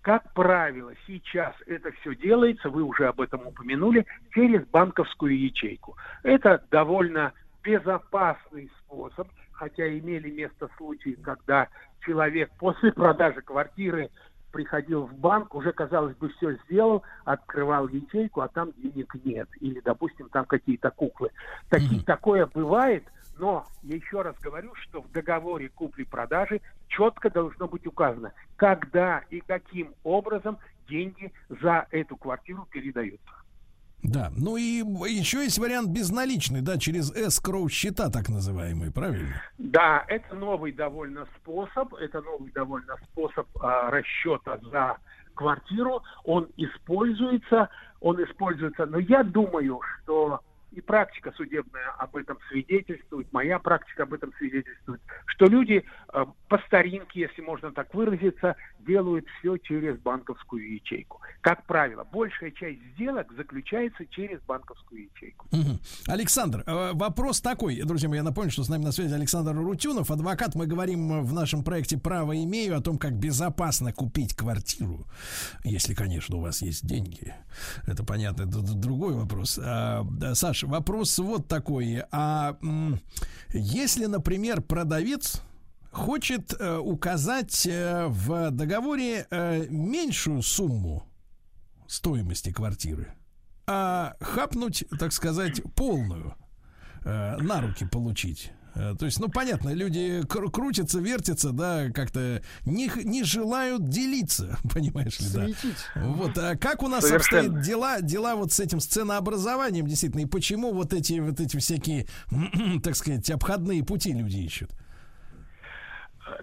Как правило, сейчас это все делается, вы уже об этом упомянули, через банковскую ячейку. Это довольно безопасный способ – хотя имели место случаи, когда человек после продажи квартиры приходил в банк, уже, казалось бы, все сделал, открывал ячейку, а там денег нет. Или, допустим, там какие-то куклы. Таки, mm-hmm. Такое бывает, но я еще раз говорю, что в договоре купли-продажи четко должно быть указано, когда и каким образом деньги за эту квартиру передаются. Да, ну и еще есть вариант безналичный, да, через escrow счета так называемые, правильно? Да, это новый довольно способ, это новый довольно способ а, расчета за квартиру, он используется, он используется, но я думаю, что и практика судебная об этом свидетельствует, моя практика об этом свидетельствует, что люди э, по старинке, если можно так выразиться, делают все через банковскую ячейку. Как правило, большая часть сделок заключается через банковскую ячейку. Мгм. Александр, э, вопрос такой, друзья мои, я напомню, что с нами на связи Александр Рутюнов, адвокат. Мы говорим в нашем проекте «Право имею» о том, как безопасно купить квартиру, если, конечно, у вас есть деньги. Это понятно, это другой вопрос. А, да, Саша, вопрос вот такой. А если, например, продавец хочет э, указать э, в договоре э, меньшую сумму стоимости квартиры, а хапнуть, так сказать, полную, э, на руки получить. Э, То есть, ну, понятно, люди кр- крутятся, вертятся, да, как-то не, не желают делиться, понимаешь ли, да. Вот, а как у нас Совершенно. обстоят дела, дела вот с этим сценообразованием, действительно, и почему вот эти, вот эти всякие, так сказать, обходные пути люди ищут?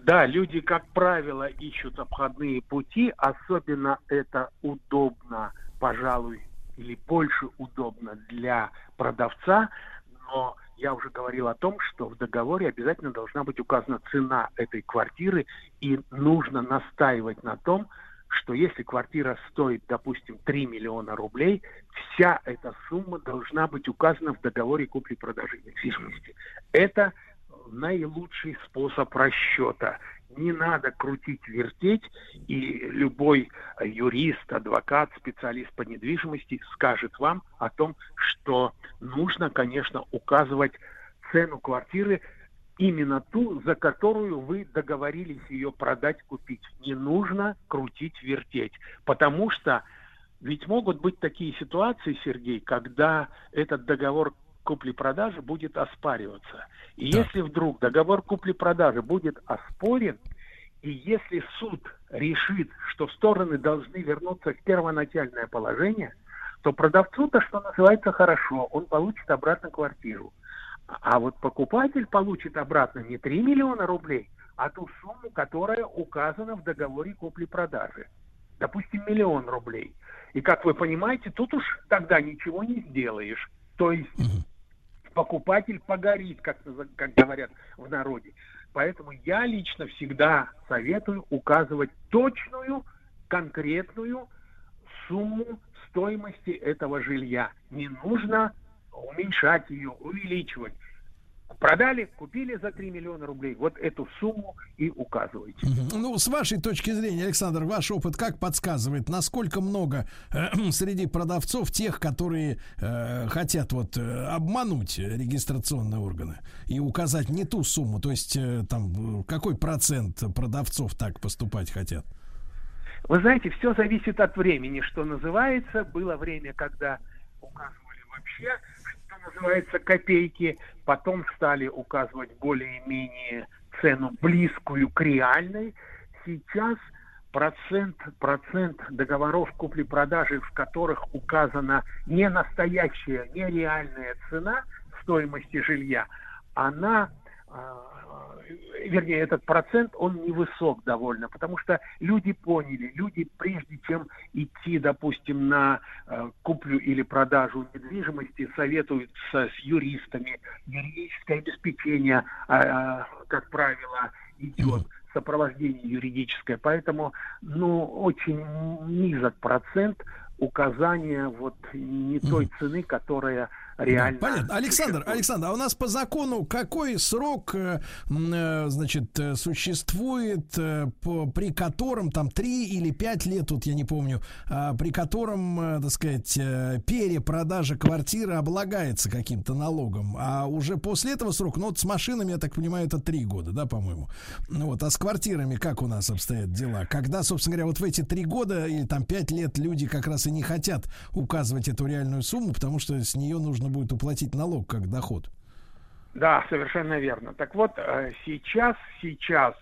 Да, люди, как правило, ищут обходные пути, особенно это удобно, пожалуй, или больше удобно для продавца, но я уже говорил о том, что в договоре обязательно должна быть указана цена этой квартиры, и нужно настаивать на том, что если квартира стоит, допустим, 3 миллиона рублей, вся эта сумма должна быть указана в договоре купли-продажи недвижимости. Это наилучший способ расчета. Не надо крутить, вертеть, и любой э, юрист, адвокат, специалист по недвижимости скажет вам о том, что нужно, конечно, указывать цену квартиры именно ту, за которую вы договорились ее продать, купить. Не нужно крутить, вертеть, потому что ведь могут быть такие ситуации, Сергей, когда этот договор купли-продажи будет оспариваться. И если вдруг договор купли-продажи будет оспорен, и если суд решит, что стороны должны вернуться в первоначальное положение, то продавцу-то, что называется, хорошо, он получит обратно квартиру. А вот покупатель получит обратно не 3 миллиона рублей, а ту сумму, которая указана в договоре купли-продажи. Допустим, миллион рублей. И, как вы понимаете, тут уж тогда ничего не сделаешь. То есть покупатель погорит, как, как говорят в народе. Поэтому я лично всегда советую указывать точную, конкретную сумму стоимости этого жилья. Не нужно уменьшать ее, увеличивать. Продали, купили за 3 миллиона рублей. Вот эту сумму и указывайте. Ну, с вашей точки зрения, Александр, ваш опыт как подсказывает, насколько много э, среди продавцов тех, которые э, хотят вот э, обмануть регистрационные органы и указать не ту сумму, то есть э, там э, какой процент продавцов так поступать хотят? Вы знаете, все зависит от времени, что называется. Было время, когда указывали вообще, называется, копейки. Потом стали указывать более-менее цену близкую к реальной. Сейчас процент, процент договоров купли-продажи, в которых указана не настоящая, не реальная цена стоимости жилья, она а, вернее, этот процент, он невысок довольно, потому что люди поняли, люди прежде чем идти, допустим, на э, куплю или продажу недвижимости, советуются с юристами. Юридическое обеспечение, э, как правило, идет сопровождение юридическое, поэтому, ну, очень низок процент указания вот не той цены, которая реально. Да, понятно. Александр, Александр, а у нас по закону какой срок, э, э, значит, э, существует, по, при котором там 3 или 5 лет, тут я не помню, а, при котором, так сказать, перепродажа квартиры облагается каким-то налогом, а уже после этого срока, ну вот с машинами, я так понимаю, это 3 года, да, по-моему. Ну вот, а с квартирами как у нас обстоят дела? Когда, собственно говоря, вот в эти 3 года или там 5 лет люди как раз и не хотят указывать эту реальную сумму, потому что с нее нужно будет уплатить налог как доход. Да, совершенно верно. Так вот, э, сейчас, сейчас,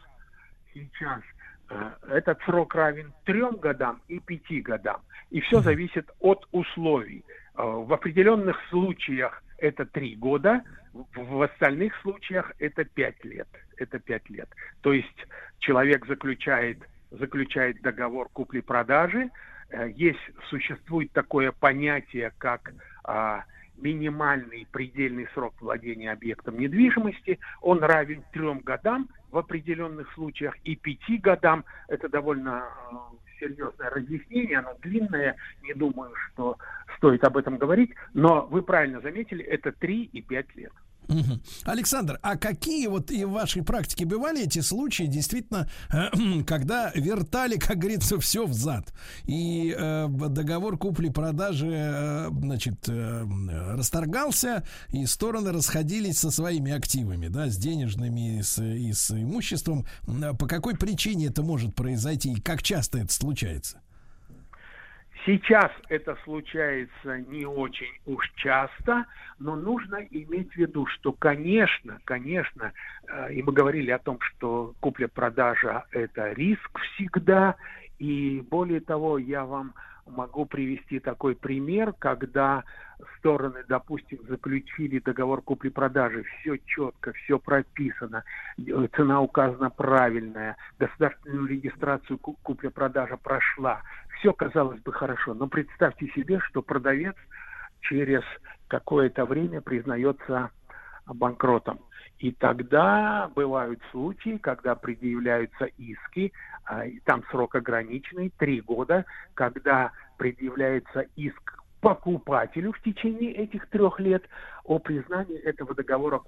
сейчас э, этот срок равен трем годам и пяти годам. И все зависит от условий. Э, В определенных случаях это три года, в остальных случаях это пять лет. Это пять лет. То есть человек заключает, заключает договор купли-продажи, есть, существует такое понятие, как а, минимальный предельный срок владения объектом недвижимости, он равен трем годам в определенных случаях и пяти годам. Это довольно э, серьезное разъяснение, оно длинное, не думаю, что стоит об этом говорить, но вы правильно заметили, это три и пять лет. Александр, а какие вот и в вашей практике бывали эти случаи, действительно, э, когда вертали, как говорится, все в зад, и э, договор купли-продажи, э, значит, э, расторгался, и стороны расходились со своими активами, да, с денежными и с, и с имуществом. По какой причине это может произойти, и как часто это случается? Сейчас это случается не очень уж часто, но нужно иметь в виду, что, конечно, конечно, э, и мы говорили о том, что купля-продажа – это риск всегда, и более того, я вам могу привести такой пример, когда стороны, допустим, заключили договор купли-продажи, все четко, все прописано, э, цена указана правильная, государственную регистрацию купля-продажа прошла, все казалось бы хорошо, но представьте себе, что продавец через какое-то время признается банкротом. И тогда бывают случаи, когда предъявляются иски, а, там срок ограниченный, три года, когда предъявляется иск покупателю в течение этих трех лет о признании этого договора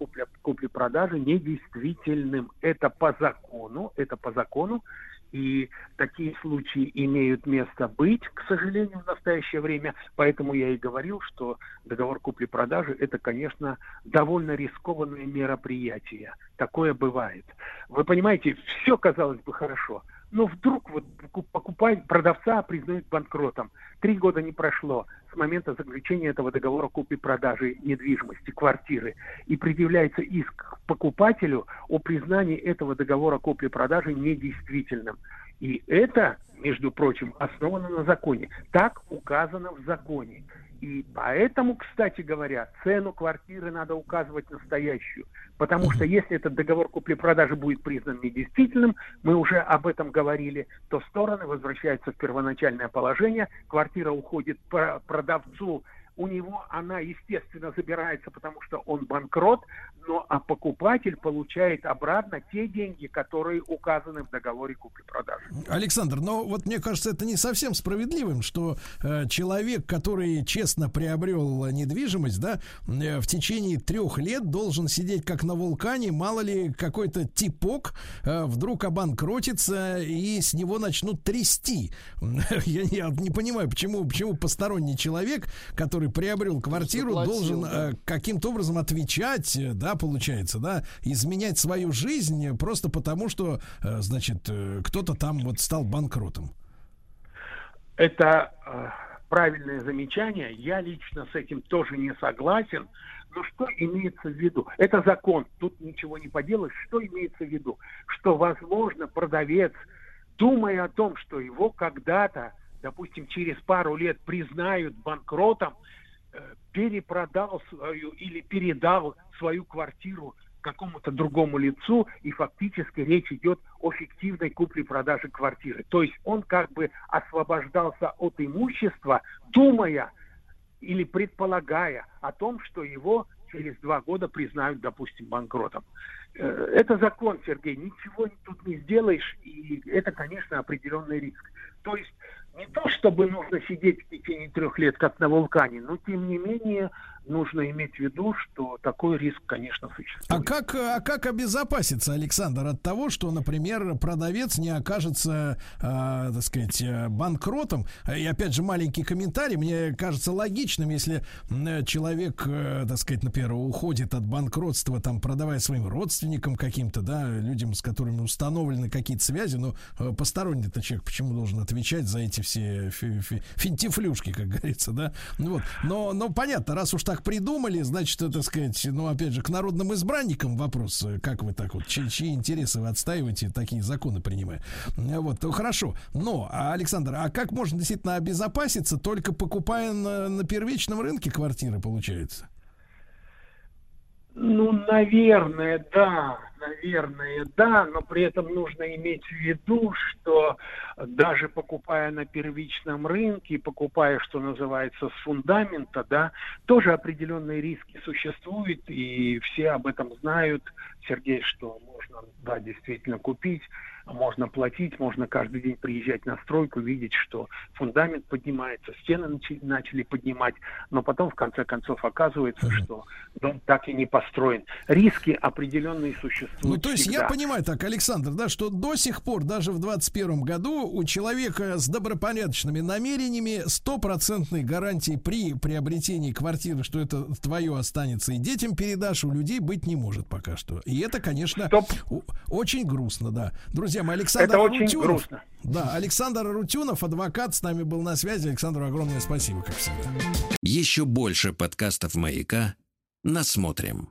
купли-продажи недействительным. Это по закону, это по закону, и такие случаи имеют место быть, к сожалению, в настоящее время. Поэтому я и говорил, что договор купли-продажи – это, конечно, довольно рискованное мероприятие. Такое бывает. Вы понимаете, все казалось бы хорошо – но вдруг вот покупать продавца признают банкротом. Три года не прошло с момента заключения этого договора купли-продажи недвижимости, квартиры, и предъявляется иск к покупателю о признании этого договора купли-продажи недействительным. И это, между прочим, основано на законе. Так указано в законе. И поэтому, кстати говоря, цену квартиры надо указывать настоящую. Потому что если этот договор купли-продажи будет признан недействительным, мы уже об этом говорили, то стороны возвращаются в первоначальное положение, квартира уходит продавцу у него она, естественно, забирается, потому что он банкрот, но а покупатель получает обратно те деньги, которые указаны в договоре купли-продажи. Александр, но вот мне кажется, это не совсем справедливым, что э, человек, который честно приобрел недвижимость, да, э, в течение трех лет должен сидеть как на вулкане, мало ли какой-то типок э, вдруг обанкротится и с него начнут трясти. Я, я не понимаю, почему, почему посторонний человек, который который приобрел квартиру, Заплатил, должен да. э, каким-то образом отвечать, э, да, получается, да, изменять свою жизнь просто потому, что, э, значит, э, кто-то там вот стал банкротом. Это э, правильное замечание. Я лично с этим тоже не согласен. Но что имеется в виду? Это закон, тут ничего не поделаешь. Что имеется в виду? Что, возможно, продавец, думая о том, что его когда-то допустим, через пару лет признают банкротом, перепродал свою или передал свою квартиру какому-то другому лицу, и фактически речь идет о фиктивной купле-продаже квартиры. То есть он как бы освобождался от имущества, думая или предполагая о том, что его через два года признают, допустим, банкротом. Э, это закон, Сергей, ничего тут не сделаешь, и это, конечно, определенный риск. То есть не то, чтобы нужно сидеть в течение трех лет, как на вулкане, но тем не менее нужно иметь в виду, что такой риск, конечно, существует. А как, а как обезопаситься, Александр, от того, что, например, продавец не окажется, э, так сказать, банкротом? И опять же, маленький комментарий. Мне кажется логичным, если человек, э, так сказать, например, уходит от банкротства, там, продавая своим родственникам каким-то, да, людям, с которыми установлены какие-то связи, но э, посторонний-то человек почему должен отвечать за эти все финтифлюшки, как говорится, да? Вот. Но, но понятно, раз уж так придумали, значит, так сказать, ну, опять же, к народным избранникам вопрос, как вы так вот, чьи, чьи интересы вы отстаиваете, такие законы принимая. Вот, то хорошо. Но, Александр, а как можно действительно обезопаситься, только покупая на, на первичном рынке квартиры, получается? Ну, наверное, да. Наверное, да, но при этом нужно иметь в виду, что даже покупая на первичном рынке, покупая, что называется, с фундамента, да, тоже определенные риски существуют, и все об этом знают. Сергей, что можно, да, действительно купить, можно платить, можно каждый день приезжать на стройку, видеть, что фундамент поднимается, стены начали, начали поднимать, но потом в конце концов оказывается, что дом так и не построен. Риски определенные существуют. Ну, то есть всегда. я понимаю так, Александр, да, что до сих пор, даже в 21 году, у человека с добропорядочными намерениями стопроцентной гарантии при приобретении квартиры, что это твое останется и детям передашь, у людей быть не может пока что. И это, конечно, о- очень грустно, да. Друзья мои, Александр Это очень Арутюнов- грустно. Да, Александр Арутюнов, адвокат, с нами был на связи. Александру огромное спасибо, как всегда. Еще больше подкастов «Маяка» насмотрим.